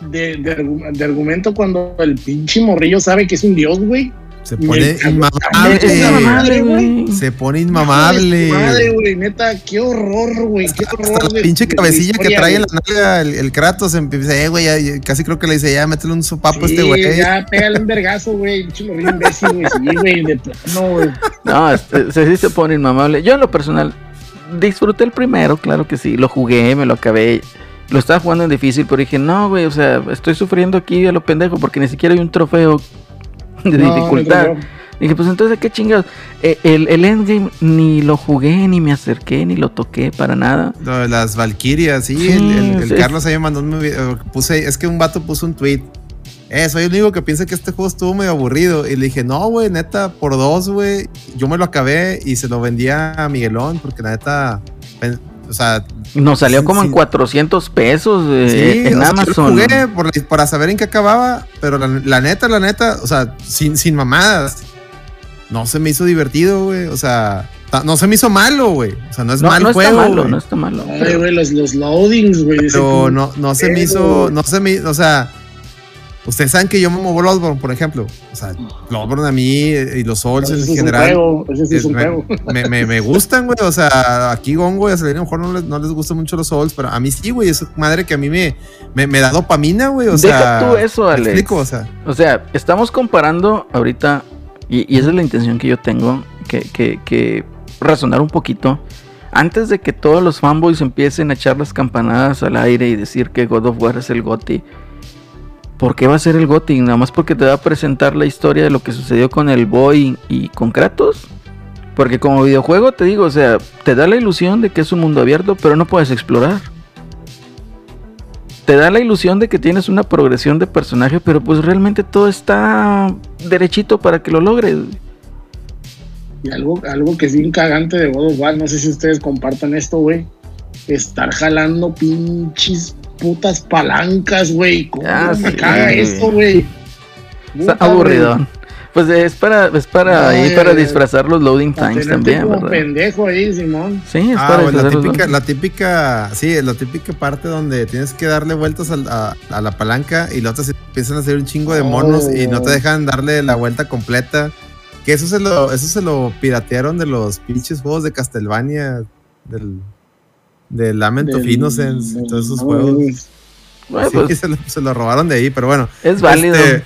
de, de, de argumento cuando el pinche morrillo sabe que es un dios, güey. Se pone inmamable. Madre, güey. Se pone inmamable. Madre, güey, neta, qué horror, güey. Qué horror. Hasta la de- pinche de cabecilla que historia, trae en la nalga el, el Kratos empieza, eh, güey, ya- casi creo que le dice, ya, métele un sopapo a Sí, este güey. ya, pégale un vergazo, güey. Pinche morrillo imbécil, güey. Sí, güey, de plano, güey. No, este, se sí se pone inmamable. Yo en lo personal disfruté el primero, claro que sí. Lo jugué, me lo acabé. Lo estaba jugando en difícil, pero dije, no, güey, o sea, estoy sufriendo aquí a lo pendejo porque ni siquiera hay un trofeo de No, dificultad. no, no. Dije, pues entonces, ¿qué chingados? Eh, el, el endgame ni lo jugué, ni me acerqué, ni lo toqué para nada. Lo de las Valkyrias, sí, Sí, el, el- el sí. Carlos ahí me mandó un video, puse, es que un vato puso un tweet. Eh, soy el único que piensa que este juego estuvo medio aburrido. Y le dije, no, güey, neta, por dos, güey. Yo me lo acabé y se lo vendía a Miguelón, porque la neta, o sea, Nos salió como en sí. 400 pesos eh, sí, en o sea, yo lo Amazon. jugué por- para saber en qué acababa, pero la, la neta, la neta, o sea, sin, sin mamadas, no se me hizo divertido, güey. O sea, ta- no se me hizo malo, güey. O sea, no es no, mal no juego. está malo, no está malo. Ay, pero- güey, los, los loadings, güey. Pero no, no se me hizo, no se me, o sea, ustedes saben que yo me muevo Bloodborne, por ejemplo. O sea, Bloodborne a mí y los Souls en sí es un general. es es- me, juego. me, me- me gustan, güey. O sea, aquí Gongo y a Selena a lo mejor no les, no les gustan mucho los Souls, pero a mí sí, güey. Es madre que a mí me, me, me da dopamina, güey. O Deja sea, tú eso, ¿me Alex. explico? O sea, O sea, estamos comparando ahorita, y, y esa es la intención que yo tengo, que, que, que razonar un poquito. Antes de que todos los fanboys empiecen a echar las campanadas al aire y decir que God of War es el GOTI, ¿por qué va a ser el GOTI? Nada más porque te va a presentar la historia de lo que sucedió con el Boy y con Kratos. Porque como videojuego te digo, o sea, te da la ilusión de que es un mundo abierto, pero no puedes explorar. Te da la ilusión de que tienes una progresión de personaje, pero pues realmente todo está derechito para que lo logres. Y algo, algo que es bien cagante de God of War, no sé si ustedes compartan esto, güey. Estar jalando pinches putas palancas, güey. ¿Cómo Ah, me sí, caga güey. esto, güey? Está Puta, aburridón. Pues es para, es para, No, ahí para eh, disfrazar los loading times también, como ¿verdad? pendejo ahí, Simón. Sí, es ah, para güey, la los típica, la típica, sí, la típica parte donde tienes que darle vueltas a, a la palanca y luego te empiezan a hacer un chingo de monos y no te Oh. dejan darle la vuelta completa. Que eso se lo, eso se lo piratearon de los pinches juegos de Castlevania, del, del Lament of Del- Innocence, del- todos esos no, juegos. Bueno, Sí, pues, se, lo, se lo robaron de ahí, pero bueno. es válido. Este,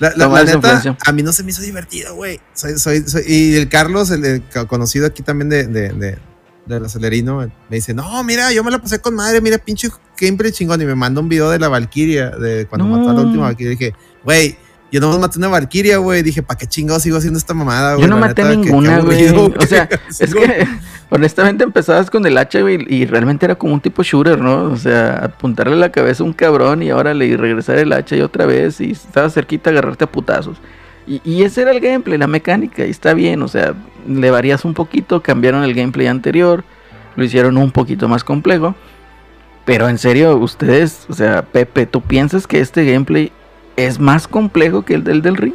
la, la- la neta, a mí no se me hizo divertido, güey. Soy, soy, soy- y el Carlos, el, el co- conocido aquí también de, de, de, del acelerino, me dice, no, mira, yo me la pasé con madre, mira, pinche gameplay chingón. Y me manda un video de la Valkyria, de cuando No. mató a la última Valkyria. Dije, güey, yo no maté una Valkyria, güey. Dije, ¿para qué chingados sigo haciendo esta mamada, güey? Yo no La maté neta, ninguna, güey. O sea, es que honestamente empezabas con el hacha, güey, y realmente era como un tipo shooter, ¿no? O sea, apuntarle la cabeza a un cabrón y ahora le regresar el hacha y otra vez y estaba cerquita a agarrarte a putazos. Y, y ese era el gameplay, la mecánica, y está bien, o sea, le varías un poquito, cambiaron el gameplay anterior, lo hicieron un poquito más complejo. Pero en serio, ustedes, o sea, Pepe, ¿tú piensas que este gameplay es más complejo que el del del ring?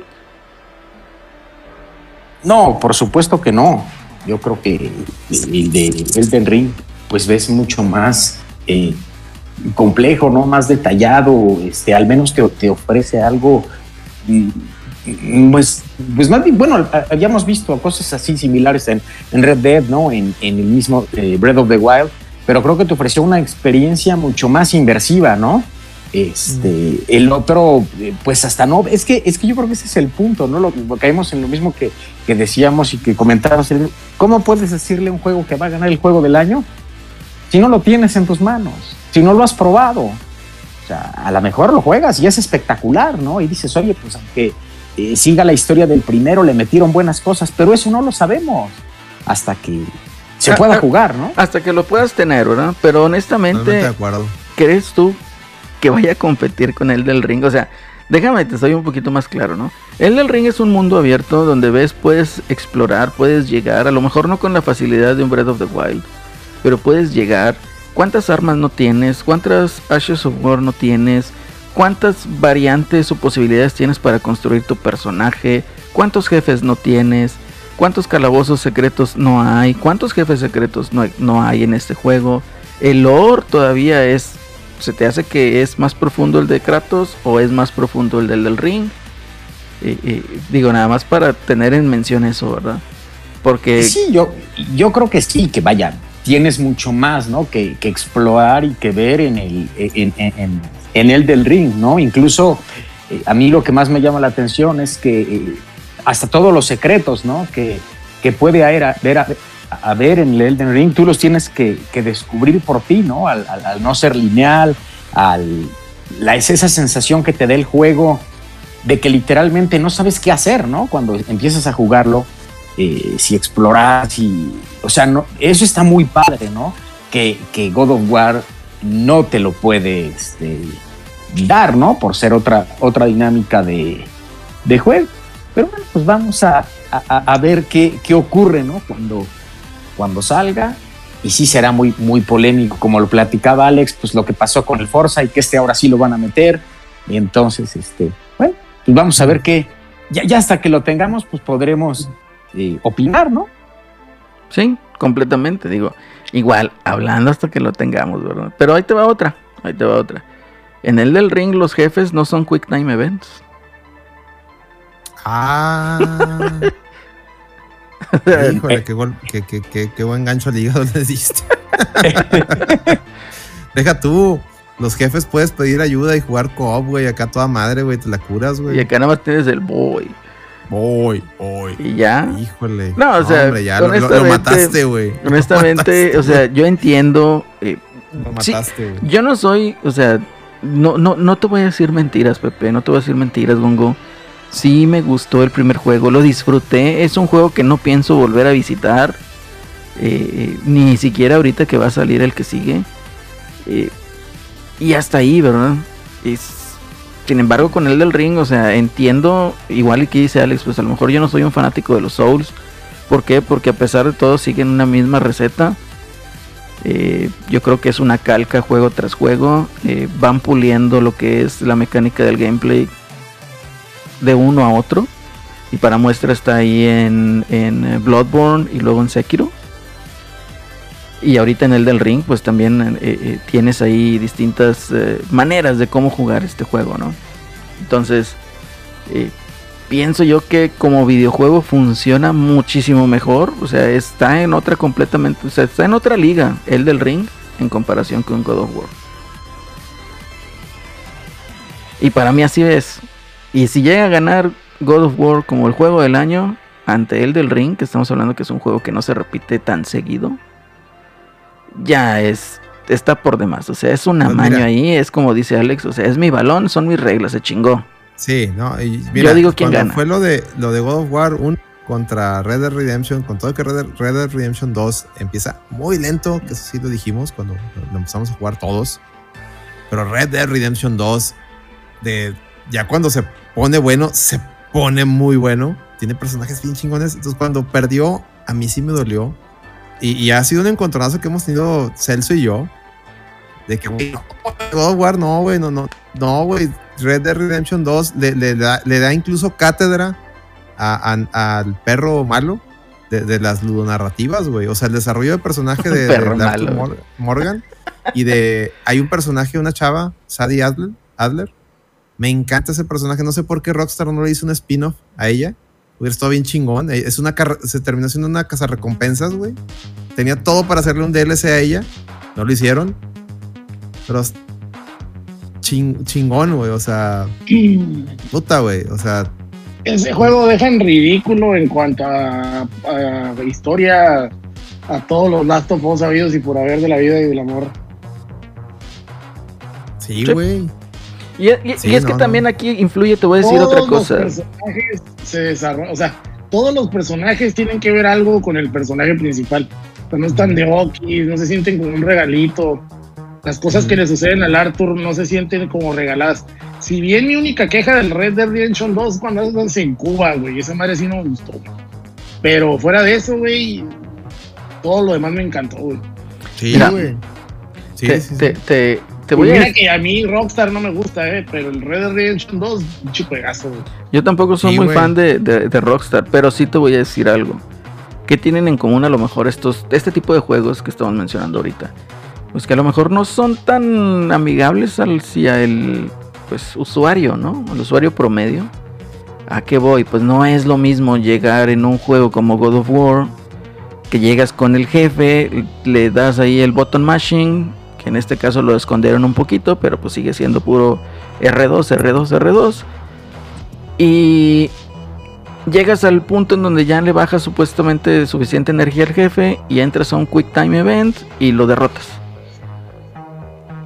No, por supuesto que no. Yo creo que el de Elden Ring, pues ves mucho más eh, complejo, ¿no? Más detallado, este, al menos te, te ofrece algo, mm, pues, pues más bueno, habíamos visto cosas así similares en, en Red Dead, ¿no? En, en el mismo eh, Breath of the Wild, pero creo que te ofreció una experiencia mucho más inversiva, ¿no? Este, el otro, eh, pues hasta no, es que, es que yo creo que ese es el punto, ¿no? Lo, caemos en lo mismo que, que decíamos y que comentábamos. ¿Cómo puedes decirle a un juego que va a ganar el juego del año si no lo tienes en tus manos? Si no lo has probado. O sea, a lo mejor lo juegas y es espectacular, ¿no? Y dices, oye, pues aunque eh, siga la historia del primero, le metieron buenas cosas, pero eso no lo sabemos hasta que se Ah, pueda ah, jugar, ¿no? Hasta que lo puedas tener, ¿verdad? Pero honestamente, de acuerdo. ¿crees tú que vaya a competir con el del ring? O sea, déjame, te soy un poquito más claro, ¿no? El del ring es un mundo abierto donde ves, puedes explorar, puedes llegar, a lo mejor no con la facilidad de un Breath of the Wild, pero puedes llegar. ¿Cuántas armas no tienes? ¿Cuántas Ashes of War no tienes? ¿Cuántas variantes o posibilidades tienes para construir tu personaje? ¿Cuántos jefes no tienes? ¿Cuántos calabozos secretos no hay? ¿Cuántos jefes secretos no hay, no hay en este juego? El lore todavía es... ¿Se te hace que es más profundo el de Kratos o es más profundo el del del ring? Y, y digo, nada más para tener en mención eso, ¿verdad? Porque Sí, yo, yo creo que sí, que vaya, tienes mucho más, ¿no? Que, que explorar y que ver en el, en, en- en- el del ring, ¿no? Incluso eh, a mí lo que más me llama la atención es que eh, hasta todos los secretos, ¿no? Que, que puede haber, haber, haber en el Elden Ring, tú los tienes que, descubrir por ti, ¿no? Al, no ser lineal, al, es esa sensación que te da el juego de que literalmente no sabes qué hacer, ¿no? Cuando empiezas a jugarlo, eh, si explorar, si... O sea, no, eso está muy padre, ¿no? Que, que God of War no te lo puede este, dar, ¿no? Por ser otra, otra dinámica de, de juego. Pero bueno, pues vamos a, a- a- a ver qué, qué ocurre, ¿no? Cuando, cuando salga. Y sí será muy, muy polémico, como lo platicaba Alex, pues lo que pasó con el Forza y que este ahora sí lo van a meter. Y entonces, este, bueno, pues vamos a ver qué. Ya, ya hasta que lo tengamos, pues podremos eh, opinar, ¿no? Sí, completamente, digo. Igual, hablando hasta que lo tengamos, ¿verdad? Pero ahí te va otra, ahí te va otra. En el del ring los jefes no son quick time events. Ah. Híjole, qué, gol- qué, qué- qué- qué buen gancho al hígado le diste. Deja tú. Los jefes puedes pedir ayuda y jugar co-op, güey. Acá toda madre, güey. Te la curas, Y güey. acá nada más tienes el boy. Voy, voy. Y ya. Híjole. No, o sea, hombre, ya lo, mataste, güey. Honestamente, o sea, yo entiendo. eh, Lo sí, mataste, güey. yo no soy, o sea, no, no, no te voy a decir mentiras, Pepe. No te voy a decir mentiras, Gongo. Sí me gustó el primer juego, lo disfruté. Es un juego que no pienso volver a visitar. eh, ni siquiera ahorita que va a salir el que sigue. Eh, y hasta ahí, ¿verdad? Sin embargo, con el del ring, o sea, entiendo, igual que dice Alex, pues a lo mejor yo no soy un fanático de los Souls. ¿Por qué? Porque a pesar de todo siguen una misma receta. Eh, yo creo que es una calca juego tras juego. eh, van puliendo lo que es la mecánica del gameplay de uno a otro. Y para muestra está ahí en, en eh, Bloodborne y luego en Sekiro. Y ahorita en el del ring, pues también eh, eh, tienes ahí distintas maneras de cómo jugar este juego, ¿no? Entonces, pienso yo que como videojuego funciona muchísimo mejor. O sea, está en otra completamente, o sea, está en otra liga, el del ring, en comparación con God of War. Y para mí así es. Y si llega a ganar God of War como el juego del año ante el del ring, que estamos hablando que es un juego que no se repite tan seguido, ya es está por demás. O sea, es un Pues amaño mira. ahí, es como dice Alex, o sea, es mi balón, son mis reglas, se chingó. Sí, no. Y Yo digo quién cuando gana. Fue lo de, lo de God of War 1 contra Red Dead Redemption, con todo que Red Dead, Red Dead Redemption 2 empieza muy lento, que eso sí lo dijimos cuando lo empezamos a jugar todos. Pero Red Dead Redemption 2, de, ya cuando se pone bueno, se pone muy bueno. Tiene personajes bien chingones. Entonces, cuando perdió, a mí sí me dolió. Y, y ha sido un encontronazo que hemos tenido Celso y yo. De que, güey, no, God of War, no, güey, no, no, no, güey. Red Dead Redemption 2 le, le da, le da incluso cátedra a- a- al perro malo de, de las ludonarrativas, güey. O sea, el desarrollo de personaje de, de- malo. Mor- Morgan y de. Hay un personaje, una chava, Sadie Adler, Adler. Me encanta ese personaje. No sé por qué Rockstar no le hizo un spin-off a ella. Hubiera estado bien chingón. Eh, Es una se terminó siendo una casa recompensas, güey. Tenía todo para hacerle un DLC a ella. No lo hicieron. Pero chingón, güey. O sea, puta, güey. O sea, Ese juego deja en ridículo en cuanto a, a historia a todos los Last of Us sabidos y por haber de la vida y del amor. sí, Sí. güey. Y, y- y Sí, es que no, también no. aquí influye, te voy a decir todos otra cosa. los personajes se desarrollan, o sea, todos los personajes tienen que ver algo con el personaje principal. O sea, no están de okis, no se sienten como un regalito. Las cosas que le suceden al Arthur no se sienten como regaladas. Si bien mi única queja del Red Dead Redemption 2 cuando andas en Cuba, güey, esa madre sí no me gustó. Pero fuera de eso, güey, todo lo demás me encantó, güey. Sí, Mira, güey. Sí, te, sí, sí. te- te- te Y voy a mira decir, que a mí Rockstar no me gusta, eh, pero el Red Dead Redemption 2, un chipegazo, güey. yo tampoco soy Sí, muy güey. fan de, de- de Rockstar, pero sí te voy a decir algo. ¿Qué tienen en común a lo mejor estos, este tipo de juegos que estamos mencionando ahorita? Pues que a lo mejor no son tan amigables hacia el pues, usuario, ¿no? El usuario promedio. ¿A qué voy? Pues no es lo mismo llegar en un juego como God of War, que llegas con el jefe, le das ahí el button mashing, en este caso lo escondieron un poquito, pero pues sigue siendo puro R2, R2, R2. Y llegas al punto en donde ya le bajas supuestamente suficiente energía al jefe y entras a un Quick Time Event y lo derrotas.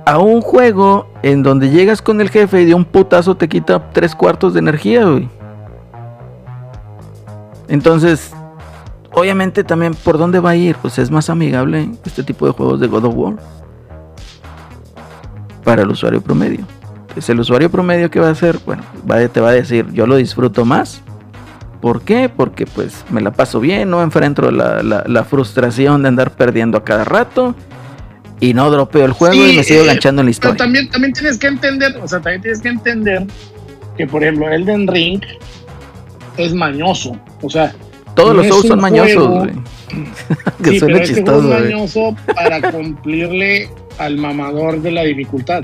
A un juego en donde llegas con el jefe y de un putazo te quita tres cuartos de energía, güey. Entonces, obviamente también, ¿por dónde va a ir? Pues es más amigable este tipo de juegos de God of War para el usuario promedio. Es el usuario promedio que va a hacer, bueno, va- te va a decir, yo lo disfruto más. ¿Por qué? Porque pues me la paso bien, no enfrento la, la- la frustración de andar perdiendo a cada rato y no dropeo el juego Sí, y me sigo eh, en la Pero historia. también, también tienes que entender, o sea, también tienes que entender que, por ejemplo, Elden Ring es mañoso. O sea, Todos no los un son mañosos, que sí, suena pero este juego chistoso, es güey. mañoso para cumplirle al mamador de la dificultad.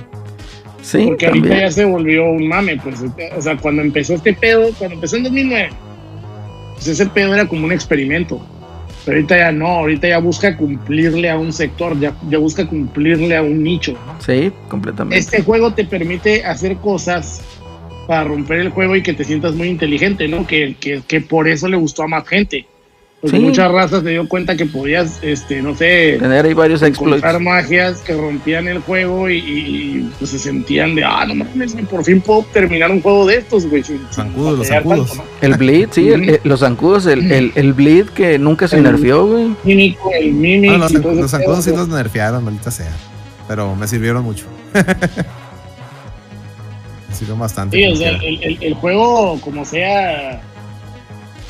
Sí, Porque ahorita ya se volvió un mame, pues. O sea, cuando empezó este pedo, cuando empezó en 2009, pues ese pedo era como un experimento. Pero ahorita ya no, ahorita ya busca cumplirle a un sector, ya, ya busca cumplirle a un nicho. ¿no? Sí, completamente. Este juego te permite hacer cosas para romper el juego y que te sientas muy inteligente, ¿no? Que, que, que por eso le gustó a más gente. Porque Sí. muchas razas se dio cuenta que podías, este, no sé, Tener ahí varios exploits. encontrar magias que rompían el juego y, y, pues se sentían de, ah, no mames, por fin puedo terminar un juego de estos, güey. sin- sin Zancudos, los zancudos. tanto, ¿no? El bleed, sí, el- el- los zancudos, el, el, el bleed que nunca se El- nerfeó, güey. Mímico, el Mimic. No, los, zancudos sí los nerfearon, maldita sea. Pero me sirvieron mucho. bastante. Sí, o sea, el, el- el juego, como sea,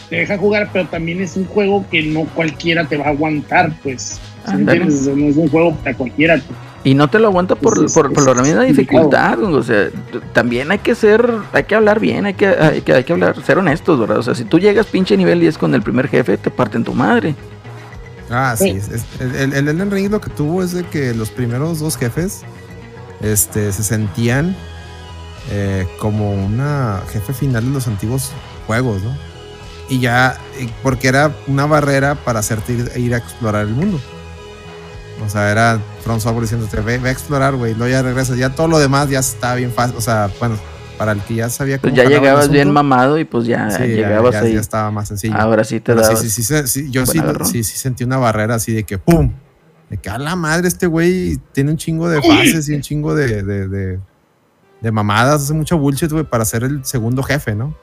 te deja jugar, pero también es un juego que no cualquiera te va a aguantar, pues. ¿sí me Ándale. entiendes? O sea, no es un juego para cualquiera. pues. Y no te lo aguanta por, es- por, por es la misma dificultad, o sea, también hay que ser, hay que hablar bien, hay que, hay que, hay que hablar, ser honestos, ¿verdad? O sea, si tú llegas pinche nivel 10 con el primer jefe, te parten tu madre. Ah, sí. Sí. es- es- el, el, el Elden Ring lo que tuvo es de que los primeros dos jefes este, se sentían eh, como una jefe final de los antiguos juegos, ¿no? Y ya, porque era una barrera para hacerte ir, ir a explorar el mundo. O sea, era From Software diciéndote, ve, ve a explorar, güey, luego ya regresas. Ya todo lo demás ya está bien fácil. O sea, bueno, para el que ya sabía Pues cómo ya jalaba el llegabas bien mamado y pues ya sí, ya- llegabas ya, ahí. ya estaba más sencillo. Ahora sí te dabas. sí, sí, sí, yo sí, sí, sí sentí una barrera así de que ¡pum! De que a la madre este güey tiene un chingo de fases y un chingo de, de, de, de mamadas, hace mucho bullshit, güey, para ser el segundo jefe, ¿no?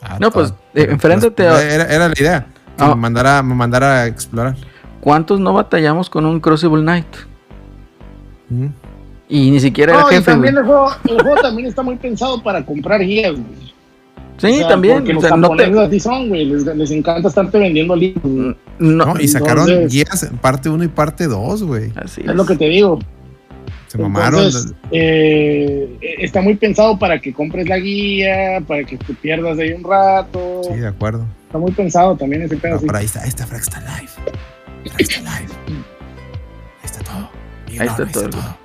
Ah, No, pues, eh, enfréntate a- Era, era la idea, que Ah. me, mandara, me mandara a explorar. ¿Cuántos no batallamos con un Crucible Knight? Mm. Y ni siquiera era No, y jefe, güey. también el juego, el juego también está muy pensado para comprar guías, güey. Sí, O sea, también. Porque o los sea, no japoneses te. así son, güey. Les, les encanta estarte vendiendo libros. No, No, y sacaron entonces- guías parte 1 y parte 2, güey. así Es lo que te digo. Se mamaron. Entonces, eh, está muy pensado para que compres la guía, para que te pierdas ahí un rato. Sí, de acuerdo. Está muy pensado también ese pedo. No, sí. pero ahí está, ahí está Fraxta Live. Fraxta Live. Ahí está todo. Ahí está todo.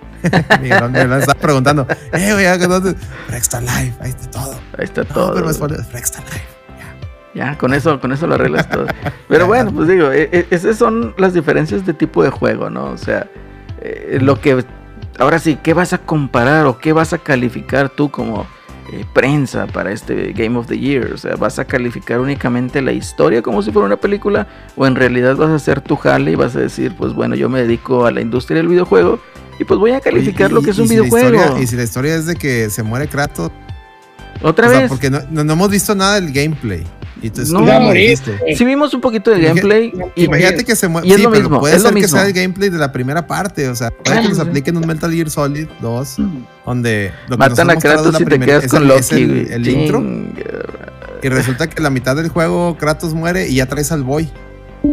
Miguelón, Miguelón estaba preguntando, eh, güey, ¿a ¿dónde? Fraxta Live, ahí está todo. Ahí está No, todo. pero me pone Fraxta Live. Ya, con eso, con eso lo arreglas todo. Pero bueno, pues digo, e- e- esas son las diferencias de tipo de juego, ¿no? O sea, eh, lo que ahora sí, ¿qué vas a comparar o qué vas a calificar tú como eh, prensa para este Game of the Year? O sea, ¿vas a calificar únicamente la historia como si fuera una película? ¿O en realidad vas a hacer tu jale y vas a decir, pues bueno, yo me dedico a la industria del videojuego y pues voy a calificar lo que es un si videojuego? historia- y si la historia es de que se muere Kratos, Otra o sea, vez. porque no, no- no hemos visto nada del gameplay. Y No, tú lo dijiste. güey. Sí vimos un poquito de gameplay y Imagínate que se muere. y es sí, lo pero mismo, puede es lo ser que mismo. sea el gameplay de la primera parte. O sea, puede que nos sí. apliquen un Metal Gear Solid 2, donde lo que Matan nos a han mostrado es Kratos y te quedas con el- Loki, es el, el intro. Y resulta que la mitad del juego Kratos muere y ya traes al boy.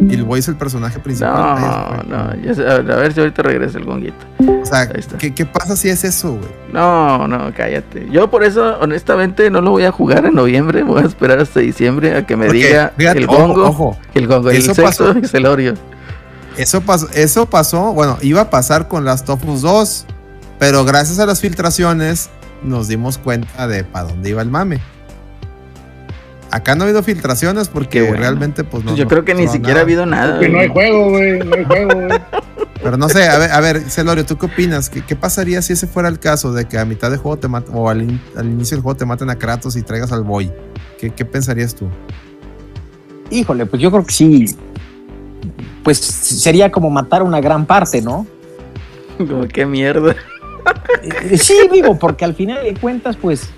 Y el boy es el personaje principal. No, güey. no, sé, a ver, si ahorita regresa el gonguito. O sea. ¿qué, qué pasa si es eso, güey? No, no, cállate. Yo por eso, honestamente, no lo voy a jugar en noviembre. Voy a esperar hasta diciembre a que me diga fíjate, el ojo, gongo. ojo. El gongo, el Eso sexo pasó. y Celorio. Eso pasó, eso pasó, bueno, iba a pasar con las Us 2, pero gracias a las filtraciones nos dimos cuenta de para dónde iba el mame. Acá no ha habido filtraciones porque bueno. realmente, pues no. Yo no- creo que ni no, siquiera nada. ha habido nada. Que no hay juego, güey. No hay juego, güey. Pero no sé, a ver, a ver, Celorio, ¿tú qué opinas? ¿Qué, qué pasaría si ese fuera el caso de que a mitad de juego te maten, o al, in- al inicio del juego te maten a Kratos y traigas al Boy? ¿Qué, qué pensarías tú? Híjole, pues yo creo que sí. Pues sería como matar una gran parte, ¿no? Como, qué mierda. Eh, Sí, digo, porque al final de cuentas, pues,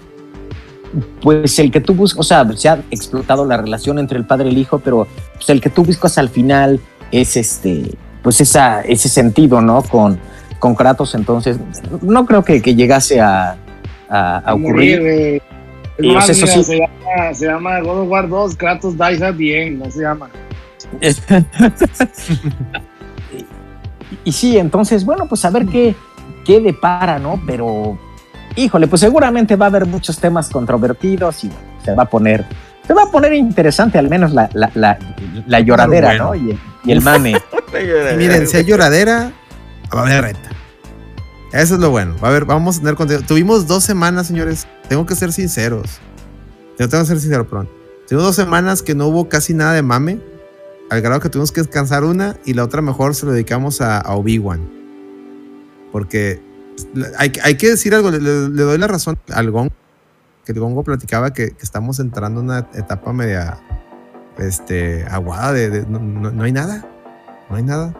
pues el que tú buscas, o sea, se ha explotado la relación entre el padre y el hijo, pero pues el que tú buscas al final es este, pues esa, ese sentido, ¿no? Con, con Kratos, entonces, no creo que, que llegase a, a, a Morir, ocurrir. Y, más, mira, sí. se, llama, se llama God of War 2, Kratos Dies at the End, no se llama. y sí, entonces, bueno, pues a ver qué, qué depara, ¿no? Pero, híjole, pues seguramente va a haber muchos temas controvertidos y se va a poner, se va a poner interesante al menos la, la, la, la lloradera, Bueno. ¿no? Y el, y el mame. Y miren, si hay lloradera, va a haber reta. Eso es lo bueno. A haber, vamos a tener contenido. Tuvimos dos semanas, señores. Tengo que ser sinceros. Yo tengo que ser sincero, perdón. Tuvimos dos semanas que no hubo casi nada de mame. Al grado que tuvimos que descansar una y la otra mejor se lo dedicamos a, a Obi-Wan. Porque hay, hay que decir algo. Le, doy la razón al Gongo. Que el Gongo platicaba que, estamos entrando en una etapa media este, aguada. De, no- no- hay nada. No hay nada.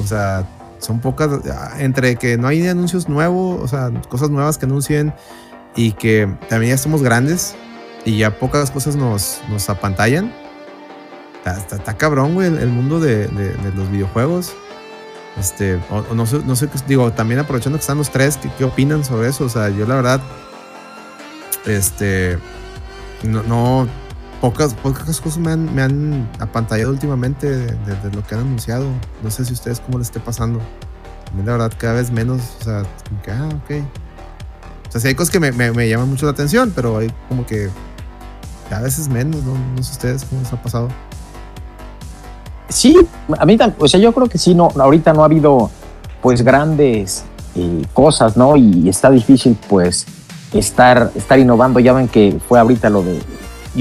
O sea, son pocas, entre que no hay anuncios nuevos, o sea, cosas nuevas que anuncien y que también ya estamos grandes y ya pocas cosas nos, nos apantallan. Está, cabrón, güey, el, mundo de los videojuegos. Este, o, o no sé, no sé, digo, también aprovechando que están los tres, ¿qué, qué opinan sobre eso? O sea, yo la verdad, este, no, no pocas, pocas cosas me han, me han apantallado últimamente de, de- de lo que han anunciado. No sé si ustedes cómo les esté pasando. A mí la verdad cada vez menos, o sea, como que, ah, ok. O sea, sí hay cosas que me, me- me llaman mucho la atención, pero hay como que a veces menos, ¿no? No sé ustedes cómo les ha pasado. Sí, a mí o sea, yo creo que sí, no, ahorita no ha habido pues grandes eh, cosas, ¿no? Y está difícil pues estar, estar innovando. Ya ven que fue ahorita lo de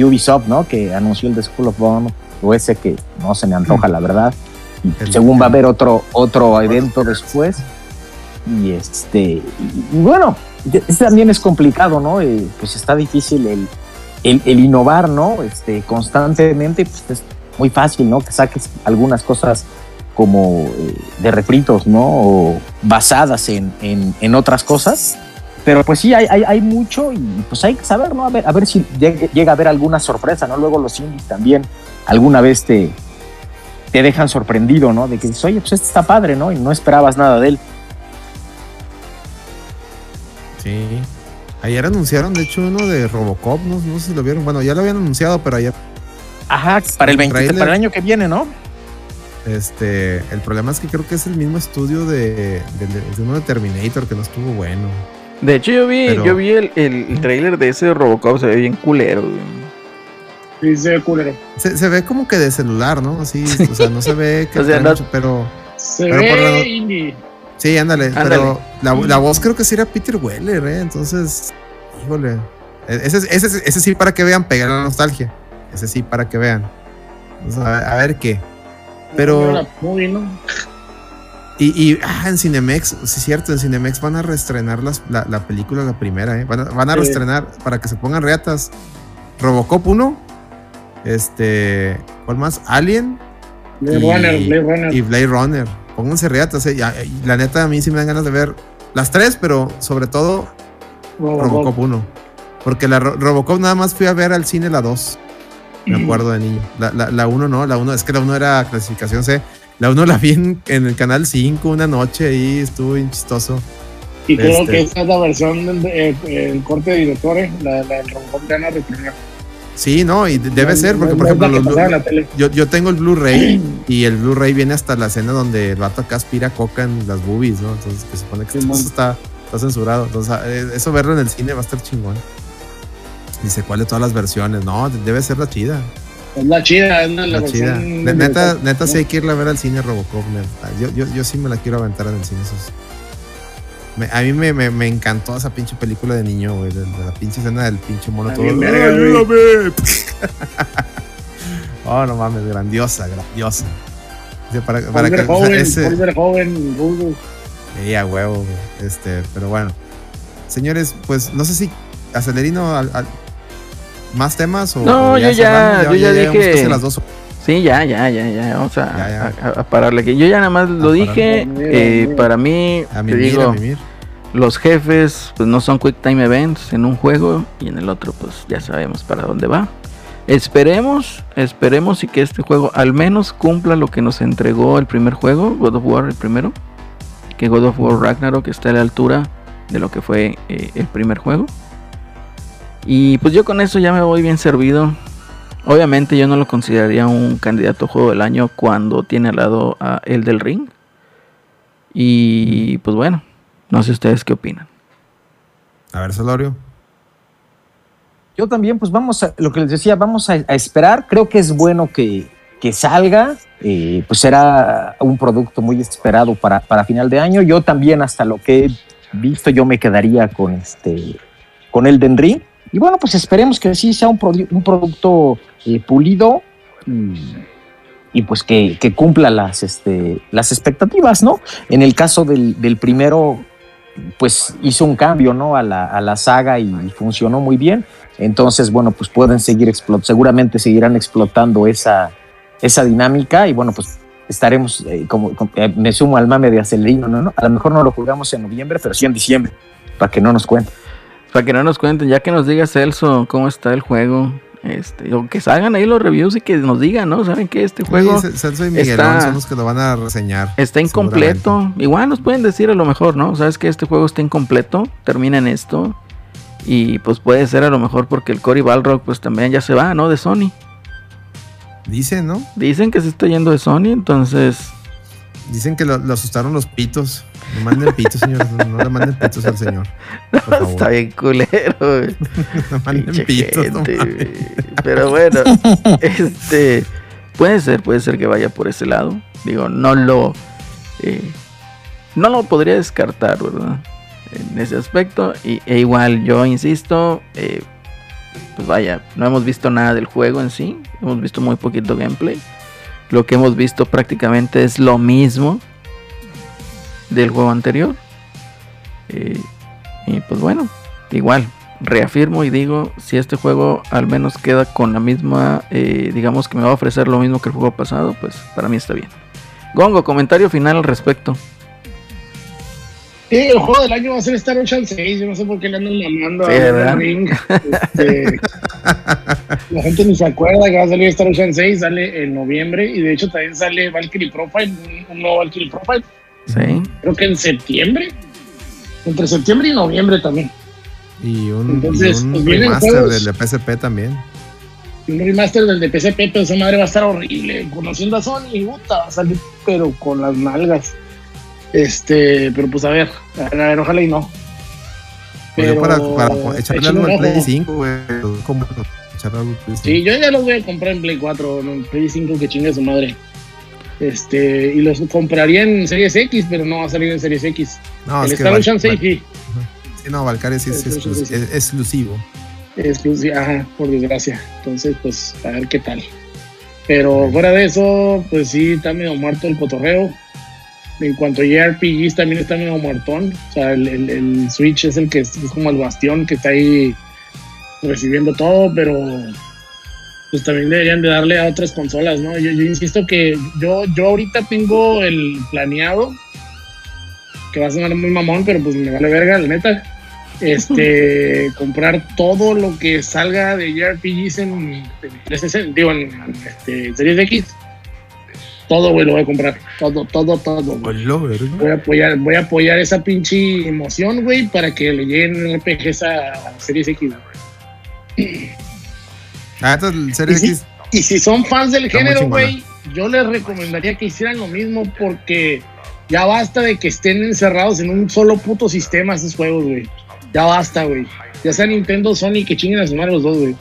Ubisoft, ¿no? Que anunció el de School of Bone, o ese que no se me antoja, la verdad. Y según va a haber otro, otro evento después. Y este, y, bueno, este también es complicado, ¿no? Eh, pues está difícil el, el, el innovar, ¿no? Este, constantemente, pues es muy fácil, ¿no? Que saques algunas cosas como eh, de refritos, ¿no? O basadas en, en, en otras cosas. Pero pues sí, hay, hay, hay mucho y pues hay que saber, ¿no? A ver, a ver si llega, llega a haber alguna sorpresa, ¿no? Luego los indies también alguna vez te, te dejan sorprendido, ¿no? De que dices, oye, pues este está padre, ¿no? Y no esperabas nada de él. Sí. Ayer anunciaron, de hecho, uno de Robocop, no, no sé si lo vieron. Bueno, ya lo habían anunciado, pero ayer Ajá, para el, 20 Trailer. para el año que viene, ¿no? Este, el problema es que creo que es el mismo estudio de, de, de- de uno de Terminator que no estuvo bueno. De hecho, yo vi, Pero- yo vi el, el, el trailer de ese Robocop, se ve bien culero. güey. Sí, se ve culero. Se, se ve como que de celular, ¿no? Así, o sea, no se ve que O sea, trae no- mucho, pero Se Pero por la- ve indie. sí, ándale, Ándale. pero la, la voz creo que sí era Peter Weller, ¿eh? Entonces, híjole. E- Ese, ese, ese sí para que vean, pegar la nostalgia. Ese sí para que vean. Entonces, a, ver, a ver qué. Pero-. Y, y ah, en Cinemex, sí es cierto, en Cinemex van a reestrenar las- la, la película, la primera, ¿eh? Van a, van a Sí. reestrenar para que se pongan reatas. Robocop 1, este, ¿cuál más? Alien Blade Y- Runner, Blade Runner. y Blade Runner. Pónganse reatas, ¿eh? La neta, a mí sí me dan ganas de ver las tres, pero sobre todo Robocop. Robocop 1. Porque la Ro- Robocop nada más fui a ver al cine la 2. Me acuerdo de niño. La, la, la 1 no, la 1 es que la 1 era clasificación C. La 1 la vi en, en el canal 5 una noche ahí, estuvo bien chistoso. Y creo Este- que esta es la versión del de- eh, el corte de directores, la, la del Robocop que van a reestrenar. Sí, no, y de- debe No- ser, porque no por ejemplo, los- yo, yo tengo el Blu-ray y el Blu-ray viene hasta la escena donde el vato acá aspira coca en las boobies, ¿no? Entonces, que se supone que Sí, eso está, está censurado. Entonces, eh, eso verlo en el cine va a estar chingón. Dice, ¿cuál de todas las versiones? No, debe ser la chida. Es la chida, es la, la chida. de Neta, Robocop, neta sí hay que irla a ver al cine Robocop. neta. Yo, yo, yo sí me la quiero aventar en el cine. eso es- Me- a mí me, me, me encantó esa pinche película de niño, güey. De, de la pinche escena del pinche mono todo. ¡Ayúdame! oh, no mames, grandiosa, grandiosa. Sí, para, para que, joven, ese- joven, rudo. Sí, a huevo, güey. Este, pero bueno. Señores, pues no sé si Acelerino al, al- más temas o. No, o yo ya- yo ya llegamos dije- las dos. Sí, ya, ya, ya, ya. Vamos a, Ya, ya. a- a pararle aquí. Yo ya nada más lo dije. pararle. eh, para mí, A te digo, los jefes pues no son quick time events en un juego y en el otro pues ya sabemos para dónde va. Esperemos, esperemos y que este juego al menos cumpla lo que nos entregó el primer juego, God of War el primero, que God of War Ragnarok está a la altura de lo que fue eh, el primer juego. Y pues yo con eso ya me voy bien servido. Obviamente yo no lo consideraría un candidato a juego del año cuando tiene al lado a el del ring. Y pues bueno, no sé ustedes qué opinan. A ver, Solorio. Yo también, pues vamos a, lo que les decía, vamos a, a esperar. Creo que es bueno que, que salga. eh, pues será un producto muy esperado para, para final de año. Yo también, hasta lo que he visto, yo me quedaría con este con el Ring. Y bueno, pues esperemos que sí sea un, produ- un producto eh, pulido y, pues que, cumpla las, este, las expectativas, ¿no? En el caso del, del primero, pues hizo un cambio, ¿no? A la, a la saga y, funcionó muy bien. Entonces, bueno, pues pueden seguir explotando, seguramente seguirán explotando esa, esa dinámica y bueno, pues estaremos, eh, como, eh, me sumo al mame de Acelerino, ¿no? ¿no? A lo mejor no lo jugamos en noviembre, pero sí en diciembre, para que no nos cuenten. Para que no nos cuenten, ya que nos diga Celso cómo está el juego. Este, o que salgan ahí los reviews y que nos digan, ¿no? ¿Saben que este juego Sí, Celso y Miguelón está- son los que lo van a reseñar. está incompleto? Igual nos pueden decir a lo mejor, ¿no? ¿Sabes que este juego está incompleto? Termina en esto. Y pues puede ser a lo mejor porque el Cory Balrog pues también ya se va, ¿no? De Sony. Dicen, ¿no? Dicen que se está yendo de Sony, entonces... Dicen que lo, lo asustaron los pitos. No manden pitos, señores. No, no le manden pitos al señor. Por favor. Está bien culero, güey. No manden Pinche pitos. gente. Pero bueno, este puede ser, puede ser que vaya por ese lado. Digo, no lo eh, no lo podría descartar, ¿verdad? En ese aspecto. Y, e igual, yo insisto, eh, pues vaya, no hemos visto nada del juego en sí. Hemos visto muy poquito gameplay. Lo que hemos visto prácticamente es lo mismo del juego anterior. Eh, y pues bueno, igual, reafirmo y digo, si este juego al menos queda con la misma, eh, digamos que me va a ofrecer lo mismo que el juego pasado, pues para mí está bien. Gongo, comentario final al respecto. Sí, el juego del año va a ser Star Ocean 6. Yo no sé por qué le andan mamando Sí, a Ring. Este, la gente ni se acuerda que va a salir Star Ocean 6. Sale en noviembre. Y de hecho también sale Valkyrie Profile. un- nuevo Valkyrie Profile. Sí, Creo que en septiembre. Entre septiembre y noviembre también. Y un, Entonces, y un pues, remaster juegos. del de PSP también. Y un remaster del de PSP, pero esa madre va a estar horrible. Conociendo a Sony, puta, va a salir, pero con las nalgas. Este, pero pues a ver, a ver, ojalá y no. Pues yo Pero para, para echarle algo al Play ojo. 5, güey. ¿Cómo? Echarle algo al Play 5. Sí, yo ya los voy a comprar en Play 4, no, en Play 5 que chingue su madre. Este, y los compraría en Series X, pero no va a salir en Series X. No, el es Star Ocean 6 Val- sí, no, Valkyrie sí es, exclus- es exclusivo. exclusivo, ajá, por desgracia. Entonces, pues, a ver qué tal. Pero fuera de eso, pues sí, está medio muerto el cotorreo. En cuanto a JRPGs, también está medio muertón. O sea, el, el- el Switch es el que es, es como el bastión que está ahí recibiendo todo, pero pues también deberían de darle a otras consolas, ¿no? Yo, yo insisto que yo, yo ahorita tengo el planeado, que va a sonar muy mamón, pero pues me vale verga, la neta. Este, comprar todo lo que salga de JRPGs en, en 360, digo, en, en, este, Series X. Todo, güey, lo voy a comprar. Todo, todo, todo. Voy a apoyar, voy a apoyar esa pinche emoción, güey, para que le lleguen RPGs a, Series X. güey. Ah, entonces el Series. X. Y si son fans del Está género, güey, yo les recomendaría que hicieran lo mismo porque ya basta de que estén encerrados en un solo puto sistema esos juegos, güey. Ya basta, güey. Ya sea Nintendo, Sony, que chinguen a sumar los dos, güey.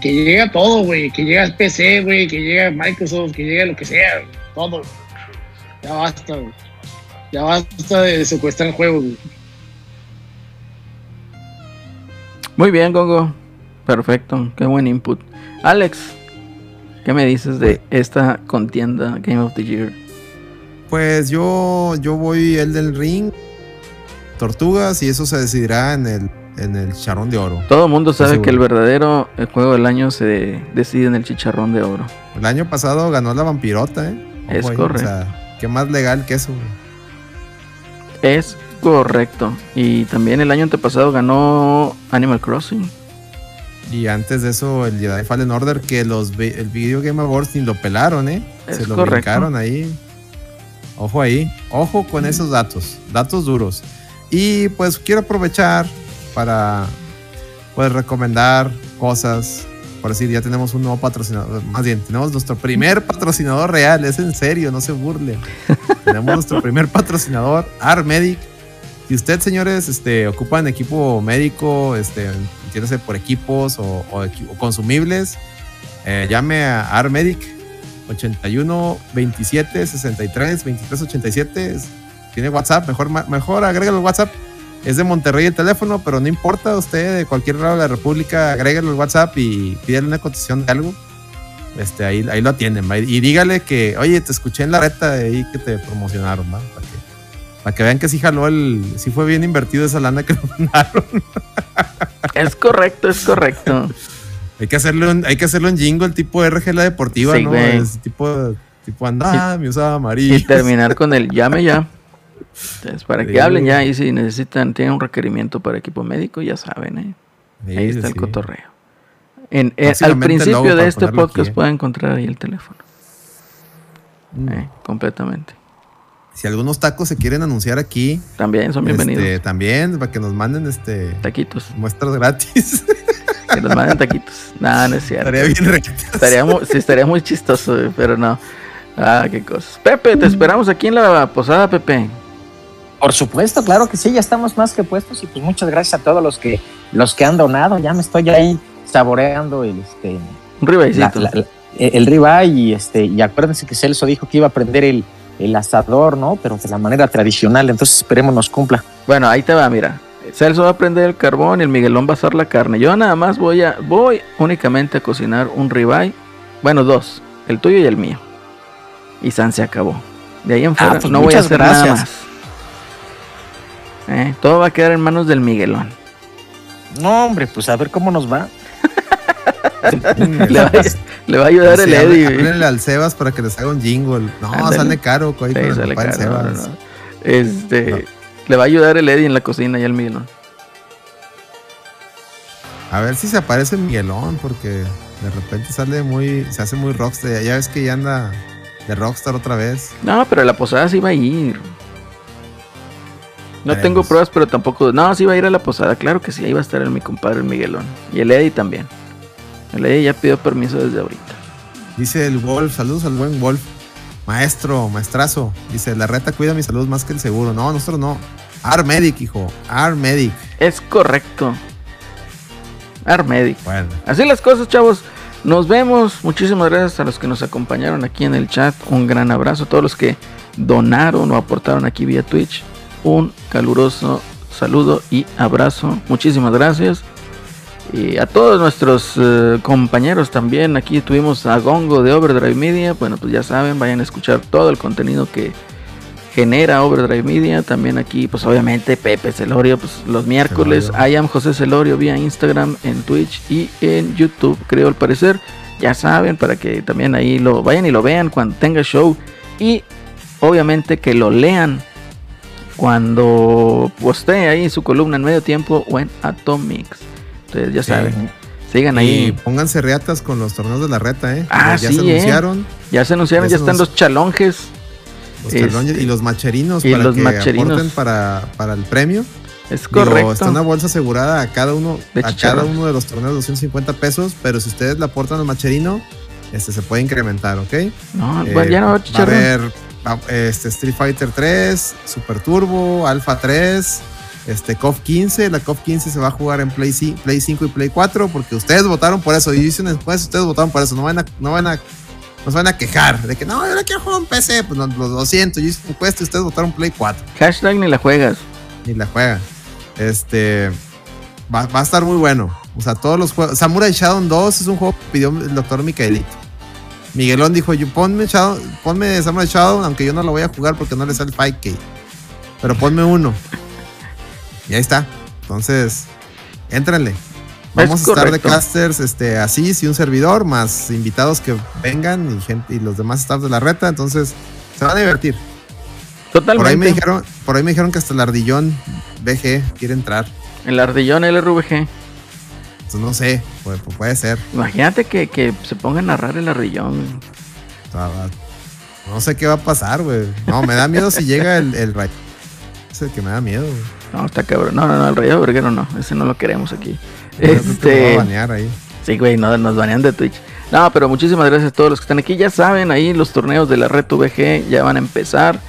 Que llegue a todo, güey. Que llegue a PC, güey. Que llegue a Microsoft, que llegue a lo que sea. Todo. Ya basta, güey. Ya basta de secuestrar juegos, güey. muy bien, Gongo. Perfecto, qué buen input. Alex, ¿qué me dices de esta contienda Game of the Year? Pues yo, yo voy el del ring, tortugas, y eso se decidirá en el, en el charrón de oro. Todo el mundo sabe que el verdadero el juego del año se decide en el chicharrón de oro. El año pasado ganó la vampirota, ¿eh? Es ahí, correcto. O sea, qué más legal que eso, güey. Es correcto. Y también el año antepasado ganó Animal Crossing. Y antes de eso, el Jedi Fallen Order, que los el Video Game Awards ni lo pelaron, ¿eh? Es Se lo correcto. brincaron ahí. Ojo ahí. Ojo con esos datos. Datos duros. Y pues quiero aprovechar para pues recomendar cosas. Por decir, ya tenemos un nuevo patrocinador. Más bien, tenemos nuestro primer patrocinador real. Es en serio, no se burlen. tenemos nuestro primer patrocinador, Armedic. Si usted, señores, este, ocupan equipo médico, este, entiéndase por equipos o, o o consumibles, eh, llame a Armedic 81 27 63 23 87. Es- Tiene WhatsApp, mejor, mejor agrégalo al WhatsApp. Es de Monterrey el teléfono, pero no importa, usted de cualquier lado de la República, agrégalo al WhatsApp y pídale una cotización de algo. Este, ahí, ahí lo atienden, ¿va? Y dígale que, oye, te escuché en la reta de ahí que te promocionaron, ¿va? Para que, para que vean que sí jaló el, sí fue bien invertido esa lana que nos mandaron. Es correcto, es correcto. Hay que hacerle un, hay que hacerle un jingle tipo RG la deportiva, Sí, ¿no? Es tipo, tipo mi usaba amarillo. Y terminar con el llame ya. Entonces, para que hablen ya y si necesitan, tienen un requerimiento para equipo médico, ya saben, ¿eh? Sí, ahí está sí, el cotorreo. En, eh, al principio de este podcast ¿eh? pueden encontrar ahí el teléfono. Mm. eh, completamente. Si algunos tacos se quieren anunciar aquí, También son bienvenidos. este, también para que nos manden este Taquitos. muestras gratis. Que nos manden taquitos. No, no es cierto. Estaría bien requete. Estaría muy, sí, estaría muy chistoso, pero no. Ah, qué cosas. Pepe, te esperamos aquí en la posada, Pepe. Por supuesto, claro que sí, ya estamos más que puestos y pues muchas gracias a todos los que los que han donado, ya me estoy ahí saboreando el este Un ribaycito. la- la- la- el ribeye y este y acuérdense que Celso dijo que iba a prender el, el asador, ¿no? Pero de la manera tradicional, entonces esperemos nos cumpla. Bueno, ahí te va, mira. Celso va a prender el carbón y el Miguelón va a asar la carne. Yo nada más voy a voy únicamente a cocinar un ribeye. Bueno, dos, el tuyo y el mío. Y San se acabó. De ahí en fuera pues no voy a hacer nada gracias. más. Eh, todo va a quedar en manos del Miguelón. No, hombre, pues a ver cómo nos va. Le va, a- le va a ayudar el Sí, Eddie. háblenle- al Sebas para que les haga un jingle. No, Ándale. sale caro, ahí Sí, con el sale papá del caro, no, Sebas. no, no. Este, No. le va a ayudar el Eddie en la cocina y el Miguelón. A ver si se aparece Miguelón, porque de repente sale muy, se hace muy rockstar. Ya ves que ya anda de rockstar otra vez. No, pero la posada sí va a ir. No Veremos. tengo pruebas, pero tampoco. No, sí va a ir a la posada. Claro que sí, ahí va a estar el, mi compadre el Miguelón. Y el Eddie también. El Eddie ya pidió permiso desde ahorita. Dice el Wolf, saludos al buen Wolf. Maestro, maestrazo. Dice, la reta cuida mi salud más que el seguro. No, nosotros no. Armedic, hijo. Armedic. Es correcto. Armedic. Bueno, Así las cosas, chavos. Nos vemos. Muchísimas gracias a los que nos acompañaron aquí en el chat. Un gran abrazo a todos los que donaron o aportaron aquí vía Twitch. Un caluroso saludo y abrazo. Muchísimas gracias. Y a todos nuestros eh, compañeros también. Aquí tuvimos a Gongo de Overdrive Media. Bueno, pues ya saben, vayan a escuchar todo el contenido que genera Overdrive Media. También aquí, pues obviamente Pepe Celorio, pues los miércoles. Celorio. I am José Celorio vía Instagram, en Twitch y en YouTube, creo al parecer. Ya saben, para que también ahí lo vayan y lo vean cuando tenga show. Y obviamente que lo lean cuando postee ahí su columna en medio tiempo o en Atomics. Entonces ya Sí. saben, sigan y ahí. pónganse reatas con los torneos de la reta, ¿eh? Ah, ya sí, se ¿eh? anunciaron. Ya se anunciaron, ya se están los chalonges. Los Este, y los macherinos y para los que macherinos. aporten para, para el premio. Es Digo, correcto. está una bolsa asegurada a cada uno De a cada chicharrón. uno de los torneos 250 pesos, pero si ustedes le aportan al macherino, este se puede incrementar, ¿ok? No, Eh, bueno, ya no va a va a chicharrón. haber este, Street Fighter 3, Super Turbo, Alpha 3, este KOF 15. La KOF 15 se va a jugar en Play, ci- Play 5 y Play 4 porque ustedes votaron por eso. Y dicen después, ustedes votaron por eso. No van a, no van a, nos van a quejar de que no, yo no quiero jugar en PC. Pues no, lo, lo siento, yo y ustedes votaron Play 4 Hashtag ni la juegas. ni la juegan. Este va, va a estar muy bueno. O sea, todos los juegos. Samurai Shadow 2 es un juego que pidió el doctor Micaelito. Miguelón dijo, yo, ponme, Shadow, ponme Samurai Shadow, aunque yo no lo voy a jugar porque no le sale 5K. Pero ponme uno. Y ahí está. Entonces, éntrenle. Vamos Es a estar de casters, este, así, sí, un servidor, más invitados que vengan y gente y los demás staff de la reta. Entonces, se van a divertir. Totalmente. Por ahí me dijeron, por ahí me dijeron que hasta el ardillón BG quiere entrar. El ardillón LRVG. Entonces no sé, puede, puede ser. Imagínate que, que se ponga a narrar el va- no sé qué va a pasar, güey. No, me da miedo si llega el, el ray. Es el que me da miedo, güey. No, está cabrón. No, no, no, el Rayo Verguero no. Ese no lo queremos aquí. Que Este. a banear ahí. Sí, güey, no, nos banean de Twitch. No, pero muchísimas gracias a todos los que están aquí. Ya saben, ahí los torneos de la Red VG ya van a empezar.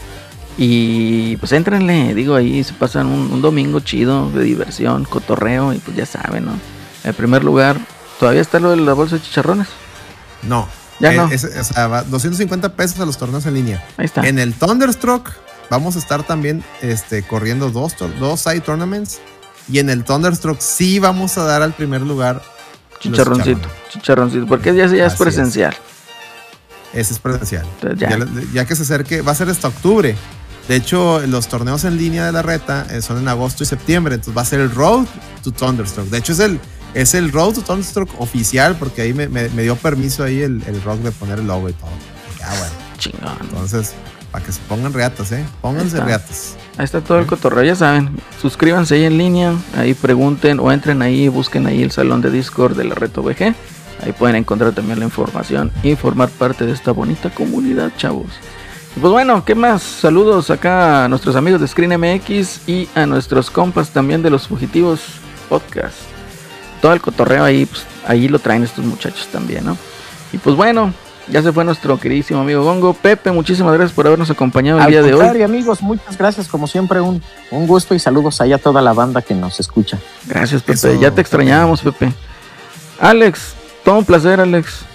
Y pues éntrenle, digo, ahí se pasan un, un domingo chido de diversión, cotorreo, y pues ya saben, ¿no? En primer lugar, todavía está lo de la bolsa de chicharrones. No. Ya Eh, no. es- o sea, va 250 pesos a los torneos en línea. Ahí está. En el Thunderstruck vamos a estar también este, corriendo dos, dos side tournaments. Y en el Thunderstruck sí vamos a dar al primer lugar. Chicharroncito, chicharroncito, porque ya, ya es Así es. presencial. Ese es presencial. Ya, ya que se acerque, va a ser hasta octubre. De hecho, los torneos en línea de la reta eh, son en agosto y septiembre. Entonces va a ser el Road to Thunderstruck. De hecho, es el, es el Road to Thunderstruck oficial porque ahí me, me- me dio permiso ahí el, el rock de poner el logo y todo. Ya, bueno. Chingón. Entonces, para que se pongan reatas, ¿eh? Pónganse reatas. Ahí está todo el cotorreo, ya saben. Suscríbanse ahí en línea, ahí pregunten o entren ahí, busquen ahí el salón de Discord de la Reto VG. Ahí pueden encontrar también la información y formar parte de esta bonita comunidad, chavos. Y pues bueno, ¿qué más? Saludos acá a nuestros amigos de Screen MX y a nuestros compas también de los Fugitivos Podcast. Todo el cotorreo ahí, pues, ahí lo traen estos muchachos también, ¿no? Y pues bueno, ya se fue nuestro queridísimo amigo Gongo. Pepe, muchísimas gracias por habernos acompañado el Al día de hoy. amigos, muchas gracias. Como siempre, un, un gusto y saludos ahí a toda la banda que nos escucha. Gracias, Pepe. Eso, ya te extrañábamos, Pepe. Alex, todo un placer, Alex.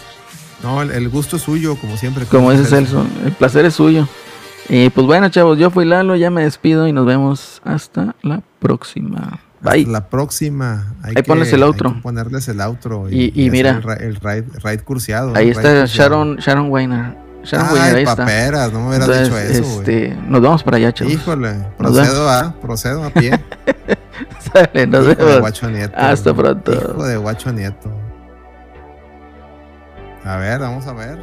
No, el, el gusto es suyo, como siempre. Como dice Celso, el placer es suyo. Y pues bueno, chavos, yo fui Lalo, ya me despido y nos vemos hasta la próxima. Bye. la próxima. Hay Ahí ponles el hay outro. que ponerles el outro. Y- mira. El, ra- el raid, raid curseado. Ahí el raid está curseado. Sharon, Sharon Weiner. Sharon Ay, Weiner, ahí está. paperas, no me hubieras Entonces, dicho eso, este, nos vamos para allá, chavos. Híjole, procedo a, procedo a pie. Sale, nos Hijo de vemos. Guacho Nieto. Hasta pronto. Hijo de Guacho Nieto. A ver, vamos a ver.